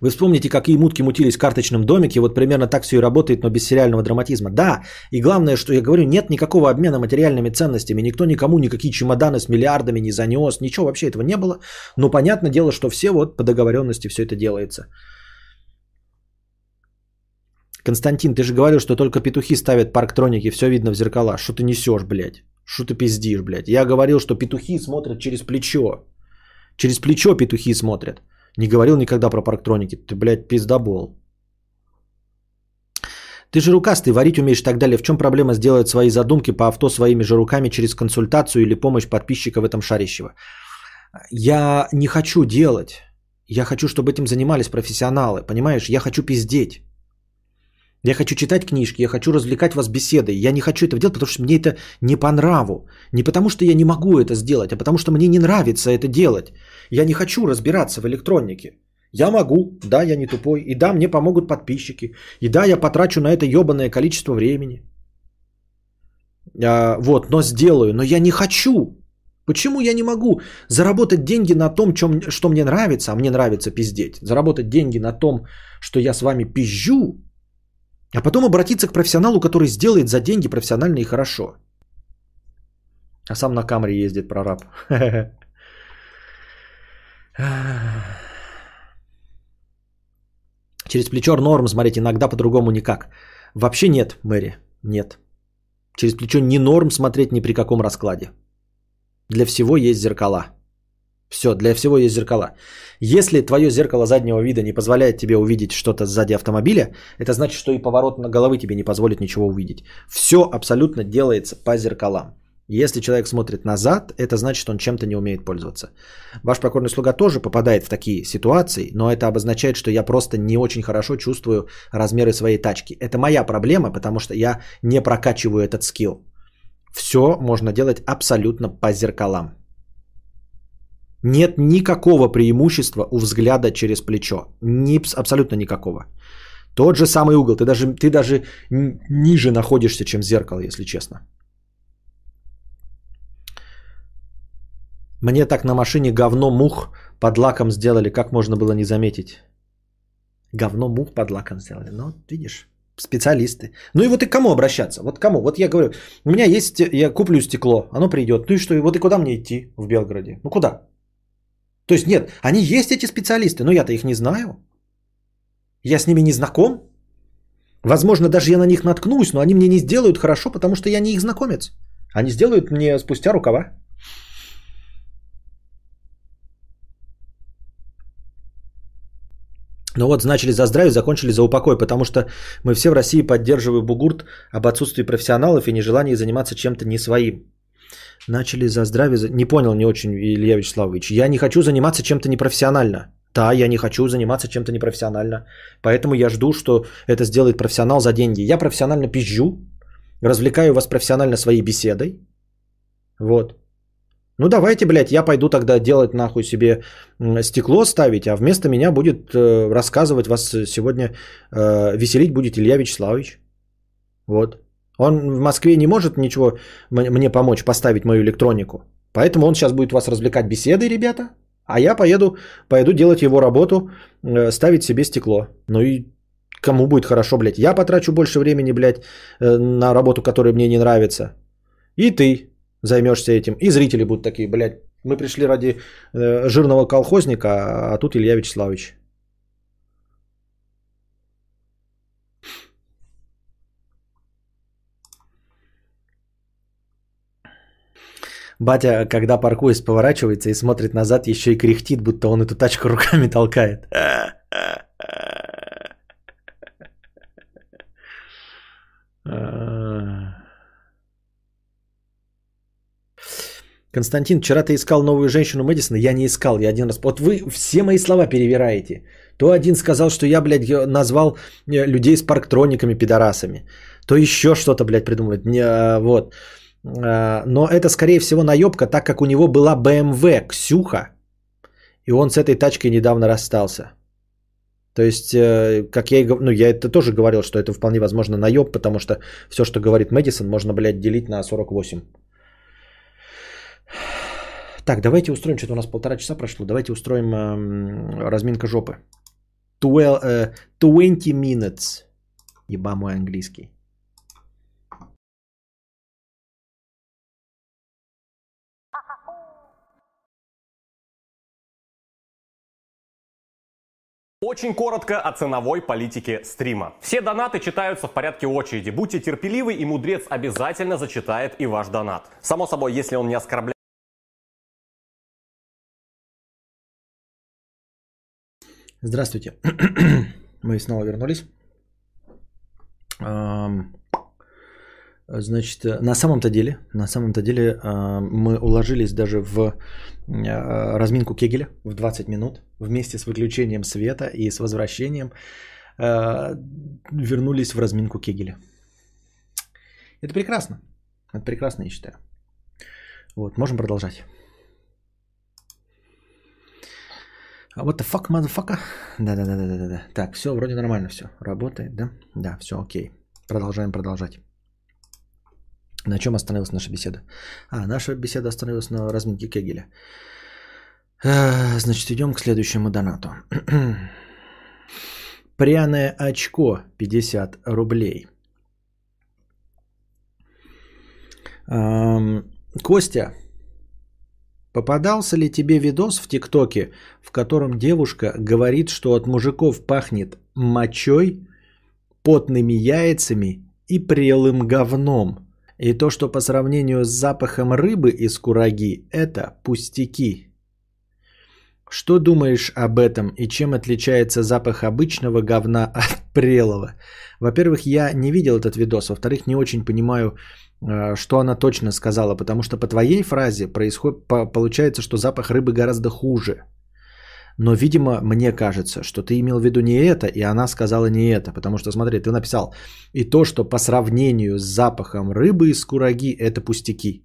Speaker 2: Вы вспомните, какие мутки мутились в карточном домике, вот примерно так все и работает, но без сериального драматизма. Да, и главное, что я говорю, нет никакого обмена материальными ценностями, никто никому никакие чемоданы с миллиардами не занес, ничего вообще этого не было, но понятное дело, что все вот по договоренности все это делается. Константин, ты же говорил, что только петухи ставят парктроники, все видно в зеркала. Что ты несешь, блядь? Что ты пиздишь, блядь? Я говорил, что петухи смотрят через плечо. Через плечо петухи смотрят. Не говорил никогда про парктроники. Ты, блядь, пиздобол. Ты же рукастый, варить умеешь и так далее. В чем проблема сделать свои задумки по авто своими же руками через консультацию или помощь подписчика в этом шарящего? Я не хочу делать. Я хочу, чтобы этим занимались профессионалы. Понимаешь? Я хочу пиздеть. Я хочу читать книжки, я хочу развлекать вас беседой. Я не хочу это делать, потому что мне это не по нраву. Не потому что я не могу это сделать, а потому что мне не нравится это делать. Я не хочу разбираться в электронике. Я могу, да, я не тупой, и да, мне помогут подписчики, и да, я потрачу на это ебаное количество времени. А, вот, но сделаю, но я не хочу. Почему я не могу заработать деньги на том, чем, что мне нравится, а мне нравится пиздеть, заработать деньги на том, что я с вами пизжу, а потом обратиться к профессионалу, который сделает за деньги профессионально и хорошо. А сам на камере ездит прораб. Через плечо норм смотреть, иногда по-другому никак. Вообще нет, Мэри, нет. Через плечо не норм смотреть ни при каком раскладе. Для всего есть зеркала. Все, для всего есть зеркала. Если твое зеркало заднего вида не позволяет тебе увидеть что-то сзади автомобиля, это значит, что и поворот на головы тебе не позволит ничего увидеть. Все абсолютно делается по зеркалам. Если человек смотрит назад, это значит, он чем-то не умеет пользоваться. Ваш покорный слуга тоже попадает в такие ситуации, но это обозначает, что я просто не очень хорошо чувствую размеры своей тачки. Это моя проблема, потому что я не прокачиваю этот скилл. Все можно делать абсолютно по зеркалам. Нет никакого преимущества у взгляда через плечо. Ни, абсолютно никакого. Тот же самый угол. Ты даже, ты даже ниже находишься, чем зеркало, если честно. Мне так на машине говно мух под лаком сделали, как можно было не заметить. Говно мух под лаком сделали. Ну, видишь, специалисты. Ну и вот и к кому обращаться? Вот кому? Вот я говорю, у меня есть, я куплю стекло, оно придет. Ну и что? И вот и куда мне идти в Белгороде? Ну куда? То есть нет, они есть эти специалисты, но я-то их не знаю. Я с ними не знаком. Возможно, даже я на них наткнусь, но они мне не сделают хорошо, потому что я не их знакомец. Они сделают мне спустя рукава. Ну вот, начали за здравие, закончили за упокой, потому что мы все в России поддерживаем бугурт об отсутствии профессионалов и нежелании заниматься чем-то не своим. Начали за здравие, не понял не очень, Илья Вячеславович. Я не хочу заниматься чем-то непрофессионально. Да, я не хочу заниматься чем-то непрофессионально. Поэтому я жду, что это сделает профессионал за деньги. Я профессионально пизжу, развлекаю вас профессионально своей беседой. Вот. Ну давайте, блядь, я пойду тогда делать нахуй себе стекло ставить, а вместо меня будет э, рассказывать вас сегодня, э, веселить будет Илья Вячеславович. Вот. Он в Москве не может ничего мне помочь поставить мою электронику. Поэтому он сейчас будет вас развлекать беседой, ребята. А я поеду, пойду делать его работу, э, ставить себе стекло. Ну и кому будет хорошо, блядь. Я потрачу больше времени, блядь, э, на работу, которая мне не нравится. И ты займешься этим. И зрители будут такие, блядь, мы пришли ради э, жирного колхозника, а тут Илья Вячеславович. Батя, когда паркуясь, поворачивается и смотрит назад, еще и кряхтит, будто он эту тачку руками толкает. Константин, вчера ты искал новую женщину Мэдисона, я не искал, я один раз... Вот вы все мои слова перевираете. То один сказал, что я, блядь, назвал э, людей с парктрониками пидорасами. То еще что-то, блядь, придумывает. А, Вот. А, Но это, скорее всего, наебка, так как у него была BMW Ксюха, и он с этой тачкой недавно расстался. То есть, э, как я и говорил, ну, я это тоже говорил, что это вполне возможно наеб, потому что все, что говорит Мэдисон, можно, блядь, делить на 48. Так, давайте устроим, что-то у нас полтора часа прошло, давайте устроим эм, разминка жопы. 12, э, 20 minutes. Еба мой английский.
Speaker 1: Очень коротко о ценовой политике стрима. Все донаты читаются в порядке очереди. Будьте терпеливы, и мудрец обязательно зачитает и ваш донат. Само собой, если он не оскорбляет
Speaker 2: Здравствуйте. Мы снова вернулись. Значит, э, на самом-то деле, на самом-то деле ам, мы уложились даже в э, разминку Кегеля в 20 минут вместе с выключением света и с возвращением э, вернулись в разминку Кегеля. Это прекрасно. Это прекрасно, я считаю. Вот, можем продолжать. А What the fuck, motherfucker? Да-да-да-да-да. Так, все, вроде нормально все. Работает, да? Да, все, окей. Продолжаем продолжать. На чем остановилась наша беседа? А, наша беседа остановилась на разминке Кегеля. А, Значит, идем к следующему донату. Пряное очко 50 рублей. Костя, попадался ли тебе видос в ТикТоке, в котором девушка говорит, что от мужиков пахнет мочой, потными яйцами и прелым говном? И то, что по сравнению с запахом рыбы из кураги, это пустяки. Что думаешь об этом и чем отличается запах обычного говна от прелого? Во-первых, я не видел этот видос. Во-вторых, не очень понимаю, что она точно сказала. Потому что по твоей фразе происходит, по- получается, что запах рыбы гораздо хуже. Но, видимо, мне кажется, что ты имел в виду не это, и она сказала не это. Потому что, смотри, ты написал, и то, что по сравнению с запахом рыбы из кураги, это пустяки.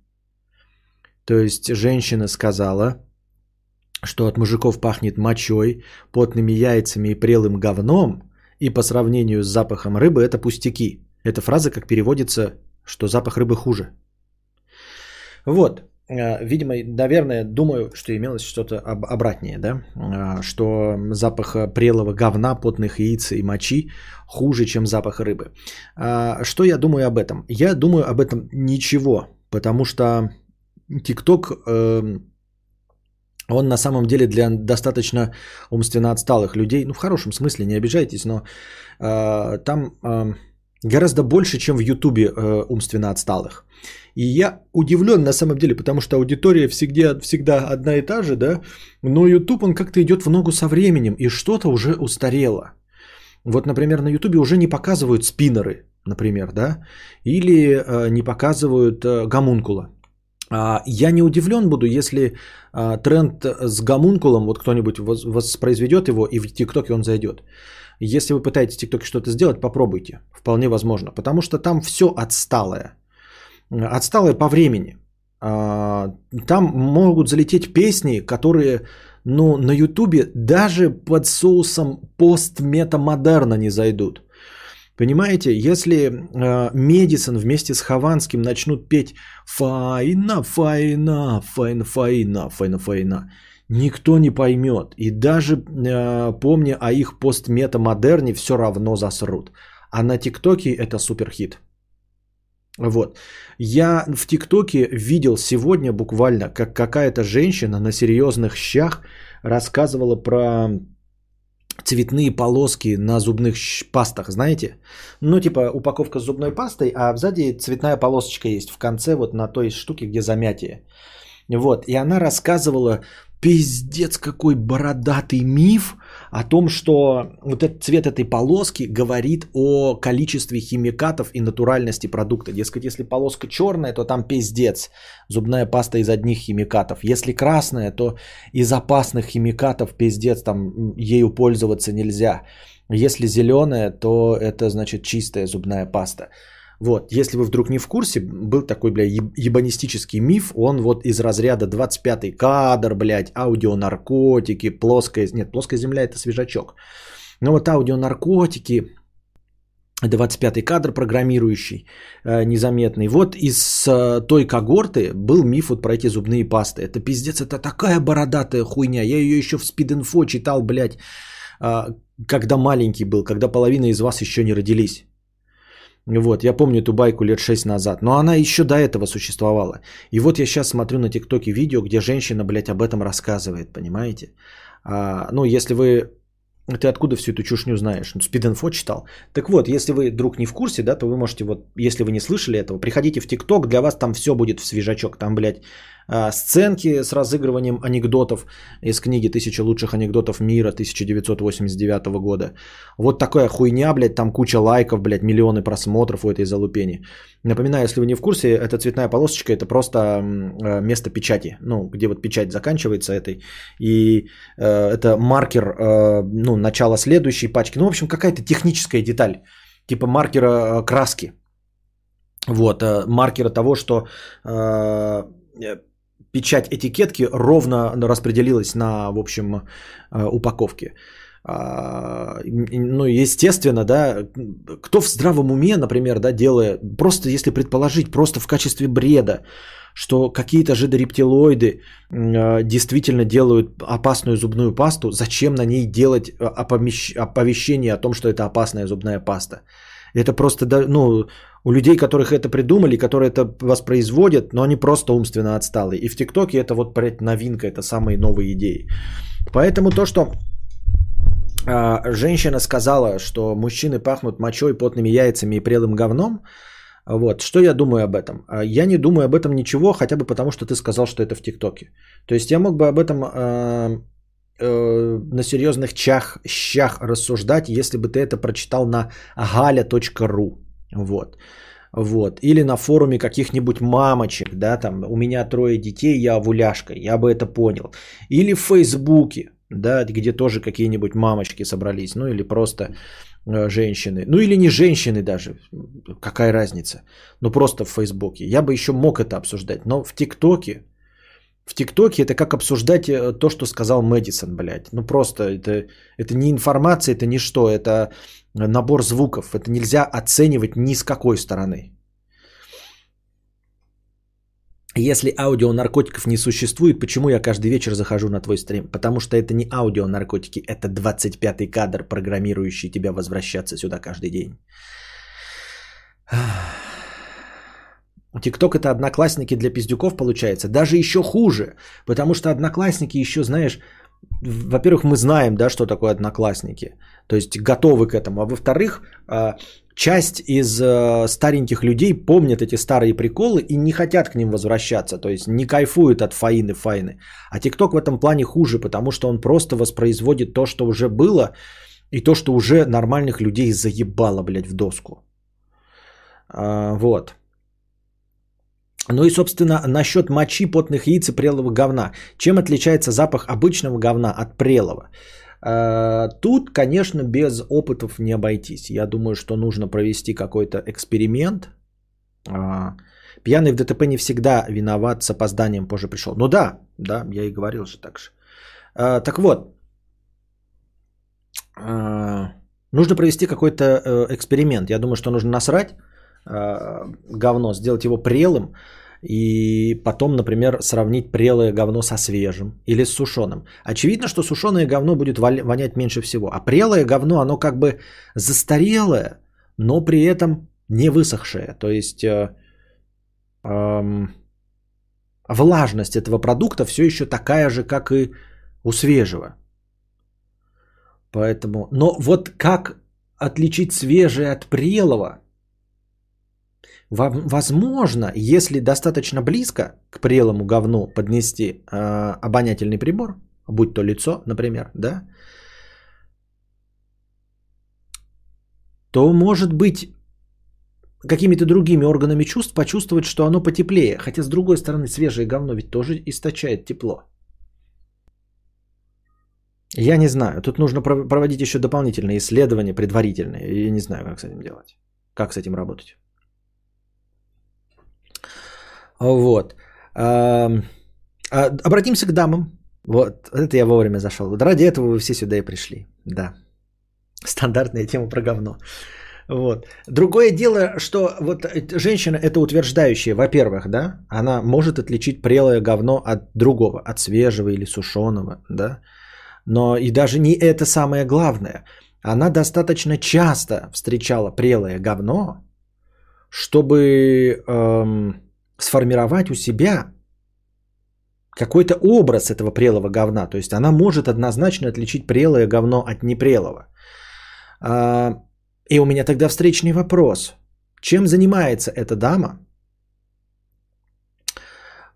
Speaker 2: То есть женщина сказала, что от мужиков пахнет мочой, потными яйцами и прелым говном, и по сравнению с запахом рыбы это пустяки. Эта фраза как переводится, что запах рыбы хуже. Вот, э, видимо, наверное, думаю, что имелось что-то об- обратнее, да, А, что запах прелого говна, потных яиц и мочи хуже, чем запах рыбы. Что я думаю об этом? Я думаю об этом ничего, потому что ТикТок эм, он на самом деле для достаточно умственно отсталых людей, ну в хорошем смысле, не обижайтесь, но э, там э, Гораздо больше, чем в Ютубе э, умственно отсталых. И я удивлен на самом деле, потому что аудитория всегда, всегда одна и та же, да, но YouTube, он как-то идет в ногу со временем, и что-то уже устарело. Вот, например, на YouTube уже не показывают спиннеры, например, да, или э, не показывают э, гомункула. А, я не удивлен буду, если а, тренд с гомункулом, вот кто-нибудь воспроизведет его и в ТикТоке он зайдет. Если вы пытаетесь в ТикТоке что-то сделать, попробуйте. Вполне возможно. Потому что там все отсталое. Отсталое по времени. А, там могут залететь песни, которые ну, на Ютубе даже под соусом пост-метамодерна не зайдут. Понимаете, если э, Медисон вместе с Хованским начнут петь «Файна, файна, файна, файна, файна, файна», никто не поймет. И даже э, помня о их постметамодерне, все равно засрут. А на ТикТоке это суперхит. Вот. Я в ТикТоке видел сегодня буквально, как какая-то женщина на серьезных щах рассказывала про цветные полоски на зубных пастах, знаете? Ну, типа упаковка с зубной пастой, а сзади цветная полосочка есть в конце вот на той штуке, где замятие. Вот, и она рассказывала пиздец какой бородатый миф о том, что вот этот цвет этой полоски говорит о количестве химикатов и натуральности продукта. Дескать, если полоска черная, то там пиздец. Зубная паста из одних химикатов. Если красная, то из опасных химикатов пиздец, там ею пользоваться нельзя. Если зеленая, то это значит чистая зубная паста. Вот, если вы вдруг не в курсе, был такой, бля, ебанистический миф, он вот из разряда 25-й кадр, блядь, аудионаркотики, плоская, нет, плоская земля это свежачок. Но вот аудионаркотики, 25-й кадр программирующий, э, незаметный. Вот из э, той когорты был миф вот про эти зубные пасты. Это пиздец, это такая бородатая хуйня. Я ее еще в спид-инфо читал, блядь, э, когда маленький был, когда половина из вас еще не родились. Вот, я помню эту байку лет 6 назад, но она еще до этого существовала. И вот я сейчас смотрю на ТикТоке видео, где женщина, блядь, об этом рассказывает, понимаете? А, ну, если вы... Ты откуда всю эту чушь не узнаешь? Ну, спид-инфо читал. Так вот, если вы вдруг не в курсе, да, то вы можете вот, если вы не слышали этого, приходите в ТикТок, для вас там все будет в свежачок. Там, блядь, сценки с разыгрыванием анекдотов из книги «Тысяча лучших анекдотов мира» 1989 года. Вот такая хуйня, блядь, там куча лайков, блядь, миллионы просмотров у этой залупени. Напоминаю, если вы не в курсе, эта цветная полосочка – это просто а, место печати, ну, где вот печать заканчивается этой, и э, это маркер, э, ну, начала следующей пачки. Ну, в общем, какая-то техническая деталь, типа маркера э, краски. Вот, э, маркера того, что э, печать этикетки ровно распределилась на, в общем, э, упаковке. А, ну, естественно, да, кто в здравом уме, например, да, делая, просто если предположить, просто в качестве бреда, что какие-то жидорептилоиды э, действительно делают опасную зубную пасту, зачем на ней делать э, оповещение о том, что это опасная зубная паста? Это просто, ну, у людей, которых это придумали, которые это воспроизводят, но они просто умственно отсталые. И в ТикТоке это вот, новинка, это самые новые идеи. Поэтому то, что а, женщина сказала, что мужчины пахнут мочой, потными яйцами и прелым говном, вот, что я думаю об этом? А, я не думаю об этом ничего, хотя бы потому, что ты сказал, что это в ТикТоке. То есть я мог бы об этом э, э, на серьезных чах, щах рассуждать, если бы ты это прочитал на gaля.ru. Вот. Вот. Или на форуме каких-нибудь мамочек, да, там, у меня трое детей, я овуляшка, я бы это понял. Или в Фейсбуке, да, где тоже какие-нибудь мамочки собрались, ну или просто э, женщины, ну или не женщины даже, какая разница, ну просто в Фейсбуке. Я бы еще мог это обсуждать, но в ТикТоке, в ТикТоке это как обсуждать э, то, что сказал Мэдисон, блядь. Ну просто это, это не информация, это не что, это набор звуков. Это нельзя оценивать ни с какой стороны. Если аудио наркотиков не существует, почему я каждый вечер захожу на твой стрим? Потому что это не аудио наркотики, это 25-й кадр, программирующий тебя возвращаться сюда каждый день. ТикТок это одноклассники для пиздюков получается. Даже еще хуже, потому что одноклассники еще, знаешь, во-первых, мы знаем, да, что такое одноклассники. То есть готовы к этому. А во-вторых, а, часть из э, стареньких людей помнят эти старые приколы и не хотят к ним возвращаться, то есть не кайфуют от фаины файны. А ТикТок в этом плане хуже, потому что он просто воспроизводит то, что уже было, и то, что уже нормальных людей заебало, блядь, в доску. А, вот. Ну и, собственно, насчет мочи, потных яиц и прелого говна. Чем отличается запах обычного говна от прелого? А, тут, конечно, без опытов не обойтись. Я думаю, что нужно провести какой-то эксперимент. А, пьяный в ДТП не всегда виноват, с опозданием позже пришел. Ну да, да, я и говорил же так же. А, так вот, нужно провести какой-то э, эксперимент. Я думаю, что нужно насрать говно, сделать его прелым, и потом, например, сравнить прелое говно со свежим или с сушеным. Очевидно, что сушеное говно будет вонять меньше всего, а прелое говно, оно как бы застарелое, но при этом не высохшее. То есть э, э, влажность этого продукта все еще такая же, как и у свежего. Поэтому, но вот как отличить свежее от прелого – Возможно, если достаточно близко к прелому говну поднести э, обонятельный прибор, будь то лицо, например, да, то может быть какими-то другими органами чувств почувствовать, что оно потеплее. Хотя с другой стороны, свежее говно ведь тоже источает тепло. Я не знаю. Тут нужно проводить еще дополнительные исследования, предварительные. Я не знаю, как с этим делать. Как с этим работать. Вот. Обратимся к дамам. Вот, это я вовремя зашел. Ради этого вы все сюда и пришли. Да. Стандартная тема про говно. Вот. Другое дело, что вот женщина это утверждающая, во-первых, да, она может отличить прелое говно от другого, от свежего или сушеного, да. Но и даже не это самое главное. Она достаточно часто встречала прелое говно, чтобы эм, сформировать у себя какой-то образ этого прелого говна. То есть она может однозначно отличить прелое говно от непрелого. А, и у меня тогда встречный вопрос. Чем занимается эта дама?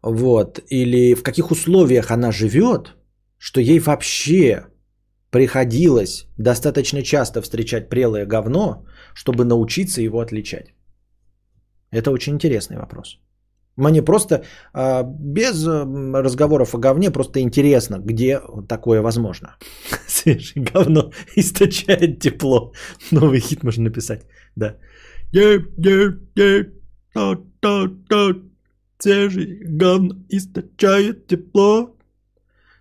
Speaker 2: Вот. Или в каких условиях она живет, что ей вообще приходилось достаточно часто встречать прелое говно, чтобы научиться его отличать? Это очень интересный вопрос. Мне просто а, без разговоров о говне просто интересно, где такое возможно. Свежее говно источает тепло. Новый хит можно написать. Да. Свежий говно источает тепло.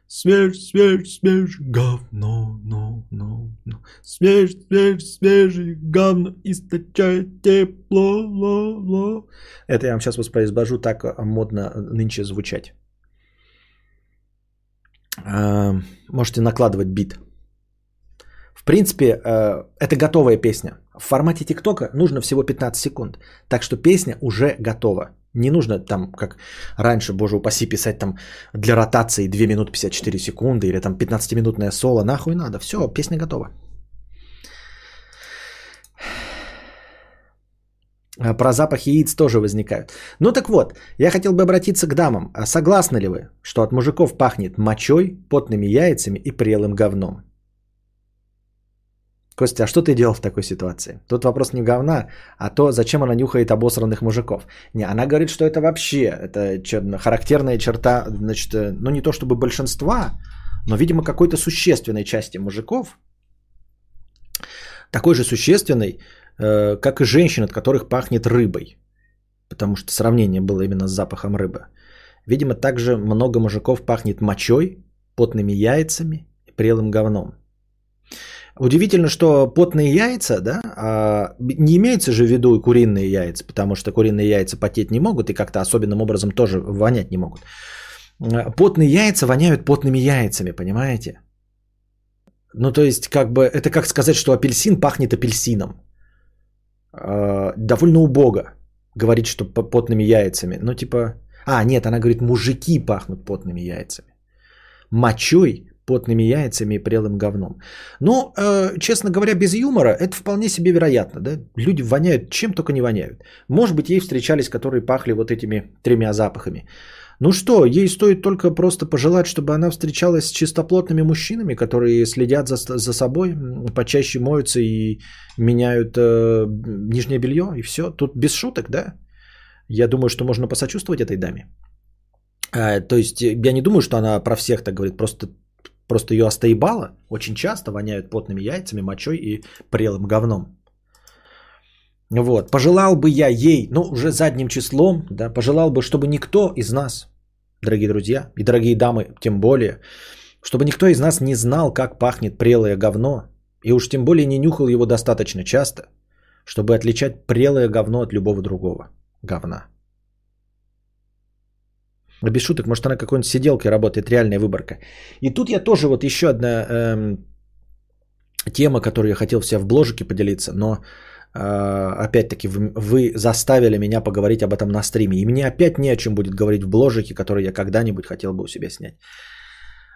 Speaker 2: Свеж, свеж, свеж, говно, но, но, но. Свеж, свеж, свежий, говно источает тепло, ло, ло. Это я вам сейчас воспроизвожу, так а, модно нынче звучать. А, можете накладывать бит. В принципе, а, это готовая песня. В формате ТикТока нужно всего 15 секунд. Так что песня уже готова. Не нужно там, как раньше, боже упаси, писать там для ротации 2 минуты 54 секунды или там 15-минутное соло. Нахуй надо. Все, песня готова. А про запах яиц тоже возникают. Ну так вот, я хотел бы обратиться к дамам. А согласны ли вы, что от мужиков пахнет мочой, потными яйцами и прелым говном? Костя, а что ты делал в такой ситуации? Тут вопрос не говна, а то, зачем она нюхает обосранных мужиков. Не, она говорит, что это вообще, это что, характерная черта, значит, э, ну не то чтобы большинства, но, видимо, какой-то существенной части мужиков, такой же существенной, э, как и женщин, от которых пахнет рыбой. Потому что сравнение было именно с запахом рыбы. Видимо, также много мужиков пахнет мочой, потными яйцами и прелым говном. Удивительно, что потные яйца, да, а, не имеется же в виду и куриные яйца, потому что куриные яйца потеть не могут и как-то особенным образом тоже вонять не могут. Потные яйца воняют потными яйцами, понимаете? Ну, то есть, как бы, это как сказать, что апельсин пахнет апельсином. А, довольно убого говорить, что потными яйцами. Ну, типа, а, нет, она говорит, мужики пахнут потными яйцами. Мочой потными яйцами и прелым говном. Но, э, честно говоря, без юмора это вполне себе вероятно. Да? Люди воняют чем только не воняют. Может быть, ей встречались, которые пахли вот этими тремя запахами. Ну что, ей стоит только просто пожелать, чтобы она встречалась с чистоплотными мужчинами, которые следят за, за собой, почаще моются и меняют э, нижнее белье, и все. Тут без шуток, да? Я думаю, что можно посочувствовать этой даме. А, то есть я не думаю, что она про всех так говорит, просто, просто ее остоебало. Очень часто воняют потными яйцами, мочой и прелым говном. Вот, пожелал бы я ей, ну, уже задним числом, да, пожелал бы, чтобы никто из нас, дорогие друзья, и дорогие дамы, тем более, чтобы никто из нас не знал, как пахнет прелое говно, и уж тем более не нюхал его достаточно часто, чтобы отличать прелое говно от любого другого говна. Без шуток, может она какой-нибудь сиделкой работает, реальная выборка. И тут я тоже вот еще одна эм, тема, которую я хотел вся в бложике поделиться, но а, опять-таки, вы заставили меня поговорить об этом на стриме. И мне опять не о чем будет говорить в бложике, который я когда-нибудь хотел бы у себя снять.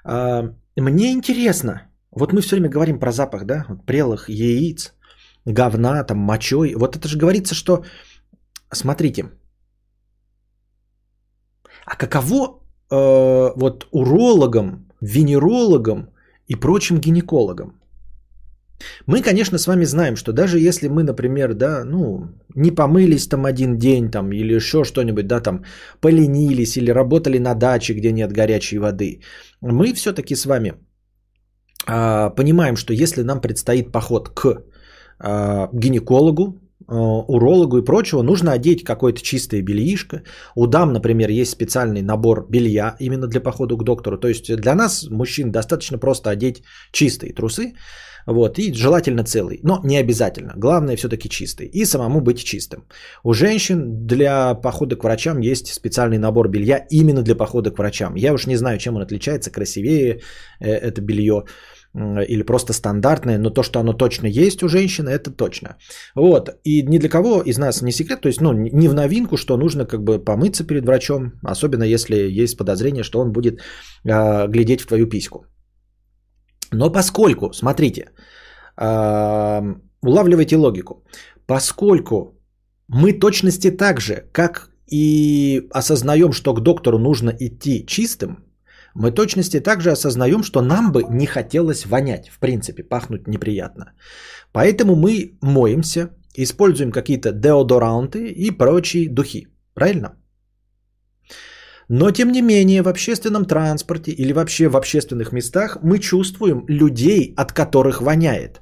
Speaker 2: А, мне интересно. Вот мы все время говорим про запах, да? Прелых яиц, говна, там, мочой. Вот это же говорится, что... Смотрите. А каково э, вот урологам, венерологам и прочим гинекологам? Мы, конечно, с вами знаем, что даже если мы, например, да, ну, не помылись там один день там или еще что-нибудь, да, там поленились или работали на даче, где нет горячей воды, мы все-таки с вами а, понимаем, что если нам предстоит поход к а, гинекологу, урологу и прочего, нужно одеть какое-то чистое бельишко. У дам, например, есть специальный набор белья именно для похода к доктору. То есть для нас, мужчин, достаточно просто одеть чистые трусы. Вот, и желательно целый, но не обязательно. Главное все-таки чистый. И самому быть чистым. У женщин для похода к врачам есть специальный набор белья именно для похода к врачам. Я уж не знаю, чем он отличается, красивее э, это белье или просто стандартное, но то, что оно точно есть у женщины, это точно. Вот, и ни для кого из нас не секрет, то есть, ну, не в новинку, что нужно как бы помыться перед врачом, особенно если есть подозрение, что он будет э, глядеть в твою письку. Но поскольку, смотрите, улавливайте логику, поскольку мы точности так же, как и осознаем, что к доктору нужно идти чистым, мы точности также осознаем, что нам бы не хотелось вонять, в принципе, пахнуть неприятно. Поэтому мы моемся, используем какие-то деодоранты и прочие духи. Правильно? Но тем не менее в общественном транспорте или вообще в общественных местах мы чувствуем людей, от которых воняет.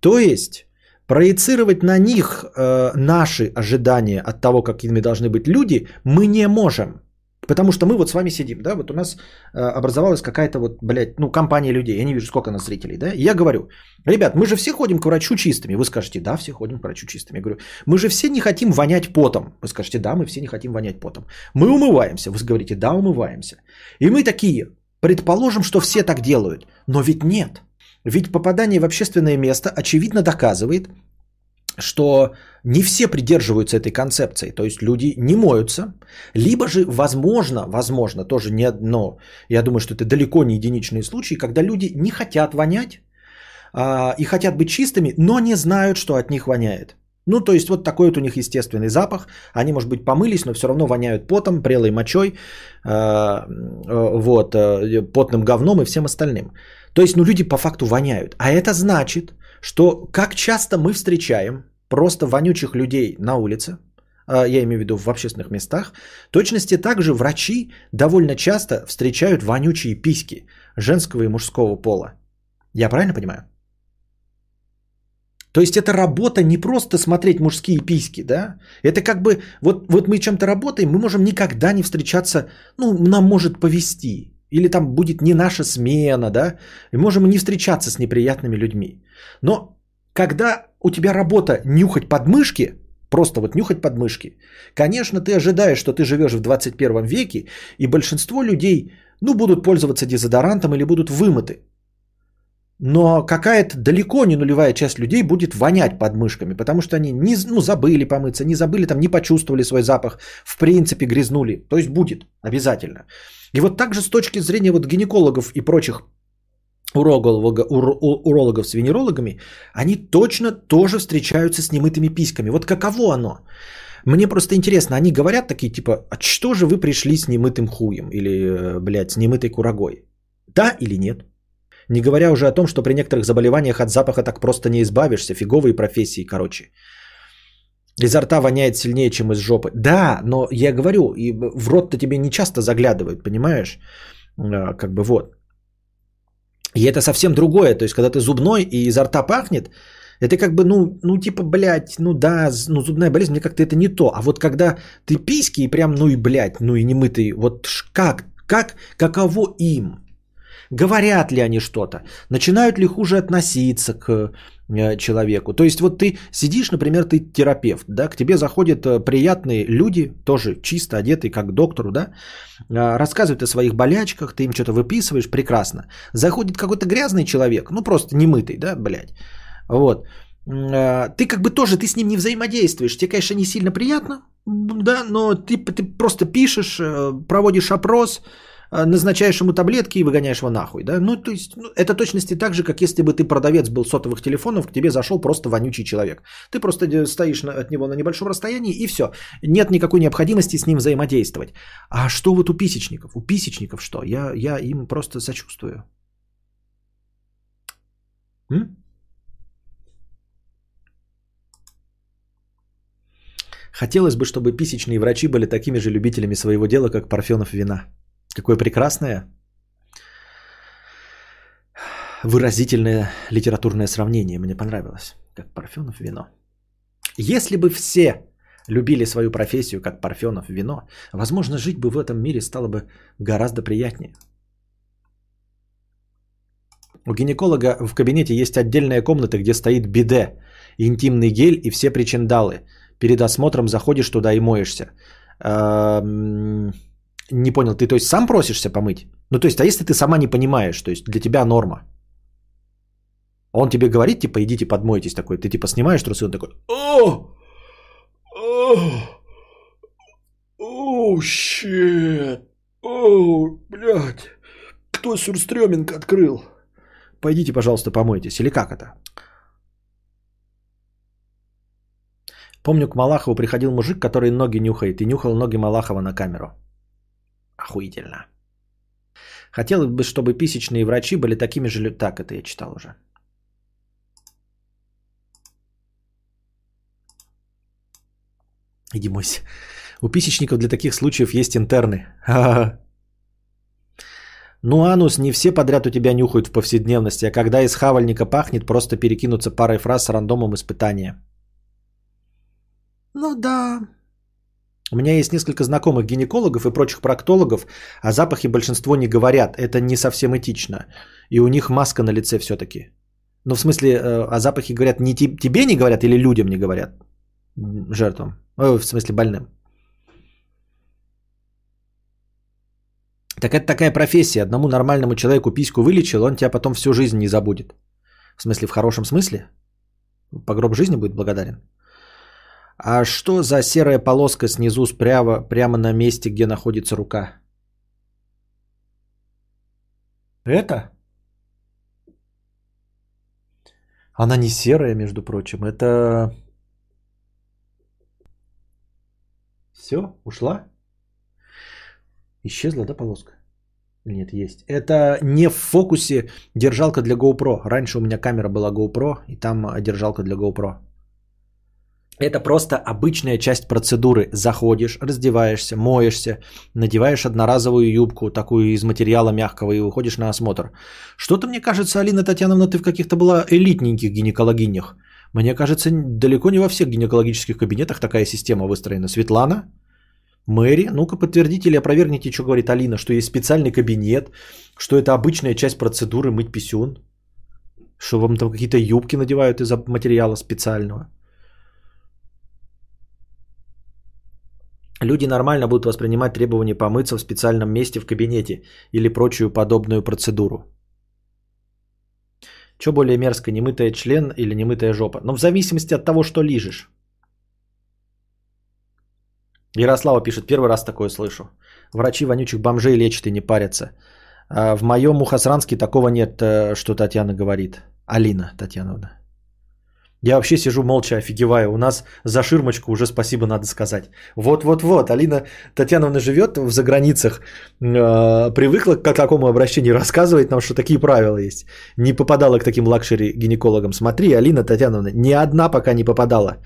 Speaker 2: То есть проецировать на них э, наши ожидания от того, какими должны быть люди, мы не можем. Потому что мы вот с вами сидим, да, вот у нас э, образовалась какая-то вот, блядь, ну, компания людей, я не вижу, сколько нас зрителей, да, и я говорю, ребят, мы же все ходим к врачу чистыми, вы скажете, да, все ходим к врачу чистыми, я говорю, мы же все не хотим вонять потом, вы скажете, да, мы все не хотим вонять потом, мы умываемся, вы говорите, да, умываемся, и мы такие, предположим, что все так делают, но ведь нет, ведь попадание в общественное место очевидно доказывает, что не все придерживаются этой концепции, то есть люди не моются, либо же, возможно, возможно, тоже не одно, я думаю, что это далеко не единичные случаи, когда люди не хотят вонять а, и хотят быть чистыми, но не знают, что от них воняет. Ну, то есть вот такой вот у них естественный запах. Они, может быть, помылись, но все равно воняют потом, прелой мочой, э, вот, э, потным говном и всем остальным. То есть, ну, люди по факту воняют. А это значит, что как часто мы встречаем просто вонючих людей на улице, а, я имею в виду в общественных местах, точности также врачи довольно часто встречают вонючие письки женского и мужского пола. Я правильно понимаю? То есть это работа не просто смотреть мужские письки, да? Это как бы, вот, вот мы чем-то работаем, мы можем никогда не встречаться, ну, нам может повести. Или там будет не наша смена, да? И можем не встречаться с неприятными людьми. Но когда у тебя работа нюхать подмышки, просто вот нюхать подмышки, конечно, ты ожидаешь, что ты живешь в 21 веке, и большинство людей, ну, будут пользоваться дезодорантом или будут вымыты. Но какая-то далеко не нулевая часть людей будет вонять подмышками, потому что они не, ну, забыли помыться, не забыли, там, не почувствовали свой запах, в принципе грязнули. То есть будет обязательно. И вот также с точки зрения вот гинекологов и прочих урологов, урологов с венерологами, они точно тоже встречаются с немытыми письками. Вот каково оно? Мне просто интересно, они говорят такие типа, а что же вы пришли с немытым хуем или, э, блядь, с немытой курагой? Да или нет? Не говоря уже о том, что при некоторых заболеваниях от запаха так просто не избавишься. Фиговые профессии, короче. Изо рта воняет сильнее, чем из жопы. Да, но я говорю, и в рот-то тебе не часто заглядывают, понимаешь? А, как бы вот. И это совсем другое. То есть, когда ты зубной и изо рта пахнет, это как бы, ну, ну типа, блядь, ну да, ну зубная болезнь, мне как-то это не то. А вот когда ты письки и прям, ну и, блядь, ну и немытый, вот как, как, каково им? Говорят ли они что-то? Начинают ли хуже относиться к э, человеку? То есть вот ты сидишь, например, ты терапевт, да, к тебе заходят э, приятные люди, тоже чисто одетые, как к доктору, да, а, рассказывают о своих болячках, ты им что-то выписываешь, прекрасно. Заходит какой-то грязный человек, ну просто немытый, да, блядь, вот. А, ты как бы тоже, ты с ним не взаимодействуешь, тебе, конечно, не сильно приятно, да, но ты, ты просто пишешь, э, проводишь опрос, назначаешь ему таблетки и выгоняешь его нахуй, да? Ну, то есть, ну, это точности так же, как если бы ты продавец был сотовых телефонов, к тебе зашел просто вонючий человек. Ты просто э, стоишь на, от него на небольшом расстоянии и все. Нет никакой необходимости с ним взаимодействовать. А что вот у писечников? У писечников что? Я, я им просто сочувствую. М? Хотелось бы, чтобы писечные врачи были такими же любителями своего дела, как Парфенов вина. Какое прекрасное выразительное литературное сравнение. Мне понравилось. Как Парфенов вино. Если бы все любили свою профессию, как Парфенов вино, возможно, жить бы в этом мире стало бы гораздо приятнее. У гинеколога в кабинете есть отдельная комната, где стоит биде, интимный гель и все причиндалы. Перед осмотром заходишь туда и моешься. Не понял, ты то есть сам просишься помыть? Ну то есть, а если ты сама не понимаешь, то есть для тебя норма? Он тебе говорит, типа, идите подмойтесь такой. Ты типа снимаешь трусы, он такой, о, о, о, щет, о, блядь, кто сюрстреминг открыл? Пойдите, пожалуйста, помойтесь. Или как это? Помню, к Малахову приходил мужик, который ноги нюхает, и нюхал ноги Малахова на камеру. Охуительно. Хотелось бы, чтобы писечные врачи были такими же... Так, это я читал уже. Иди мойся. У писечников для таких случаев есть интерны. Ну, анус, не все подряд у тебя нюхают в повседневности, а когда из хавальника пахнет, просто перекинуться парой фраз с рандомом испытания. Ну да, у меня есть несколько знакомых гинекологов и прочих проктологов, а запахи большинство не говорят. Это не совсем этично. И у них маска на лице все-таки. Ну, в смысле, э, а запахи говорят не тебе не говорят или людям не говорят? Жертвам. Э, в смысле, больным. Так это такая профессия. Одному нормальному человеку письку вылечил, он тебя потом всю жизнь не забудет. В смысле, в хорошем смысле? По гроб жизни будет благодарен. А что за серая полоска снизу справа, прямо на месте, где находится рука? Это? Она не серая, между прочим. Это... Все, ушла? Исчезла, да, полоска? Нет, есть. Это не в фокусе держалка для GoPro. Раньше у меня камера была GoPro, и там держалка для GoPro. Это просто обычная часть процедуры. Заходишь, раздеваешься, моешься, надеваешь одноразовую юбку, такую из материала мягкого, и уходишь на осмотр. Что-то мне кажется, Алина Татьяновна, ты в каких-то была элитненьких гинекологинях. Мне кажется, далеко не во всех гинекологических кабинетах такая система выстроена. Светлана? Мэри? Ну-ка подтвердите или опровергните, что говорит Алина, что есть специальный кабинет, что это обычная часть процедуры мыть писюн, что вам там какие-то юбки надевают из материала специального. Люди нормально будут воспринимать требование помыться в специальном месте в кабинете или прочую подобную процедуру. Что более мерзко, немытая член или немытая жопа? Ну, в зависимости от того, что лижешь. Ярослава пишет, первый раз такое слышу. Врачи вонючих бомжей лечат и не парятся. А в моем Мухасранске такого нет, э, что Татьяна говорит. Алина Татьяновна. Я вообще сижу молча, офигеваю. У нас за ширмочку уже спасибо надо сказать. Вот-вот-вот. Алина Татьяновна живет в заграницах, э, привыкла к такому обращению, рассказывает нам, что такие правила есть. Не попадала к таким luxury гинекологам. Смотри, Алина Татьяновна, ни одна пока не попадала.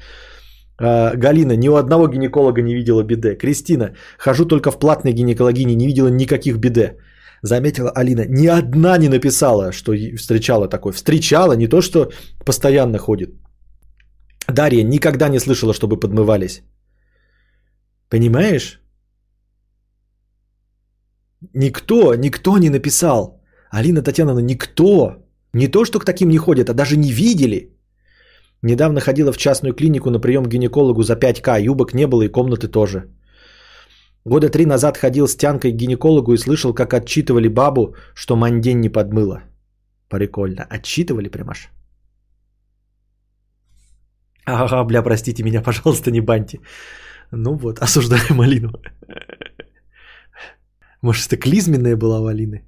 Speaker 2: Э, Галина, ни у одного гинеколога не видела биде. Кристина, хожу только в платной гинекологии, не видела никаких биде. Заметила Алина, ни одна не написала, что встречала такой. Встречала, не то, что постоянно ходит. Дарья никогда не слышала, чтобы подмывались. Понимаешь? Никто, никто не написал. Алина Татьяновна, никто. Не то, что к таким не ходят, а даже не видели. Недавно ходила в частную клинику на прием к гинекологу за 5К. Юбок не было и комнаты тоже. Года три назад ходил с тянкой к гинекологу и слышал, как отчитывали бабу, что мандень не подмыла. Прикольно. Отчитывали прям аж. Ага, бля, простите меня, пожалуйста, не баньте. Ну вот, осуждаем малину. Может, это клизменная была у Алины?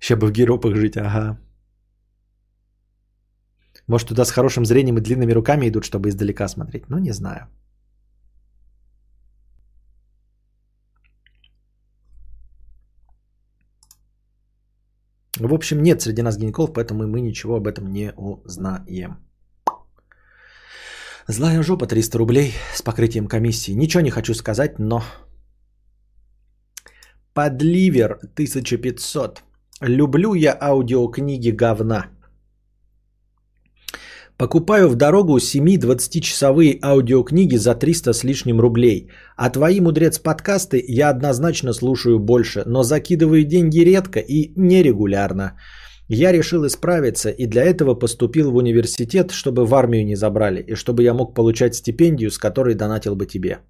Speaker 2: Сейчас бы в геропах жить, ага. Может, туда с хорошим зрением и длинными руками идут, чтобы издалека смотреть? Ну, не знаю. В общем, нет среди нас гинекологов, поэтому мы ничего об этом не узнаем. Злая жопа 300 рублей с покрытием комиссии. Ничего не хочу сказать, но... Подливер 1500. Люблю я аудиокниги говна. Покупаю в дорогу 7-20-часовые аудиокниги за 300 с лишним рублей. А твои, мудрец, подкасты я однозначно слушаю больше, но закидываю деньги редко и нерегулярно. Я решил исправиться и для этого поступил в университет, чтобы в армию не забрали, и чтобы я мог получать стипендию, с которой донатил бы тебе.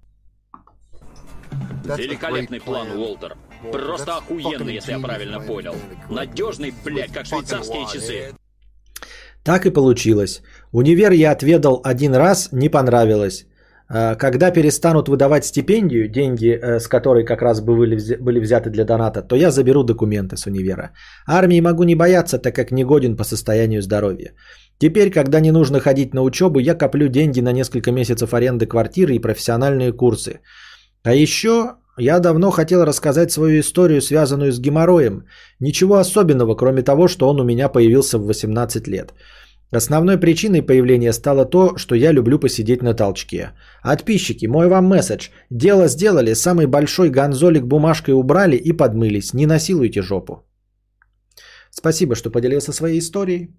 Speaker 5: Великолепный план, Уолтер. Просто охуенный, если я правильно понял. Надежный, блядь, как швейцарские часы.
Speaker 2: Так и получилось. Универ я отведал один раз, не понравилось. А, когда перестанут выдавать стипендию, деньги э, с которой как раз бы были взяты для доната, то я заберу документы с универа. Армии могу не бояться, так как не годен по состоянию здоровья. Теперь, когда не нужно ходить на учебу, я коплю деньги на несколько месяцев аренды квартиры и профессиональные курсы. А еще я давно хотел рассказать свою историю, связанную с геморроем. Ничего особенного, кроме того, что он у меня появился в 18 лет. Основной причиной появления стало то, что я люблю посидеть на толчке. Подписчики, мой вам месседж. Дело сделали, самый большой гонзолик бумажкой убрали и подмылись. Не насилуйте жопу. Спасибо, что поделился своей историей.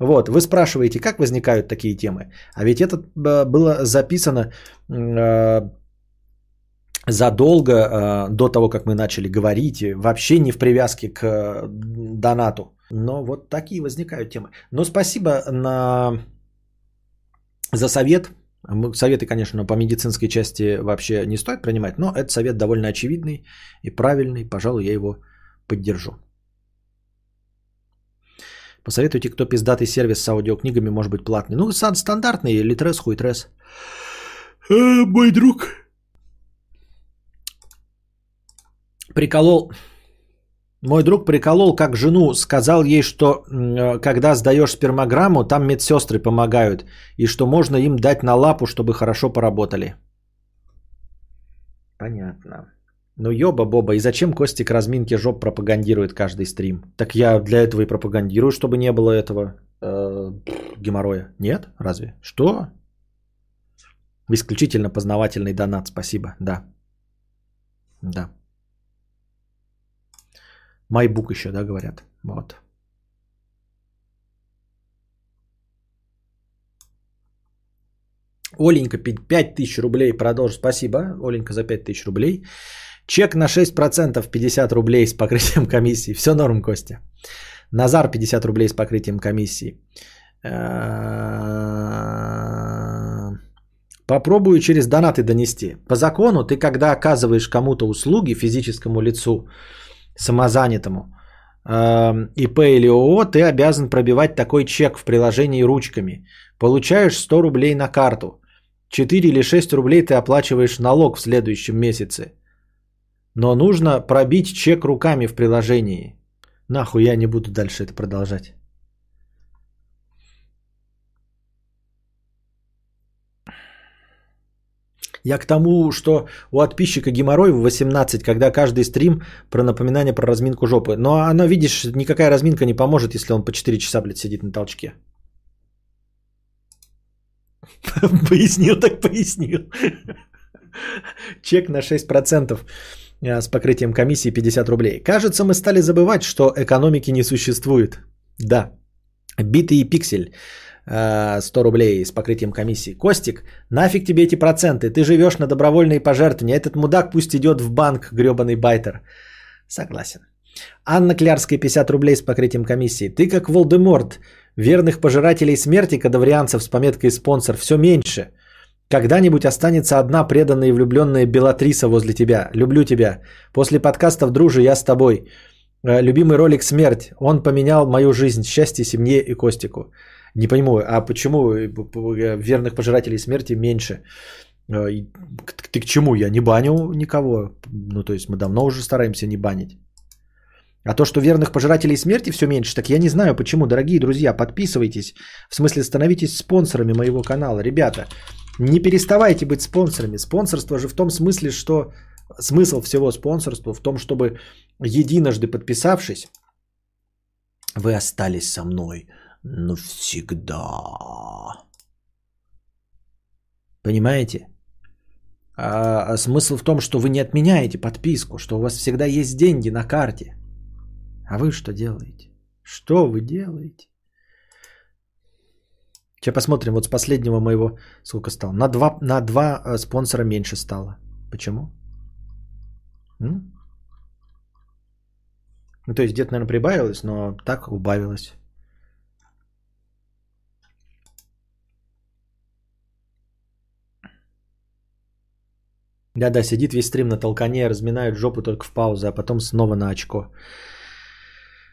Speaker 2: Вот, вы спрашиваете, как возникают такие темы. А ведь это э, было записано э, задолго э, до того, как мы начали говорить, вообще не в привязке к э, донату. Но вот такие возникают темы. Но спасибо на... за совет. Советы, конечно, по медицинской части вообще не стоит принимать, но этот совет довольно очевидный и правильный. Пожалуй, я его поддержу. Посоветуйте, кто пиздатый сервис с аудиокнигами может быть платный. Ну, стандартный, Литрес, Хуйтрес. Э, мой друг приколол, мой друг приколол, как жену, сказал ей, что э, когда сдаешь спермограмму, там медсестры помогают, и что можно им дать на лапу, чтобы хорошо поработали. Понятно. Ну ёба-боба, и зачем Костик разминки жоп пропагандирует каждый стрим? Так я для этого и пропагандирую, чтобы не было этого э, геморроя. Нет? Разве? Что? Исключительно познавательный донат, спасибо, да. Да. Майбук еще, да, говорят. Вот. Оленька, 5000 рублей продолжи. Спасибо, Оленька, за 5000 рублей. Чек на 6%, 50 рублей с покрытием комиссии. Все норм, Костя. Назар, 50 рублей с покрытием комиссии. Попробую через донаты донести. По закону ты, когда оказываешь кому-то услуги, физическому лицу, самозанятому, э, ИП или ООО, ты обязан пробивать такой чек в приложении ручками. Получаешь 100 рублей на карту. 4 или 6 рублей ты оплачиваешь налог в следующем месяце. Но нужно пробить чек руками в приложении. Нахуй я не буду дальше это продолжать. Я к тому, что у подписчика геморрой в 18, когда каждый стрим про напоминание про разминку жопы. Но она, видишь, никакая разминка не поможет, если он по 4 часа, блядь, сидит на толчке. Пояснил так пояснил. Чек на 6% э, с покрытием комиссии 50 рублей. Кажется, мы стали забывать, что экономики не существует. Да. Битый пиксель. 100 рублей с покрытием комиссии. Костик, нафиг тебе эти проценты? Ты живешь на добровольные пожертвования. Этот мудак пусть идет в банк, гребаный байтер. Согласен. Анна Клярская, 50 рублей с покрытием комиссии. Ты как Волдеморт. Верных пожирателей смерти, кадаврианцев с пометкой спонсор, все меньше. Когда-нибудь останется одна преданная и влюбленная Белатриса возле тебя. Люблю тебя. После подкастов «Дружи, я с тобой». Э, любимый ролик «Смерть». Он поменял мою жизнь, счастье семье и Костику. Не пойму, а почему верных пожирателей смерти меньше? Э, ты к чему? Я не баню никого. Ну, то есть мы давно уже стараемся не банить. А то, что верных пожирателей смерти все меньше, так я не знаю почему. Дорогие друзья, подписывайтесь. В смысле, становитесь спонсорами моего канала. Ребята, не переставайте быть спонсорами. Спонсорство же в том смысле, что смысл всего спонсорства в том, чтобы единожды подписавшись, вы остались со мной навсегда. Понимаете? А, а смысл в том, что вы не отменяете подписку, что у вас всегда есть деньги на карте. А вы что делаете? Что вы делаете? Сейчас посмотрим, вот с последнего моего сколько стало. На два, на два э, спонсора меньше стало. Почему? М? Ну, то есть где-то, наверное, прибавилось, но так убавилось. Да-да, сидит весь стрим на толкане, разминает жопу только в паузу, а потом снова на очко.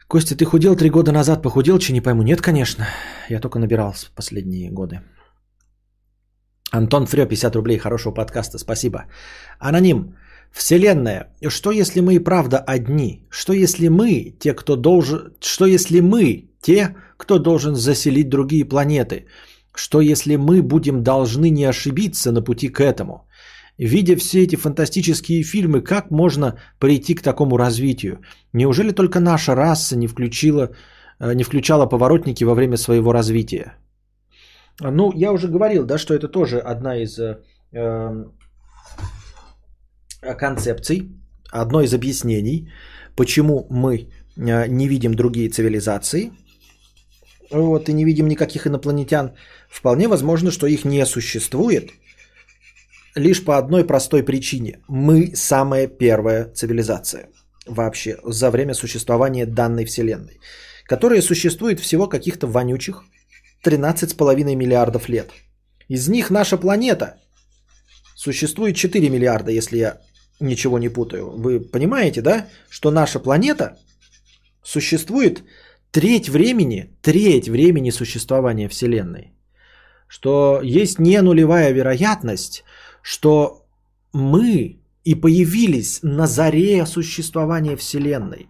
Speaker 2: Костя, ты худел три года назад, похудел, че не пойму? Нет, конечно. Я только набирался последние годы. Антон Фрё, 50 рублей, хорошего подкаста, спасибо. Аноним. Вселенная, что если мы и правда одни? Что если мы, те, кто должен... Что если мы, те, кто должен заселить другие планеты? Что если мы будем должны не ошибиться на пути к этому? Видя все эти фантастические фильмы, как можно прийти к такому развитию? Неужели только наша раса не включила, э, не включала поворотники во время своего развития? Ну, я уже говорил, да, что это тоже одна из э, эм, концепций, одно из объяснений, почему мы э, не видим другие цивилизации, вот, и не видим никаких инопланетян. Вполне возможно, что их не существует – лишь по одной простой причине. Мы самая первая цивилизация вообще за время существования данной Вселенной, которая существует всего каких-то вонючих 13,5 миллиардов лет. Из них наша планета существует 4 миллиарда, если я ничего не путаю. Вы понимаете, да, что наша планета существует треть времени, треть времени существования Вселенной. Что есть не нулевая вероятность, что мы и появились на заре существования Вселенной.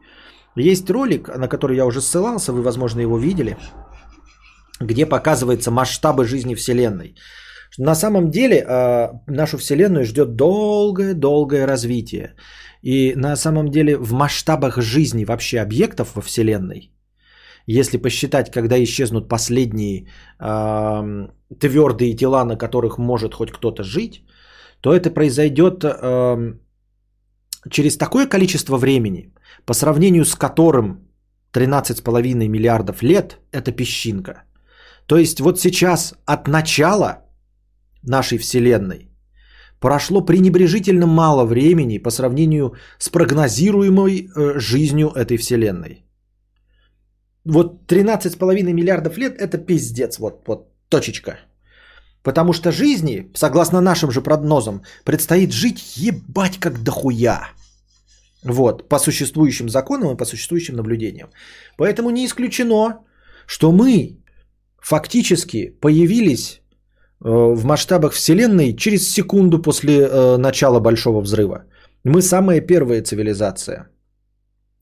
Speaker 2: Есть ролик, на который я уже ссылался, вы, возможно, его видели, где показывается масштабы жизни Вселенной. На самом деле э, нашу Вселенную ждет долгое-долгое развитие. И на самом деле в масштабах жизни вообще объектов во Вселенной, если посчитать, когда исчезнут последние э, твердые тела, на которых может хоть кто-то жить, то это произойдет э, через такое количество времени, по сравнению с которым 13,5 миллиардов лет – это песчинка. То есть вот сейчас от начала нашей Вселенной прошло пренебрежительно мало времени по сравнению с прогнозируемой э, жизнью этой Вселенной. Вот 13,5 миллиардов лет – это пиздец, вот, вот точечка – Потому что жизни, согласно нашим же прогнозам, предстоит жить ебать как дохуя. Вот, по существующим законам и по существующим наблюдениям. Поэтому не исключено, что мы фактически появились э, в масштабах Вселенной через секунду после э, начала Большого взрыва. Мы самая первая цивилизация.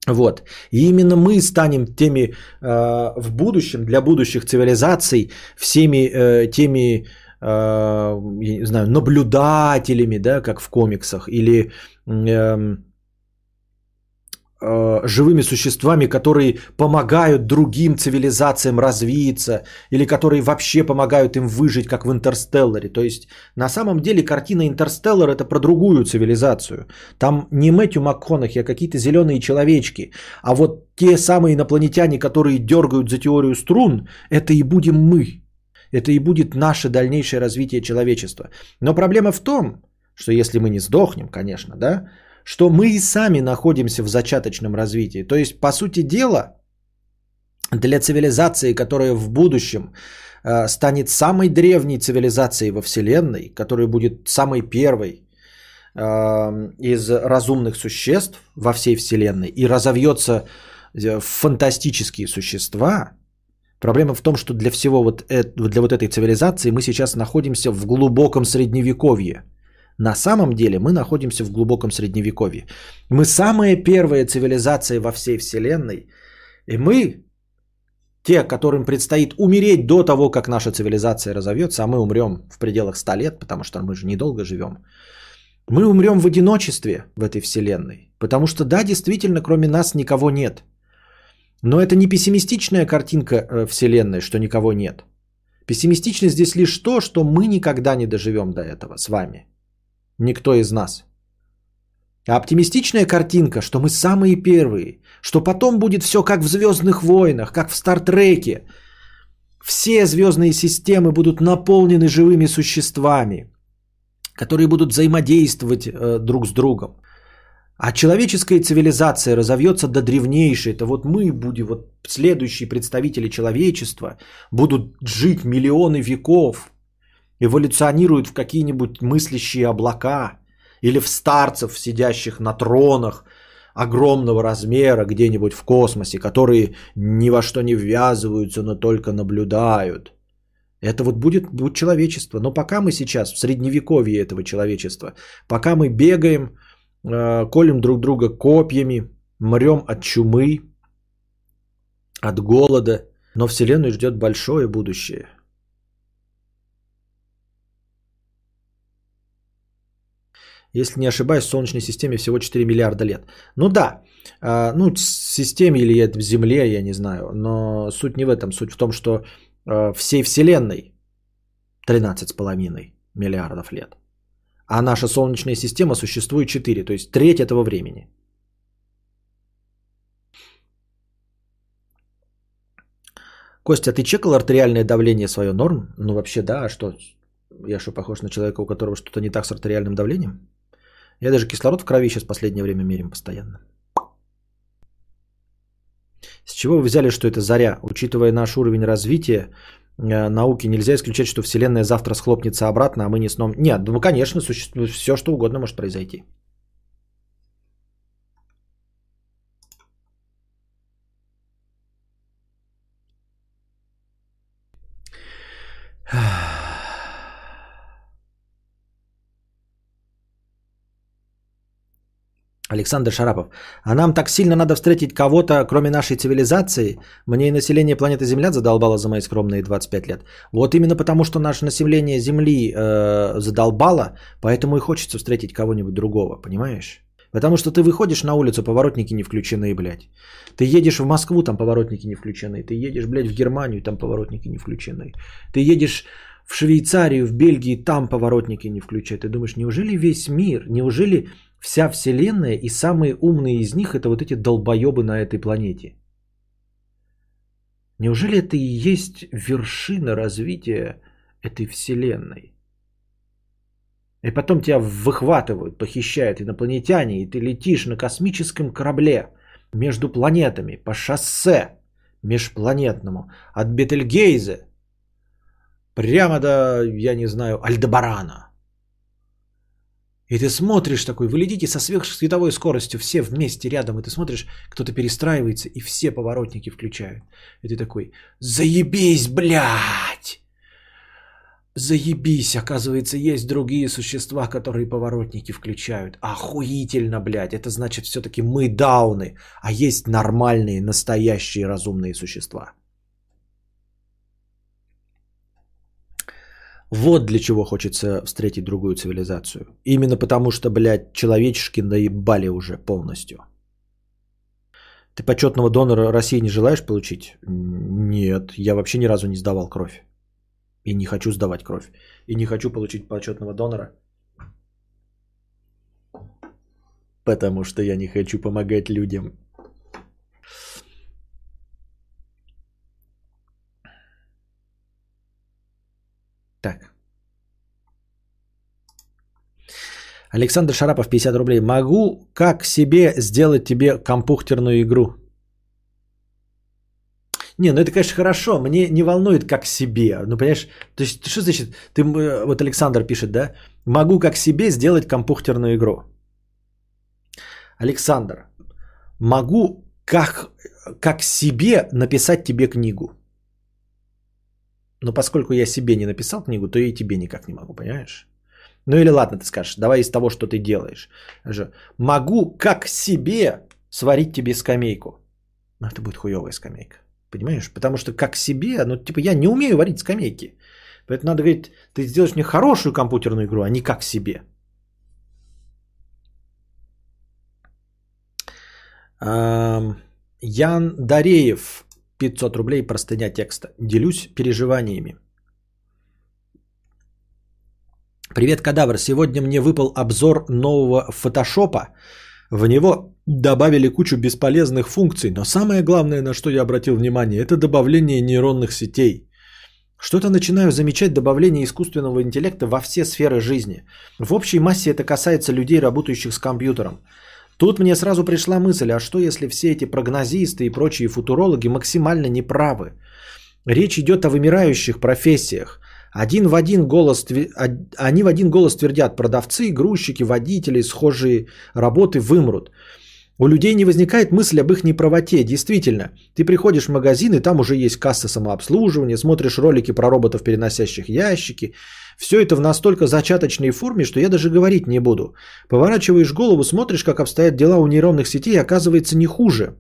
Speaker 2: Вот. И именно мы станем теми э, в будущем, для будущих цивилизаций, всеми э, теми, я не знаю, наблюдателями, да, как в комиксах, или э, э, живыми существами, которые помогают другим цивилизациям развиться, или которые вообще помогают им выжить, как в Интерстелларе. То есть на самом деле картина Интерстеллар это про другую цивилизацию. Там не Мэтью МакКонахи, а какие-то зеленые человечки. А вот те самые инопланетяне, которые дергают за теорию струн, это и будем мы. Это и будет наше дальнейшее развитие человечества. Но проблема в том, что если мы не сдохнем, конечно, да, что мы и сами находимся в зачаточном развитии. То есть, по сути дела, для цивилизации, которая в будущем э, станет самой древней цивилизацией во Вселенной, которая будет самой первой э, из разумных существ во всей Вселенной и разовьется в фантастические существа, проблема в том, что для всего вот, для вот этой цивилизации мы сейчас находимся в глубоком средневековье – на самом деле мы находимся в глубоком средневековье. Мы самая первая цивилизация во всей Вселенной. И мы, те, которым предстоит умереть до того, как наша цивилизация разовьется, а мы умрем в пределах 100 лет, потому что мы же недолго живем. Мы умрем в одиночестве в этой Вселенной. Потому что да, действительно, кроме нас никого нет. Но это не пессимистичная картинка э, Вселенной, что никого нет. Пессимистично здесь лишь то, что мы никогда не доживем до этого с вами. Никто из нас. А оптимистичная картинка, что мы самые первые, что потом будет все как в Звездных войнах, как в Стартреке. Все звездные системы будут наполнены живыми существами, которые будут взаимодействовать э, друг с другом. А человеческая цивилизация разовьется до древнейшей. Это вот мы будем, вот следующие представители человечества будут жить миллионы веков, эволюционируют в какие-нибудь мыслящие облака или в старцев, сидящих на тронах огромного размера где-нибудь в космосе, которые ни во что не ввязываются, но только наблюдают. Это вот будет, будет человечество. Но пока мы сейчас в средневековье этого человечества, пока мы бегаем, колем друг друга копьями, мрем от чумы, от голода, но Вселенную ждет большое будущее – Если не ошибаюсь, в Солнечной системе всего 4 миллиарда лет. Ну да, а, ну системе или в Земле, я не знаю. Но суть не в этом. Суть в том, что а, всей Вселенной 13,5 миллиардов лет. А наша Солнечная система существует 4, то есть треть этого времени. Костя, ты чекал артериальное давление свое норм? Ну вообще да, а что? Я что, похож на человека, у которого что-то не так с артериальным давлением? Я даже кислород в крови сейчас в последнее время мерим постоянно. С чего вы взяли, что это заря? Учитывая наш уровень развития науки, нельзя исключать, что Вселенная завтра схлопнется обратно, а мы не сном... Нет, ну конечно, существует все, что угодно может произойти. Александр Шарапов. А нам так сильно надо встретить кого-то, кроме нашей цивилизации? Мне и население планеты Земля задолбало за мои скромные 25 лет. Вот именно потому, что наше население Земли э, задолбало, поэтому и хочется встретить кого-нибудь другого, понимаешь? Потому что ты выходишь на улицу, поворотники не включены, блядь. Ты едешь в Москву, там поворотники не включены. Ты едешь, блядь, в Германию, там поворотники не включены. Ты едешь в Швейцарию, в Бельгии, там поворотники не включены. Ты думаешь, неужели весь мир, неужели вся Вселенная и самые умные из них это вот эти долбоебы на этой планете. Неужели это и есть вершина развития этой Вселенной? И потом тебя выхватывают, похищают инопланетяне, и ты летишь на космическом корабле между планетами по шоссе межпланетному от Бетельгейзе прямо до, я не знаю, Альдебарана – И ты смотришь такой, вы летите со сверхсветовой скоростью, все вместе рядом, и ты смотришь, кто-то перестраивается, и все поворотники включают. И ты такой, заебись, блядь! Заебись, оказывается, есть другие существа, которые поворотники включают. Охуительно, блядь. Это значит, все-таки мы дауны, а есть нормальные, настоящие разумные существа. Вот для чего хочется встретить другую цивилизацию. Именно потому, что, блядь, человечешки наебали уже полностью. Ты почетного донора России не желаешь получить? Нет, я вообще ни разу не сдавал кровь. И не хочу сдавать кровь. И не хочу получить почетного донора. Потому что я не хочу помогать людям. Так. Александр Шарапов, 50 рублей. Могу как себе сделать тебе компьютерную игру? Не, ну это, конечно, хорошо. Мне не волнует, как себе. Ну, понимаешь, то есть, что значит, ты, э, вот Александр пишет, да? Могу как себе сделать компьютерную игру. Александр, могу как, как себе написать тебе книгу. Но поскольку я себе не написал книгу, то и тебе никак не могу, понимаешь? Ну или ладно, ты скажешь, давай из того, что ты делаешь. Могу как себе сварить тебе скамейку. Но это будет хуевая скамейка. Понимаешь? Потому что как себе, ну типа я не умею варить скамейки. Поэтому надо говорить, ты сделаешь мне хорошую компьютерную игру, а не как себе. Ян Дареев, 500 рублей, простыня текста. Делюсь переживаниями. Привет, кадавр. Сегодня мне выпал обзор нового фотошопа. В него добавили кучу бесполезных функций, но самое главное, на что я обратил внимание, это добавление нейронных сетей. Что-то начинаю замечать добавление искусственного интеллекта во все сферы жизни. В общей массе это касается людей, работающих с компьютером. Тут мне сразу пришла мысль, а что если все эти прогнозисты и прочие футурологи максимально неправы? Речь идет о вымирающих профессиях. Один в один голос, они в один голос твердят, продавцы, грузчики, водители, схожие работы вымрут. У людей не возникает мысль об их неправоте. Действительно, ты приходишь в магазин, и там уже есть касса самообслуживания, смотришь ролики про роботов, переносящих ящики. Все это в настолько зачаточной форме, что я даже говорить не буду. Поворачиваешь голову, смотришь, как обстоят дела у нейронных сетей, оказывается не хуже.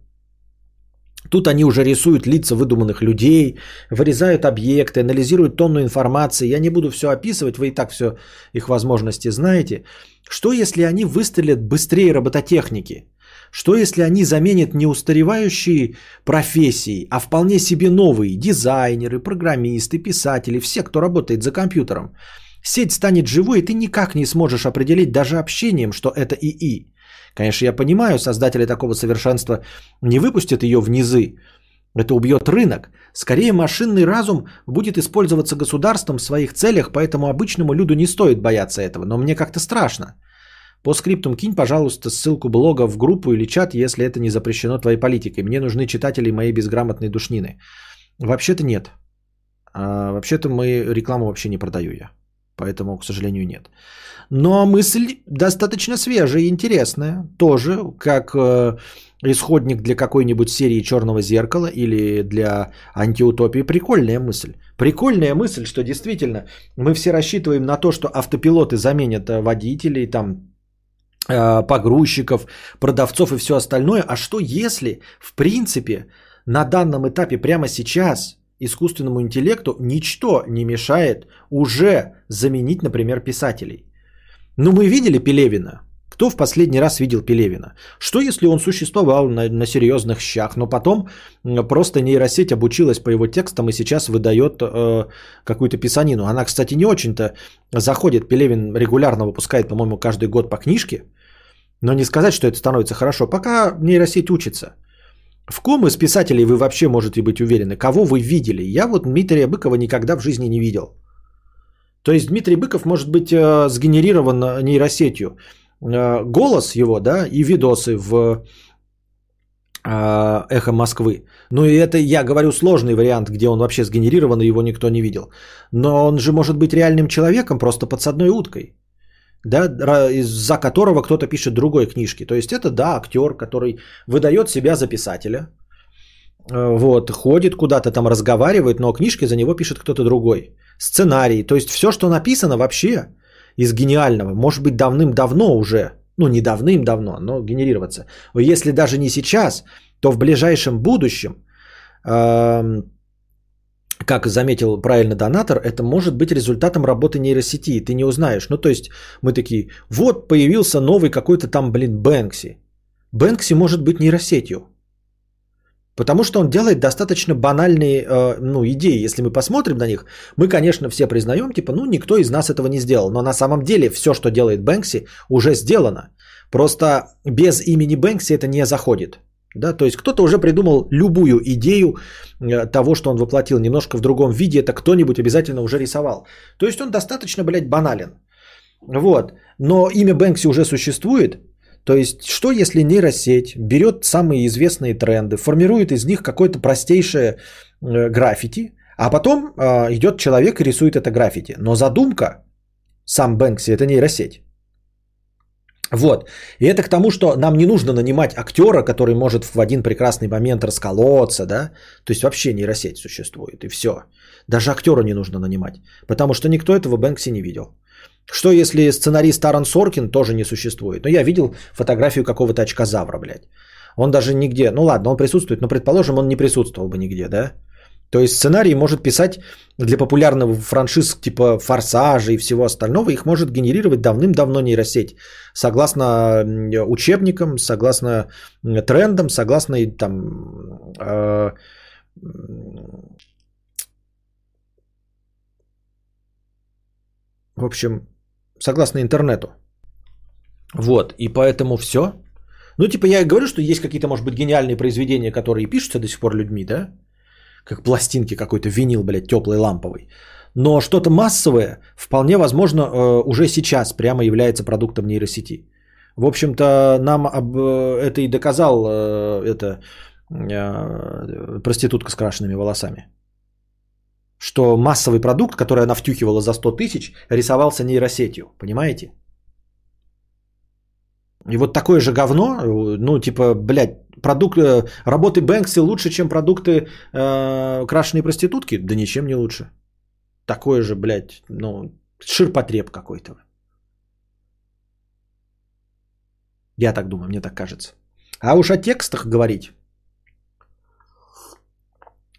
Speaker 2: Тут они уже рисуют лица выдуманных людей, вырезают объекты, анализируют тонну информации. Я не буду все описывать, вы и так все их возможности знаете. Что если они выстрелят быстрее робототехники? Что если они заменят не устаревающие профессии, а вполне себе новые дизайнеры, программисты, писатели, все, кто работает за компьютером? Сеть станет живой, и ты никак не сможешь определить даже общением, что это ИИ. Конечно, я понимаю, создатели такого совершенства не выпустят ее в низы. Это убьет рынок. Скорее, машинный разум будет использоваться государством в своих целях, поэтому обычному люду не стоит бояться этого. Но мне как-то страшно. По скриптум кинь, пожалуйста, ссылку блога в группу или чат, если это не запрещено твоей политикой. Мне нужны читатели моей безграмотной душнины. Вообще-то нет. А, вообще-то мы рекламу вообще не продаю я. Поэтому, к сожалению, нет. Но мысль достаточно свежая и интересная. Тоже как э, исходник для какой-нибудь серии Черного зеркала или для антиутопии. Прикольная мысль. Прикольная мысль, что действительно мы все рассчитываем на то, что автопилоты заменят э, водителей, там погрузчиков, продавцов и все остальное. А что если, в принципе, на данном этапе прямо сейчас искусственному интеллекту ничто не мешает уже заменить, например, писателей? Ну, мы видели Пелевина. Кто в последний раз видел Пелевина? Что если он существовал на, на серьезных щах, но потом просто нейросеть обучилась по его текстам и сейчас выдает э, какую-то писанину? Она, кстати, не очень-то заходит. Пелевин регулярно выпускает, по-моему, каждый год по книжке. Но не сказать, что это становится хорошо. Пока нейросеть учится. В ком из писателей вы вообще можете быть уверены? Кого вы видели? Я вот Дмитрия Быкова никогда в жизни не видел. То есть Дмитрий Быков может быть э, сгенерирован э, нейросетью. Э, голос его, да, и видосы в эхо Москвы. Ну и это я говорю сложный вариант, где он вообще сгенерирован, и его никто не видел. Но он же может быть реальным человеком, просто подсадной уткой. да, из-за которого кто-то пишет другой книжки. То есть это, да, актер, который выдает себя за писателя, э, вот, ходит куда-то там, разговаривает, но книжки за него пишет кто-то другой. Сценарий, то есть все, что написано вообще из гениального, может быть давным-давно уже, ну не давным-давно, но генерироваться. Если даже не сейчас, то в ближайшем будущем, эм, как заметил правильно донатор, это может быть результатом работы нейросети, ты не узнаешь. Ну то есть мы такие, вот появился новый какой-то там, блин, Бэнкси. Бэнкси может быть нейросетью. Потому что он делает достаточно банальные э, ну, идеи. Если мы посмотрим на них, мы, конечно, все признаем, типа, ну, никто из нас этого не сделал. Но на самом деле все, что делает Бэнкси, уже сделано. Просто без имени Бэнкси это не заходит. Да, то есть кто-то уже придумал любую идею э, того, что он воплотил немножко в другом виде, это кто-нибудь обязательно уже рисовал. То есть он достаточно, блядь, банален. Вот. Но имя Бэнкси уже существует, то есть, что если нейросеть берет самые известные тренды, формирует из них какое-то простейшее э, граффити, а потом э, идет человек и рисует это граффити. Но задумка, сам Бэнкси, это нейросеть. Вот. И это к тому, что нам не нужно нанимать актера, который может в один прекрасный момент расколоться, да? То есть вообще нейросеть существует, и все. Даже актера не нужно нанимать, потому что никто этого Бэнкси не видел. Что если сценарист Аарон Соркин тоже не существует? Ну, я видел фотографию какого-то очкозавра, блядь. Он даже нигде, ну ладно, он присутствует, но предположим, он не присутствовал бы нигде, да? То есть сценарий может писать для популярного франшиз типа «Форсажа» и всего остального, их может генерировать давным-давно нейросеть. Согласно учебникам, согласно трендам, согласно там, э, в общем, согласно интернету. Вот, и поэтому все. Ну, типа, я говорю, что есть какие-то, может быть, гениальные произведения, которые пишутся до сих пор людьми, да? Как пластинки какой-то, винил, блядь, теплый, ламповый. Но что-то массовое, вполне возможно, э, уже сейчас прямо является продуктом нейросети. В общем-то, нам об, э, это и доказал э, это проститутка с крашенными волосами что массовый продукт, который она втюхивала за 100 тысяч, рисовался нейросетью. Понимаете? И вот такое же говно, ну, типа, блядь, продукт, э, работы Бэнкси лучше, чем продукты э, крашеной проститутки? Да ничем не лучше. Такое же, блядь, ну, ширпотреб какой-то. Я так думаю, мне так кажется. А уж о текстах говорить.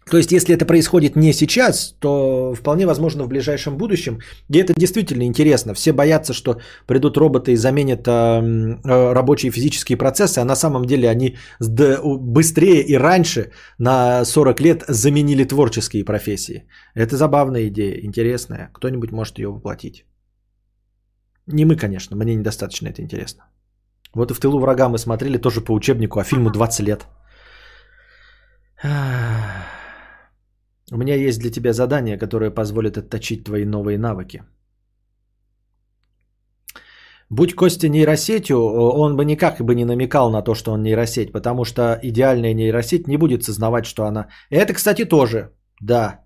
Speaker 2: То есть, если это происходит не сейчас, то вполне возможно в ближайшем будущем. И это действительно интересно. Все боятся, что придут роботы и заменят э, рабочие физические процессы, а на самом деле они быстрее и раньше на 40 лет заменили творческие профессии. Это забавная идея, интересная. Кто-нибудь может ее воплотить. Не мы, конечно, мне недостаточно это интересно. Вот и в тылу врага мы смотрели тоже по учебнику, а фильму 20 лет. У меня есть для тебя задание, которое позволит отточить твои новые навыки. Будь Костя нейросетью, он бы никак бы не намекал на то, что он нейросеть, потому что идеальная нейросеть не будет сознавать, что она... Это, кстати, тоже, да.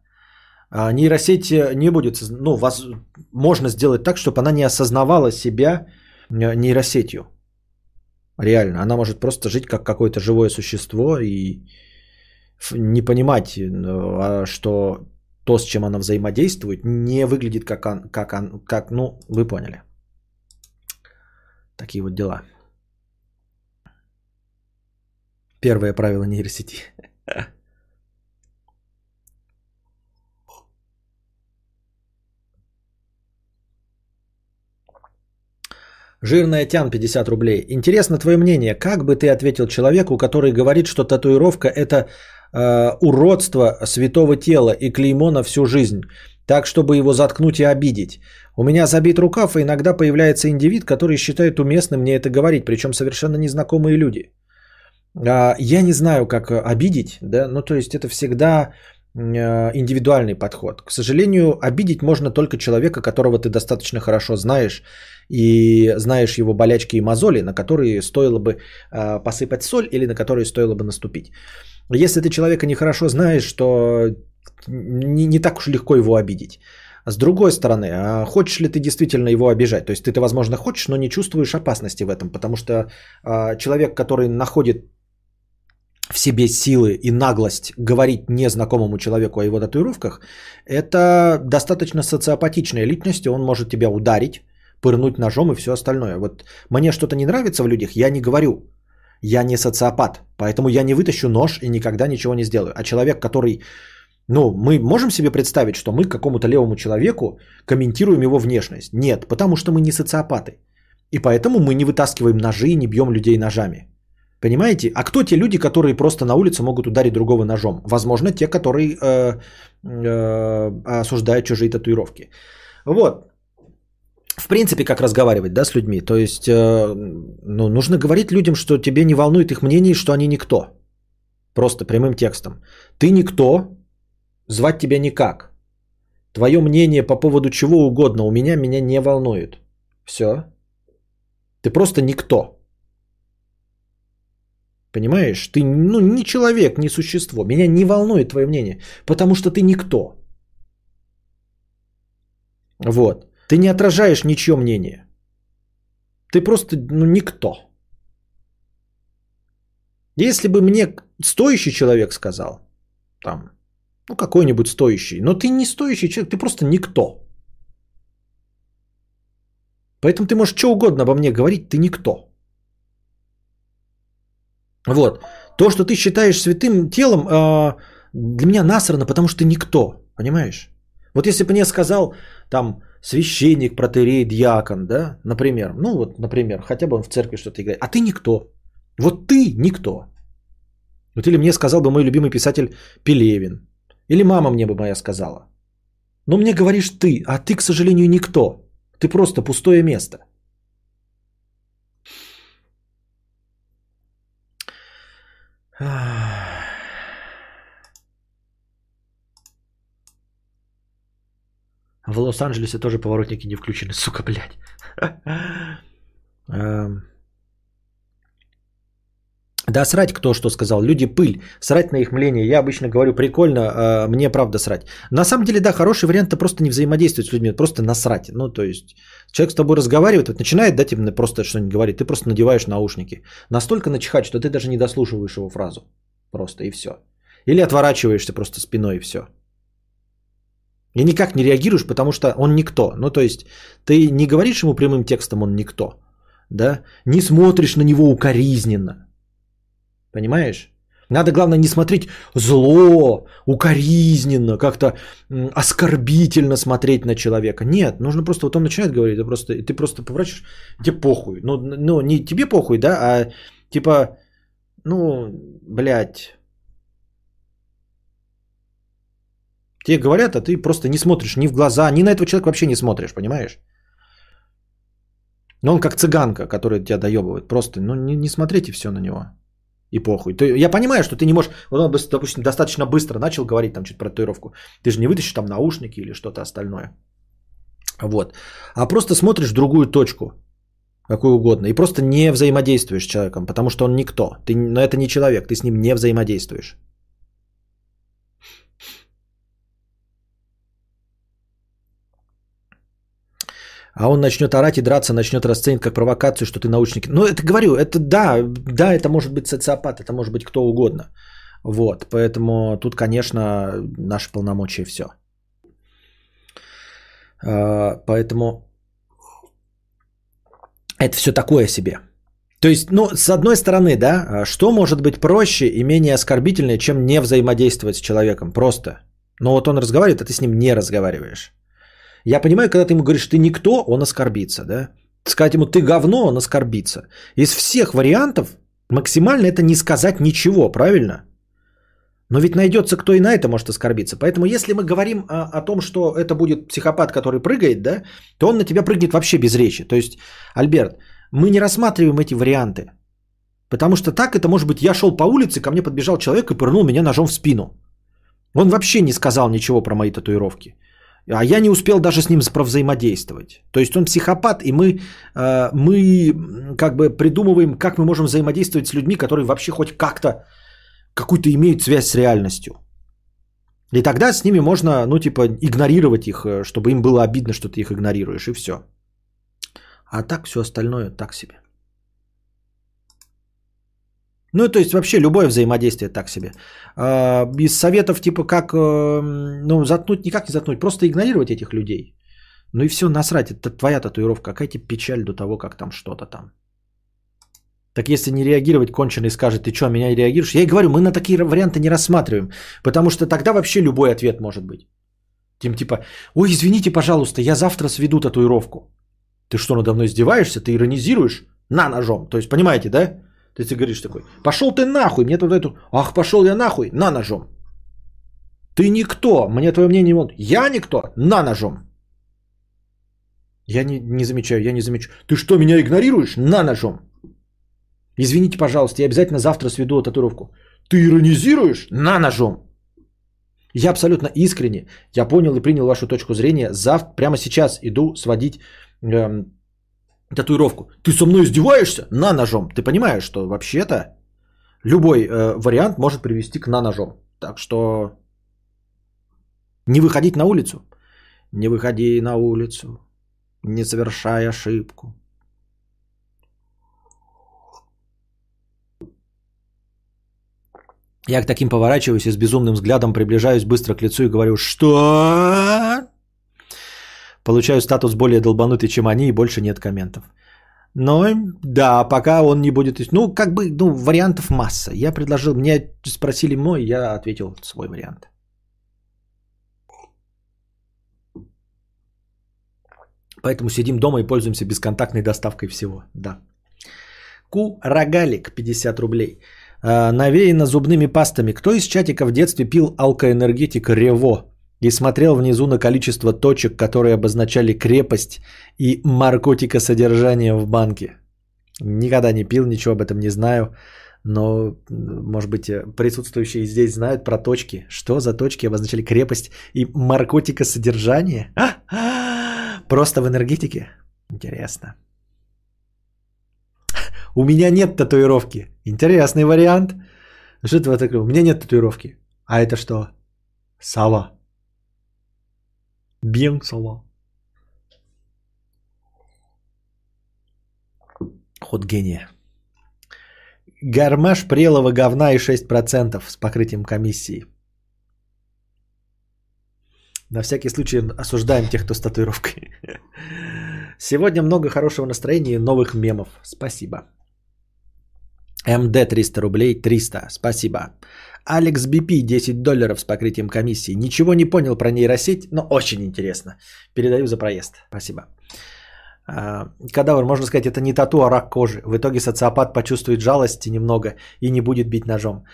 Speaker 2: А нейросеть не будет... Ну, вас... можно сделать так, чтобы она не осознавала себя э, нейросетью. Реально. Она может просто жить как какое-то живое существо и не понимать, а, что то, с чем она взаимодействует, не выглядит как, он, как, он, как ну, вы поняли. Такие вот дела. Первое правило нейросети. Жирная Тян 50 рублей. Интересно твое мнение, как бы ты ответил человеку, который говорит, что татуировка это э, уродство святого тела и клеймо на всю жизнь, так, чтобы его заткнуть и обидеть. У меня забит рукав, и иногда появляется индивид, который считает уместным мне это говорить, причем совершенно незнакомые люди. А, я не знаю, как обидеть, да, ну то есть это всегда э, индивидуальный подход. К сожалению, обидеть можно только человека, которого ты достаточно хорошо знаешь, и знаешь его болячки и мозоли, на которые стоило бы э, посыпать соль или на которые стоило бы наступить. Если ты человека нехорошо знаешь, то не, не так уж легко его обидеть. С другой стороны, а хочешь ли ты действительно его обижать? То есть ты, ты возможно, хочешь, но не чувствуешь опасности в этом, потому что а, человек, который находит в себе силы и наглость говорить незнакомому человеку о его татуировках, это достаточно социопатичная личность, и он может тебя ударить, пырнуть ножом и все остальное. Вот мне что-то не нравится в людях, я не говорю. Я не социопат, поэтому я не вытащу нож и никогда ничего не сделаю. А человек, который... Ну, мы можем себе представить, что мы какому-то левому человеку комментируем его внешность? Нет, потому что мы не социопаты. И поэтому мы не вытаскиваем ножи и не бьем людей ножами. Понимаете? А кто те люди, которые просто на улице могут ударить другого ножом? Возможно, те, которые э, э, осуждают чужие татуировки. Вот. В принципе, как разговаривать, да, с людьми. То есть, э, ну, нужно говорить людям, что тебе не волнует их мнение, что они никто. Просто прямым текстом. Ты никто, звать тебя никак. Твое мнение по поводу чего угодно у меня меня не волнует. Все. Ты просто никто. Понимаешь? Ты ну, не человек, не существо. Меня не волнует твое мнение, потому что ты никто. Вот. Ты не отражаешь ничье мнение. Ты просто ну, никто. Если бы мне стоящий человек сказал, там, ну какой-нибудь стоящий, но ты не стоящий человек, ты просто никто. Поэтому ты можешь что угодно обо мне говорить, ты никто. Вот. То, что ты считаешь святым телом, а, для меня насрано, потому что ты никто. Понимаешь? Вот если бы мне сказал там священник, протерей, диакон, да, например, ну вот, например, хотя бы он в церкви что-то играет, а ты никто. Вот ты никто. Вот или мне сказал бы мой любимый писатель Пелевин, или мама мне бы моя сказала. Но мне говоришь ты, а ты, к сожалению, никто. Ты просто пустое место. В Лос-Анджелесе тоже поворотники не включены, сука, блядь. Эм. Да срать кто что сказал. Люди пыль. Срать на их мнение. Я обычно говорю прикольно, а мне правда срать. На самом деле, да, хороший вариант это просто не взаимодействовать с людьми, просто насрать. Ну, то есть, человек с тобой разговаривает, вот начинает, да, тебе просто что-нибудь говорить, ты просто надеваешь наушники. Настолько начихать, что ты даже не дослушиваешь его фразу. Просто и все. Или отворачиваешься просто спиной и все. И никак не реагируешь, потому что он никто. Ну, то есть, ты не говоришь ему прямым текстом, он никто. Да? Не смотришь на него укоризненно. Понимаешь? Надо, главное, не смотреть зло, укоризненно, как-то оскорбительно смотреть на человека. Нет, нужно просто, вот он начинает говорить, ты просто, ты просто поворачиваешь, тебе похуй. Ну, ну, не тебе похуй, да, а типа, ну, блядь, Тебе говорят, а ты просто не смотришь ни в глаза, ни на этого человека вообще не смотришь, понимаешь? Но он как цыганка, которая тебя доебывает. Просто, ну, не, не смотрите все на него. И похуй. Ты, я понимаю, что ты не можешь, вот он, допустим, достаточно быстро начал говорить там что-то про татуировку. Ты же не вытащишь там наушники или что-то остальное. Вот. А просто смотришь в другую точку. Какую угодно. И просто не взаимодействуешь с человеком, потому что он никто. Ты, но это не человек, ты с ним не взаимодействуешь. А он начнет орать и драться, начнет расценивать как провокацию, что ты научник. Ну, это говорю, это да, да, это может быть социопат, это может быть кто угодно. Вот, поэтому тут, конечно, наши полномочия все. А, поэтому это все такое себе. То есть, ну, с одной стороны, да, что может быть проще и менее оскорбительное, чем не взаимодействовать с человеком? Просто. Но вот он разговаривает, а ты с ним не разговариваешь. Я понимаю, когда ты ему говоришь, ты никто, он оскорбится, да? Сказать ему, ты говно, он оскорбится. Из всех вариантов максимально это не сказать ничего, правильно? Но ведь найдется, кто и на это может оскорбиться. Поэтому если мы говорим о, о том, что это будет психопат, который прыгает, да, то он на тебя прыгнет вообще без речи. То есть, Альберт, мы не рассматриваем эти варианты. Потому что так это может быть, я шел по улице, ко мне подбежал человек и пырнул меня ножом в спину. Он вообще не сказал ничего про мои татуировки. А я не успел даже с ним взаимодействовать. То есть он психопат, и мы, э, мы как бы придумываем, как мы можем взаимодействовать с людьми, которые вообще хоть как-то какую-то имеют связь с реальностью. И тогда с ними можно, ну, типа, игнорировать их, э, чтобы им было обидно, что ты их игнорируешь, и все. А так все остальное так себе. Ну, то есть вообще любое взаимодействие так себе. А, Из советов типа как, э, ну, заткнуть, никак не заткнуть, просто игнорировать этих людей. Ну и все, насрать, это твоя татуировка, какая тебе печаль до того, как там что-то там. Так если не реагировать, конченый скажет, ты что, меня реагируешь? Я и говорю, мы на такие варианты не рассматриваем, потому что тогда вообще любой ответ может быть. Тем типа, ой, извините, пожалуйста, я завтра сведу татуировку. Ты что, надо мной издеваешься? Ты иронизируешь? На ножом. То есть, понимаете, да? То есть ты говоришь такой, пошел ты нахуй, мне тут эту, ах, пошел я нахуй, на ножом. Ты никто, мне твое мнение вот, я никто, на ножом. Я не, не замечаю, я не замечаю. Ты что, меня игнорируешь? На ножом. Извините, пожалуйста, я обязательно завтра сведу татуировку. Ты иронизируешь? На ножом. Я абсолютно искренне, я понял и принял вашу точку зрения. Завтра, прямо сейчас иду сводить эм, татуировку. Ты со мной издеваешься? На ножом. Ты понимаешь, что вообще-то любой э, вариант может привести к на ножом. Так что не выходить на улицу. Не выходи на улицу, не совершай ошибку. Я к таким поворачиваюсь и с безумным взглядом приближаюсь быстро к лицу и говорю, что? Получаю статус более долбанутый, чем они, и больше нет комментов. Но да, пока он не будет... Ну, как бы, ну, вариантов масса. Я предложил, мне спросили мой, я ответил свой вариант. Поэтому сидим дома и пользуемся бесконтактной доставкой всего. Да. Ку Рогалик, 50 рублей. А, навеяно зубными пастами. Кто из чатика в детстве пил алкоэнергетик Рево и смотрел внизу на количество точек, которые обозначали крепость и наркотикосодержание в банке? Никогда не пил, ничего об этом не знаю. Но, может быть, присутствующие здесь знают про точки. Что за точки обозначали крепость и наркотикосодержание? А? Просто в энергетике? Интересно. У меня нет татуировки. Интересный вариант. Что это такое? У меня нет татуировки. А это что? Сова. Бьен сова. Ход гения. Гармаш прелого говна и 6% с покрытием комиссии. На всякий случай осуждаем тех, кто с татуировкой. Сегодня много хорошего настроения и новых мемов. Спасибо. МД 300 рублей, 300, спасибо. Алекс БП 10 долларов с покрытием комиссии. Ничего не понял про нейросеть, но очень интересно. Передаю за проезд. Спасибо. А, кадавр, можно сказать, это не тату, а рак кожи. В итоге социопат почувствует жалости немного и не будет бить ножом.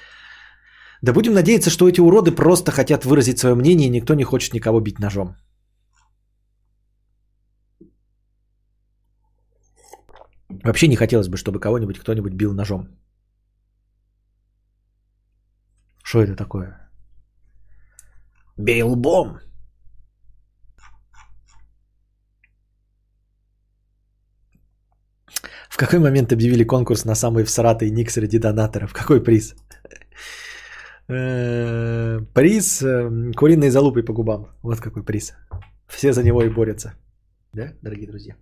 Speaker 2: Да будем надеяться, что эти уроды просто хотят выразить свое мнение, и никто не хочет никого бить ножом. Вообще не хотелось бы, чтобы кого-нибудь кто-нибудь бил ножом. Что это такое? Бей лбом. В какой момент объявили конкурс на самый всратый ник среди донаторов? Какой приз? Э, приз э, куриной залупой по губам. Вот какой приз. Все за него и борются. Да, дорогие друзья?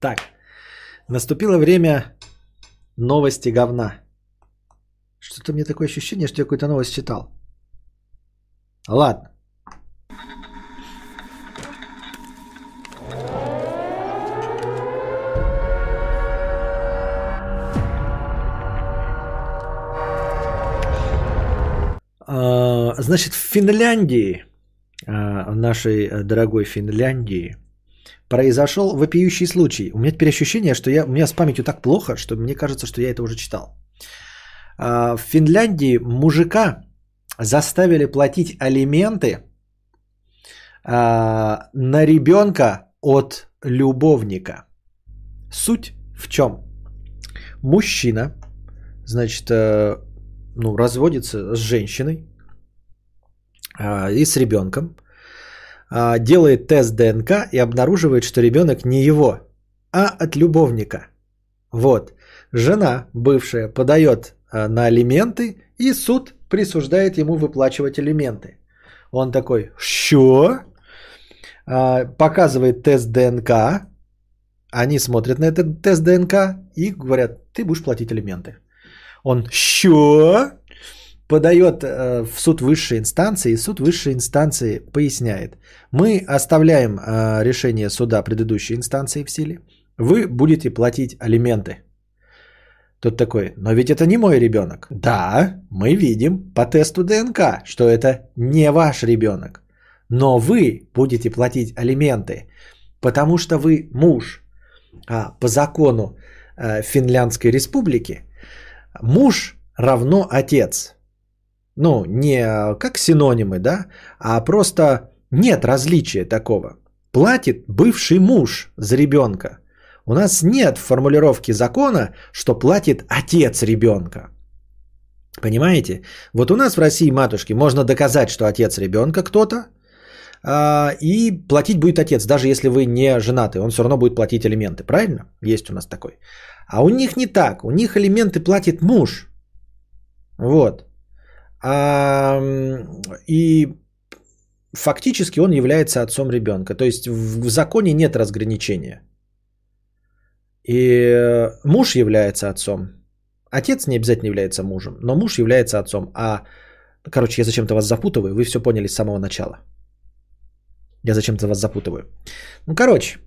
Speaker 2: Так, наступило время новости говна. Что-то мне такое ощущение, что я какую-то новость читал. Ладно. А, значит, в Финляндии, а, в нашей э, дорогой Финляндии, произошел вопиющий случай. У меня теперь ощущение, что я, у меня с памятью так плохо, что мне кажется, что я это уже читал. А, в Финляндии мужика заставили платить алименты а, на ребенка от любовника. Суть в чем? Мужчина, значит, э, ну, разводится с женщиной а, и с ребенком, делает тест ДНК и обнаруживает, что ребенок не его, а от любовника. Вот. Жена бывшая подает на алименты И суд присуждает ему выплачивать алименты. Он такой, что? А, показывает тест ДНК. Они смотрят на этот тест ДНК и говорят, ты будешь платить алименты. Он, что? Подает э, в суд высшей инстанции, и суд высшей инстанции поясняет. Мы оставляем э, решение суда предыдущей инстанции в силе. Вы будете платить алименты. Тот такой, но ведь это не мой ребенок. Да, мы видим по тесту ДНК, что это не ваш ребенок. Но вы будете платить алименты, потому что вы муж. А по закону э, Финляндской республики муж равно отец. Ну, не как синонимы, да, а просто нет различия такого. Платит бывший муж за ребенка. У нас нет формулировки закона, что платит отец ребенка. Понимаете? Вот у нас в России, матушки, можно доказать, что отец ребенка кто-то, а, и платить будет отец, даже если вы не женаты, он все равно будет платить алименты, правильно? Есть у нас такой. А у них не так, у них алименты платит муж. Вот. А, и фактически он является отцом ребенка. То есть в законе нет разграничения. И муж является отцом. Отец не обязательно является мужем, но муж является отцом. А, короче, я зачем-то вас запутываю, вы все поняли с самого начала. Я зачем-то вас запутываю. Ну, короче,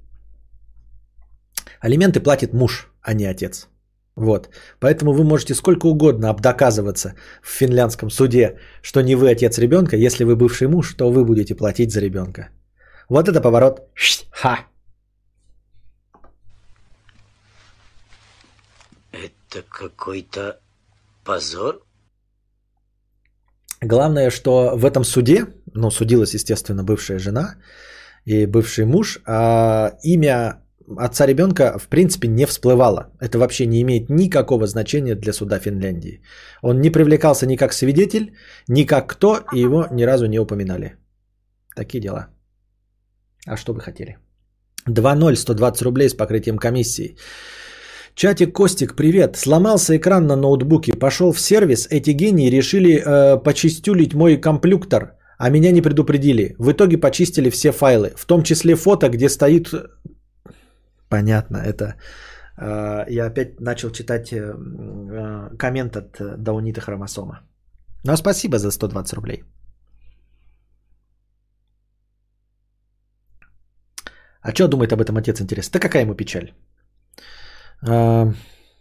Speaker 2: алименты платит муж, а не отец. Вот. Поэтому вы можете сколько угодно обдоказываться в финляндском суде, что не вы отец ребенка. Если вы бывший муж, то вы будете платить за ребенка. Вот это поворот. Ха.
Speaker 6: Это какой-то позор?
Speaker 2: Главное, что в этом суде, ну, судилась, естественно, бывшая жена и бывший муж, а имя отца ребенка в принципе не всплывало. Это вообще не имеет никакого значения для суда Финляндии. Он не привлекался ни как свидетель, ни как кто, и его ни разу не упоминали. Такие дела. А что вы хотели? 2-0, 120 рублей с покрытием комиссии. Чатик Костик, привет. Сломался экран на ноутбуке. Пошел в сервис. Эти гении решили э, почистюлить мой комплюктор, а меня не предупредили. В итоге почистили все файлы, в том числе фото, где стоит... Понятно, это... Э, я опять начал читать э, э, коммент от э, Даунита Хромосома. Ну, спасибо за 120 рублей. А что думает об этом отец, интересно? Да какая ему печаль? А,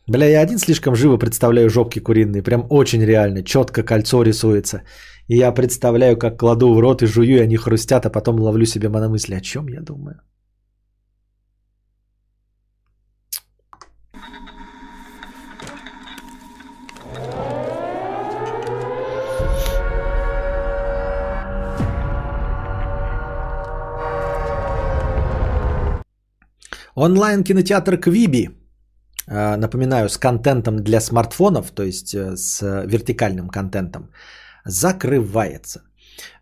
Speaker 2: бля, я один слишком живо представляю жопки куриные. Прям очень реально. Четко кольцо рисуется. И я представляю, как кладу в рот и жую, и они хрустят, а потом ловлю себе мономысли. О чем я думаю? Онлайн-кинотеатр Квиби напоминаю, с контентом для смартфонов, то есть э, с вертикальным контентом, закрывается.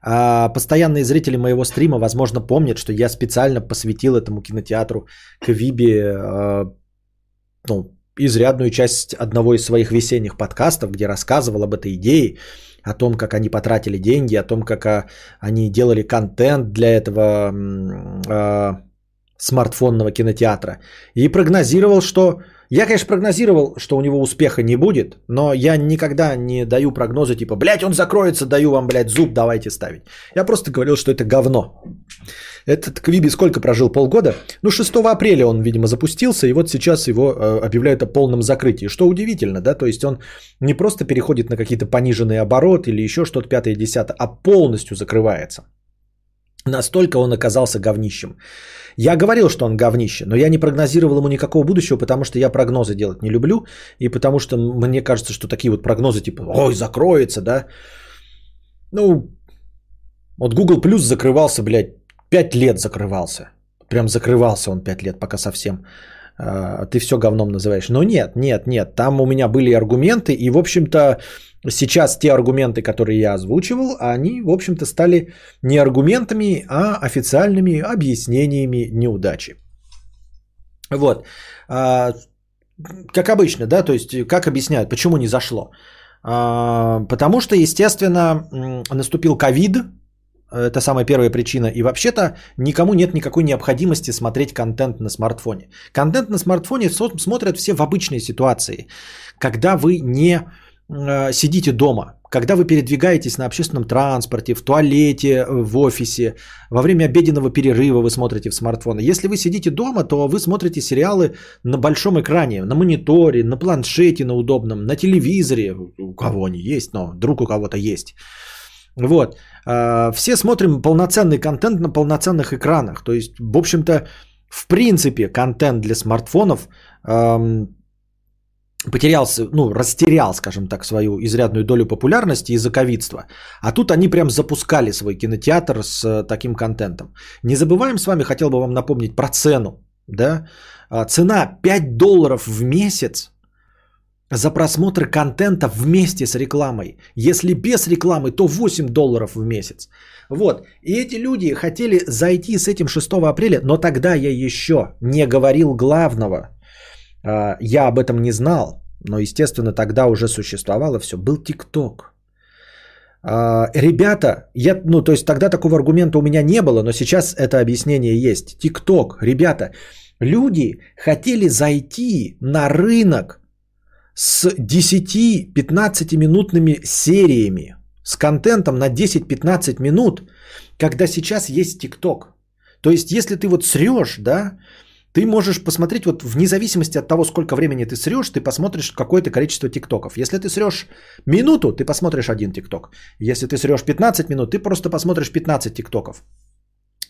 Speaker 2: А, постоянные зрители моего стрима, возможно, помнят, что я специально посвятил этому кинотеатру Квиби а, ну, изрядную часть одного из своих весенних подкастов, где рассказывал об этой идее, о том, как они потратили деньги, о том, как они делали контент для этого смартфонного кинотеатра. И прогнозировал, что я, конечно, прогнозировал, что у него успеха не будет, но я никогда не даю прогнозы типа, блядь, он закроется, даю вам, блядь, зуб, давайте ставить. Я просто говорил, что это говно. Этот Квиби сколько прожил? Полгода? Ну, 6 апреля он, видимо, запустился, и вот сейчас его э, объявляют о полном закрытии. Что удивительно, да, то есть он не просто переходит на какие-то пониженные обороты или еще что-то пятое, десятое, а полностью закрывается. Настолько он оказался говнищем. Я говорил, что он говнище, но я не прогнозировал ему никакого будущего, потому что я прогнозы делать не люблю, и потому что мне кажется, что такие вот прогнозы типа «Ой, закроется», да? Ну, вот Google Plus закрывался, блядь, 5 лет закрывался. Прям закрывался он 5 лет, пока совсем ты все говном называешь. Но нет, нет, нет, там у меня были аргументы, и, в общем-то, сейчас те аргументы, которые я озвучивал, они, в общем-то, стали не аргументами, а официальными объяснениями неудачи. Вот. А, как обычно, да, то есть, как объясняют, почему не зашло. А, потому что, естественно, наступил ковид, это самая первая причина. И вообще-то никому нет никакой необходимости смотреть контент на смартфоне. Контент на смартфоне смотрят все в обычной ситуации, когда вы не э, сидите дома, когда вы передвигаетесь на общественном транспорте, в туалете, в офисе, во время обеденного перерыва вы смотрите в смартфон. Если вы сидите дома, то вы смотрите сериалы на большом экране, на мониторе, на планшете на удобном, на телевизоре, у кого они есть, но вдруг у кого-то есть. Вот. А, Все смотрим полноценный контент на полноценных экранах. То есть, в общем-то, в принципе, контент для смартфонов потерялся, ну, растерял, скажем так, свою изрядную долю популярности из-за ковидства. А тут они прям запускали свой кинотеатр с э, таким контентом. Не забываем с вами, хотел бы вам напомнить про цену. Да? А, Цена 5 долларов в месяц за просмотр контента вместе с рекламой. Если без рекламы, то 8 долларов в месяц. Вот. И эти люди хотели зайти с этим 6 апреля, но тогда я еще не говорил главного. А, Я об этом не знал, но, естественно, тогда уже существовало все. Был ТикТок. А, Ребята, я, ну, то есть тогда такого аргумента у меня не было, но сейчас это объяснение есть. ТикТок, ребята, люди хотели зайти на рынок с 10-15 минутными сериями, с контентом на 10-15 минут, когда сейчас есть ТикТок. То есть, если ты вот срешь, да, ты можешь посмотреть, вот вне зависимости от того, сколько времени ты срешь, ты посмотришь какое-то количество тиктоков. Если ты срешь минуту, ты посмотришь один тикток. Если ты срешь 15 минут, ты просто посмотришь 15 тиктоков.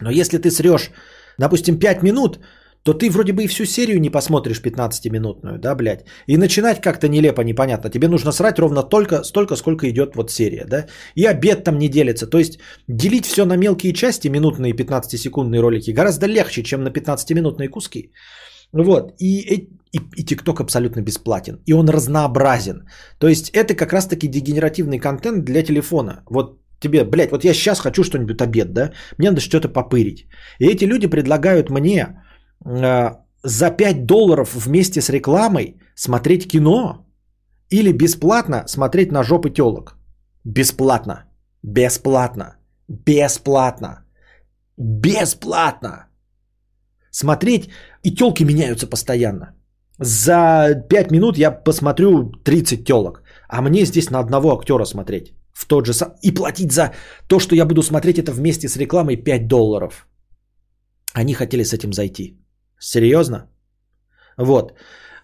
Speaker 2: Но если ты срешь, допустим, 5 минут, то ты вроде бы и всю серию не посмотришь 15-минутную, да, блядь. И начинать как-то нелепо, непонятно. Тебе нужно срать ровно только столько, сколько идет вот серия, да. И обед там не делится. То есть делить все на мелкие части, минутные 15-секундные ролики, гораздо легче, чем на 15-минутные куски. Вот. И, и, и, и TikTok абсолютно бесплатен. И он разнообразен. То есть это как раз-таки дегенеративный контент для телефона. Вот тебе, блядь, вот я сейчас хочу что-нибудь обед, да? Мне надо что-то попырить. И эти люди предлагают мне э, за 5 долларов вместе с рекламой смотреть кино или бесплатно смотреть на жопы телок. Бесплатно. Бесплатно. Бесплатно. Бесплатно. Смотреть, и телки меняются постоянно. За 5 минут я посмотрю 30 телок, а мне здесь на одного актера смотреть. В тот же сам... И платить за то, что я буду смотреть это вместе с рекламой 5 долларов. Они хотели с этим зайти. Серьезно? Вот.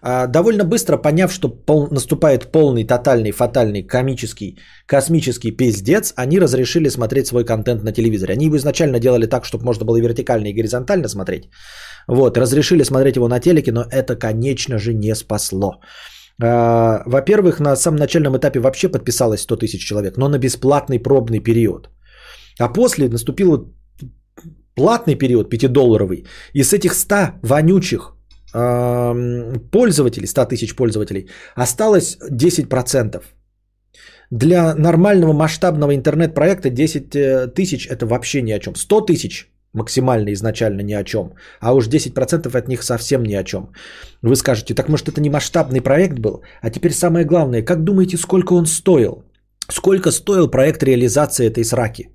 Speaker 2: А, Довольно быстро поняв, что пол- наступает полный, тотальный, фатальный, комический, космический пиздец, они разрешили смотреть свой контент на телевизоре. Они его изначально делали так, чтобы можно было и вертикально, и горизонтально смотреть. Вот, разрешили смотреть его на телеке, но это, конечно же, не спасло. А, Во-первых, на самом начальном этапе вообще подписалось 100 тысяч человек, но на бесплатный пробный период. А после наступил платный период 5-долларовый. И с этих 100 вонючих пользователей, 100 тысяч пользователей, осталось 10%. Для нормального масштабного интернет-проекта 10 э, тысяч это вообще ни о чем. 100 тысяч максимально изначально ни о чем. А уж 10% от них совсем ни о чем. Вы скажете, так может это не масштабный проект был? А теперь самое главное, как думаете, сколько он стоил? Сколько стоил проект реализации этой сраки?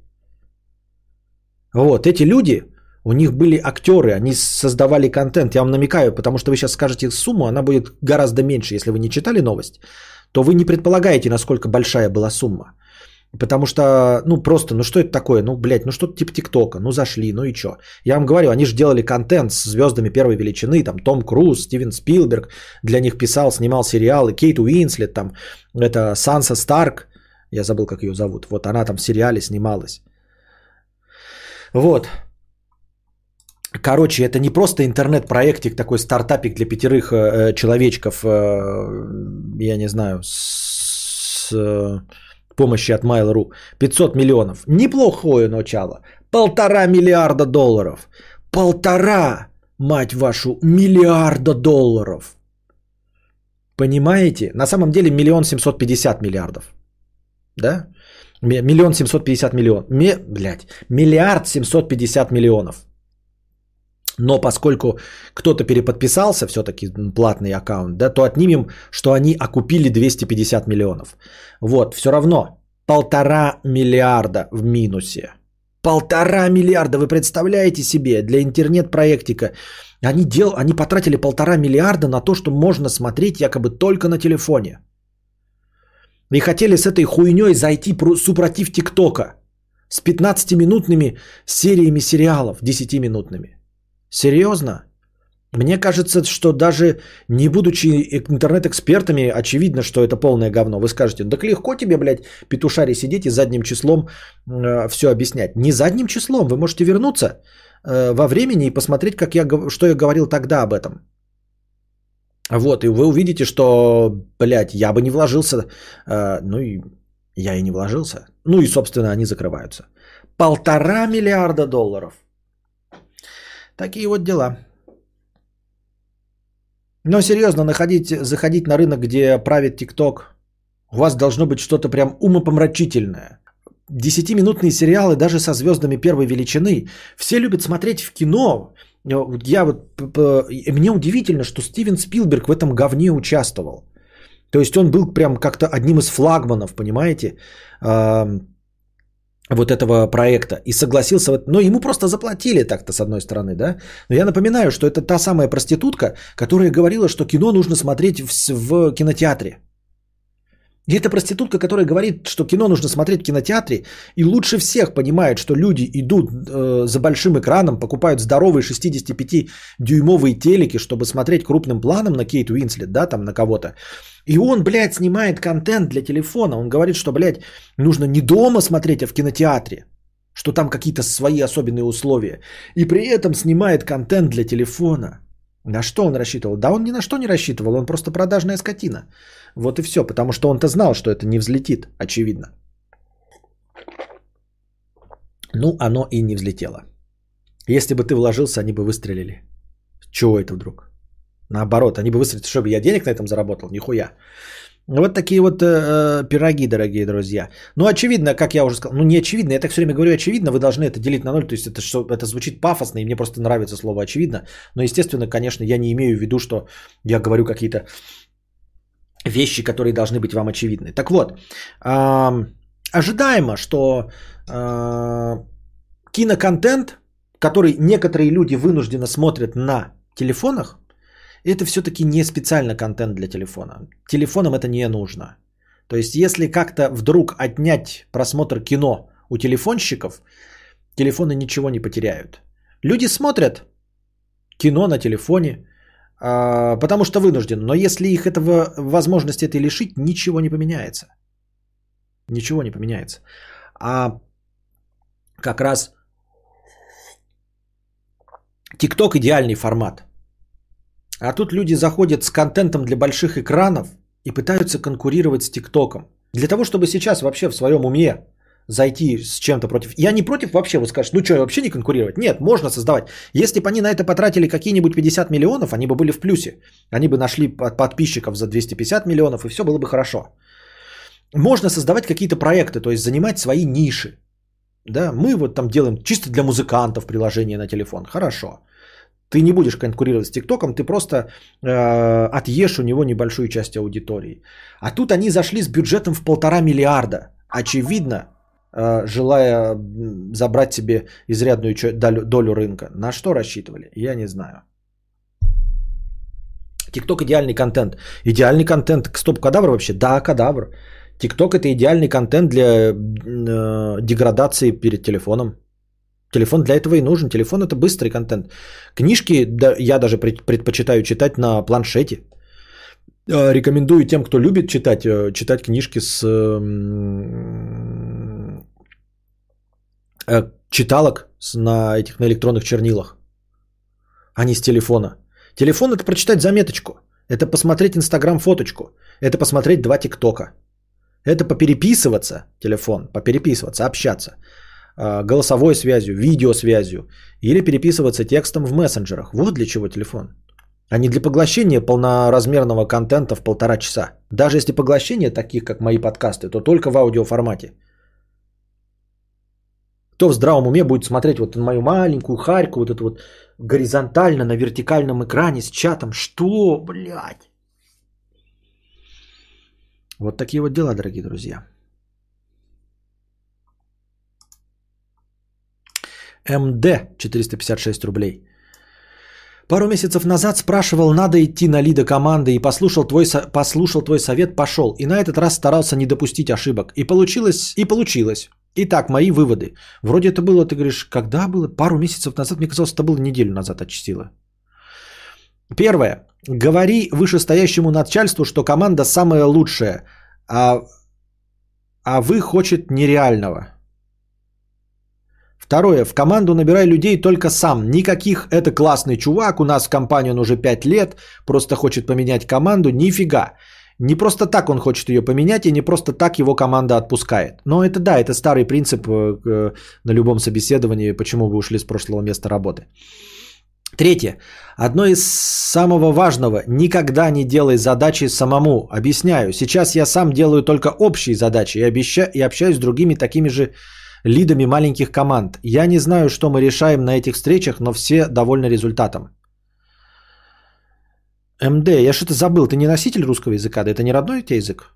Speaker 2: Вот, эти люди, у них были актеры, они создавали контент. Я вам намекаю, потому что вы сейчас скажете сумму, она будет гораздо меньше. Если вы не читали новость, то вы не предполагаете, насколько большая была сумма. Потому что, ну просто, ну что это такое? Ну, блядь, ну что-то типа ТикТока, ну зашли, ну и что? Я вам говорю, они же делали контент с звездами первой величины, там Том Круз, Стивен Спилберг для них писал, снимал сериалы, Кейт Уинслет, там, это Санса Старк, я забыл, как ее зовут, вот она там в сериале снималась. Вот. Короче, это не просто интернет-проектик, такой стартапик для пятерых э, человечков, э, я не знаю, с э, помощи от Mail.ru. 500 миллионов. Неплохое начало. Полтора миллиарда долларов. Полтора, мать вашу, миллиарда долларов. Понимаете? На самом деле миллион семьсот пятьдесят миллиардов. Да? Ми- Миллион семьсот пятьдесят миллион. Ми, блядь, миллиард семьсот пятьдесят миллионов. Но поскольку кто-то переподписался, все-таки платный аккаунт, да, то отнимем, что они окупили 250 миллионов. Вот, все равно полтора миллиарда в минусе. Полтора миллиарда, вы представляете себе, для интернет-проектика. Они, дел, они потратили полтора миллиарда на то, что можно смотреть якобы только на телефоне. И хотели с этой хуйней зайти супротив ТикТока с 15-минутными сериями сериалов, 10-минутными. Серьезно? Мне кажется, что даже не будучи интернет-экспертами, очевидно, что это полное говно. Вы скажете, так легко тебе, блядь, петушари сидеть и задним числом э, все объяснять. Не задним числом, вы можете вернуться э, во времени и посмотреть, как я, что я говорил тогда об этом. Вот, и вы увидите, что, блядь, я бы не вложился, э, ну и я и не вложился. Ну и, собственно, они закрываются. Полтора миллиарда долларов. Такие вот дела. Но серьезно, находить, заходить на рынок, где правит ТикТок, у вас должно быть что-то прям умопомрачительное. Десятиминутные сериалы даже со звездами первой величины. Все любят смотреть в кино. Я вот, мне удивительно, что Стивен Спилберг в этом говне участвовал. То есть он был прям как-то одним из флагманов, понимаете, вот этого проекта и согласился, но ему просто заплатили так-то с одной стороны, да. Но я напоминаю, что это та самая проститутка, которая говорила, что кино нужно смотреть в, в кинотеатре. И это проститутка, которая говорит, что кино нужно смотреть в кинотеатре, и лучше всех понимает, что люди идут э, за большим экраном, покупают здоровые 65-дюймовые телеки, чтобы смотреть крупным планом на Кейт Уинслет, да, там на кого-то. И он, блядь, снимает контент для телефона. Он говорит, что, блядь, нужно не дома смотреть, а в кинотеатре. Что там какие-то свои особенные условия. И при этом снимает контент для телефона. На что он рассчитывал? Да он ни на что не рассчитывал, он просто продажная скотина. Вот и все, потому что он-то знал, что это не взлетит, очевидно. Ну, оно и не взлетело. Если бы ты вложился, они бы выстрелили. Чего это вдруг? Наоборот, они бы выстрелили, чтобы я денег на этом заработал, нихуя. Вот такие вот э, пироги, дорогие друзья. Ну, очевидно, как я уже сказал, ну, не очевидно, я так все время говорю очевидно, вы должны это делить на ноль, то есть это, что, это звучит пафосно, и мне просто нравится слово очевидно, но, естественно, конечно, я не имею в виду, что я говорю какие-то вещи, которые должны быть вам очевидны. Так вот, э, ожидаемо, что э, киноконтент, который некоторые люди вынужденно смотрят на телефонах, это все-таки не специально контент для телефона. Телефонам это не нужно. То есть, если как-то вдруг отнять просмотр кино у телефонщиков, телефоны ничего не потеряют. Люди смотрят кино на телефоне, а, потому что вынуждены. Но если их этого возможности этой лишить, ничего не поменяется. Ничего не поменяется. А как раз TikTok идеальный формат – а тут люди заходят с контентом для больших экранов и пытаются конкурировать с ТикТоком. Для того, чтобы сейчас вообще в своем уме зайти с чем-то против... Я не против вообще, вы скажете, ну что, вообще не конкурировать? Нет, можно создавать. Если бы они на это потратили какие-нибудь 50 миллионов, они бы были в плюсе. Они бы нашли подписчиков за 250 миллионов, и все было бы хорошо. Можно создавать какие-то проекты, то есть занимать свои ниши. Да, мы вот там делаем чисто для музыкантов приложение на телефон. Хорошо. Ты не будешь конкурировать с ТикТоком, ты просто э, отъешь у него небольшую часть аудитории. А тут они зашли с бюджетом в полтора миллиарда. Очевидно, э, желая забрать себе изрядную долю, рынка. На что рассчитывали? Я не знаю. ТикТок идеальный контент. Идеальный контент. Стоп-кадавр вообще? Да, кадавр. ТикТок это идеальный контент для э, деградации перед телефоном. Телефон для этого и нужен. Телефон это быстрый контент. Книжки да, я даже предпочитаю читать на планшете. Э, рекомендую тем, кто любит читать, э, читать книжки с э, читалок на этих на электронных чернилах, а не с телефона. Телефон это прочитать заметочку, это посмотреть инстаграм фоточку, это посмотреть два тиктока, это попереписываться телефон, попереписываться, общаться. А, голосовой связью, видеосвязью или переписываться текстом в мессенджерах. Вот для чего телефон. А не для поглощения полноразмерного контента в полтора часа. Даже если поглощение таких, как мои подкасты, то только в аудиоформате. Кто в здравом уме будет смотреть вот мою маленькую харьку, вот эту вот горизонтально на вертикальном экране с чатом. Что, блядь? Вот такие вот дела, дорогие друзья. МД 456 рублей. Пару месяцев назад спрашивал, надо идти на лида команды, и послушал твой, со- послушал твой совет, пошел. И на этот раз старался не допустить ошибок. И получилось, и получилось. Итак, мои выводы. Вроде это было, ты говоришь, когда было? Пару месяцев назад, мне казалось, это было неделю назад отчастило. Первое. Говори вышестоящему начальству, что команда самая лучшая, а, а вы хочет нереального. Второе. В команду набирай людей только сам. Никаких «это классный чувак, у нас в компании он уже 5 лет, просто хочет поменять команду». Нифига. Не просто так он хочет ее поменять, и не просто так его команда отпускает. Но это да, это старый принцип э, э, на любом собеседовании, почему вы ушли с прошлого места работы. Третье. Одно из самого важного. Никогда не делай задачи самому. Объясняю. Сейчас я сам делаю только общие задачи и, обеща... и общаюсь с другими такими же лидами маленьких команд. Я не знаю, что мы решаем на этих встречах, но все довольны результатом. МД, я что-то забыл. Ты не носитель русского языка? Да это не родной у тебя язык?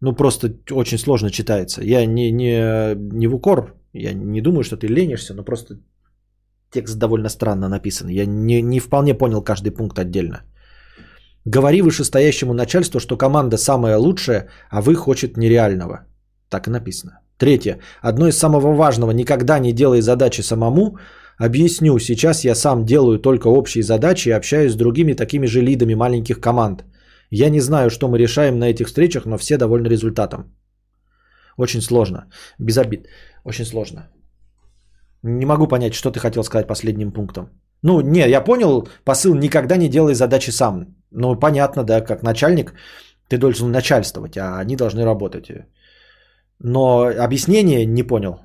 Speaker 2: Ну, просто очень сложно читается. Я не, не, не в укор. Я не думаю, что ты ленишься, но просто текст довольно странно написан. Я не, не вполне понял каждый пункт отдельно. Говори вышестоящему начальству, что команда самая лучшая, а вы хочет нереального. Так и написано. Третье. Одно из самого важного. Никогда не делай задачи самому. Объясню. Сейчас я сам делаю только общие задачи и общаюсь с другими такими же лидами маленьких команд. Я не знаю, что мы решаем на этих встречах, но все довольны результатом. Очень сложно. Без обид. Очень сложно. Не могу понять, что ты хотел сказать последним пунктом. Ну, не, я понял посыл «никогда не делай задачи сам». Ну, понятно, да, как начальник ты должен начальствовать, а они должны работать. Но объяснение не понял,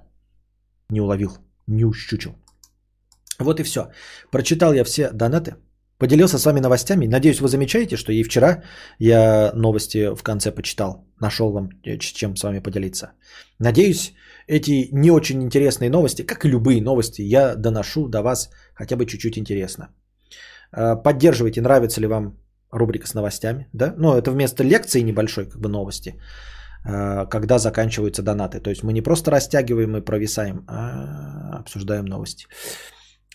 Speaker 2: не уловил, не ущучил. Вот и все. Прочитал я все донаты, поделился с вами новостями. Надеюсь, вы замечаете, что и вчера я новости в конце почитал. Нашел вам э, чем с вами поделиться. Надеюсь, эти не очень интересные новости, как и любые новости, я доношу до вас хотя бы чуть-чуть интересно. Э, Поддерживайте, нравится ли вам рубрика с новостями. Да? Ну, это вместо лекции небольшой, как бы новости, когда заканчиваются донаты. То есть мы не просто растягиваем и провисаем, а обсуждаем новости.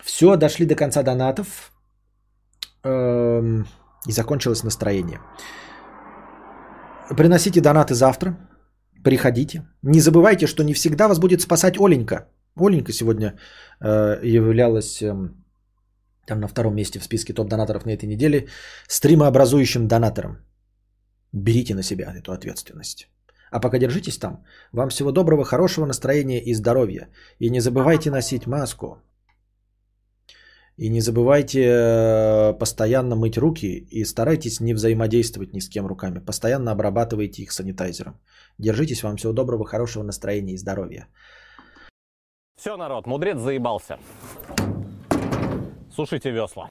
Speaker 2: Все, дошли до конца донатов. Эм, И закончилось настроение. Приносите донаты завтра. Приходите. Не забывайте, что не всегда вас будет спасать Оленька. Оленька сегодня э, являлась эм, там на втором месте в списке топ-донаторов на этой неделе стримообразующим донатором. Берите на себя эту ответственность. А пока держитесь там. Вам всего доброго, хорошего настроения и здоровья. И не забывайте носить маску. И не забывайте э, постоянно мыть руки и старайтесь не взаимодействовать ни с кем руками. Постоянно обрабатывайте их санитайзером. Держитесь, вам всего доброго, хорошего настроения и здоровья.
Speaker 1: Все, народ, мудрец заебался. Сушите весла.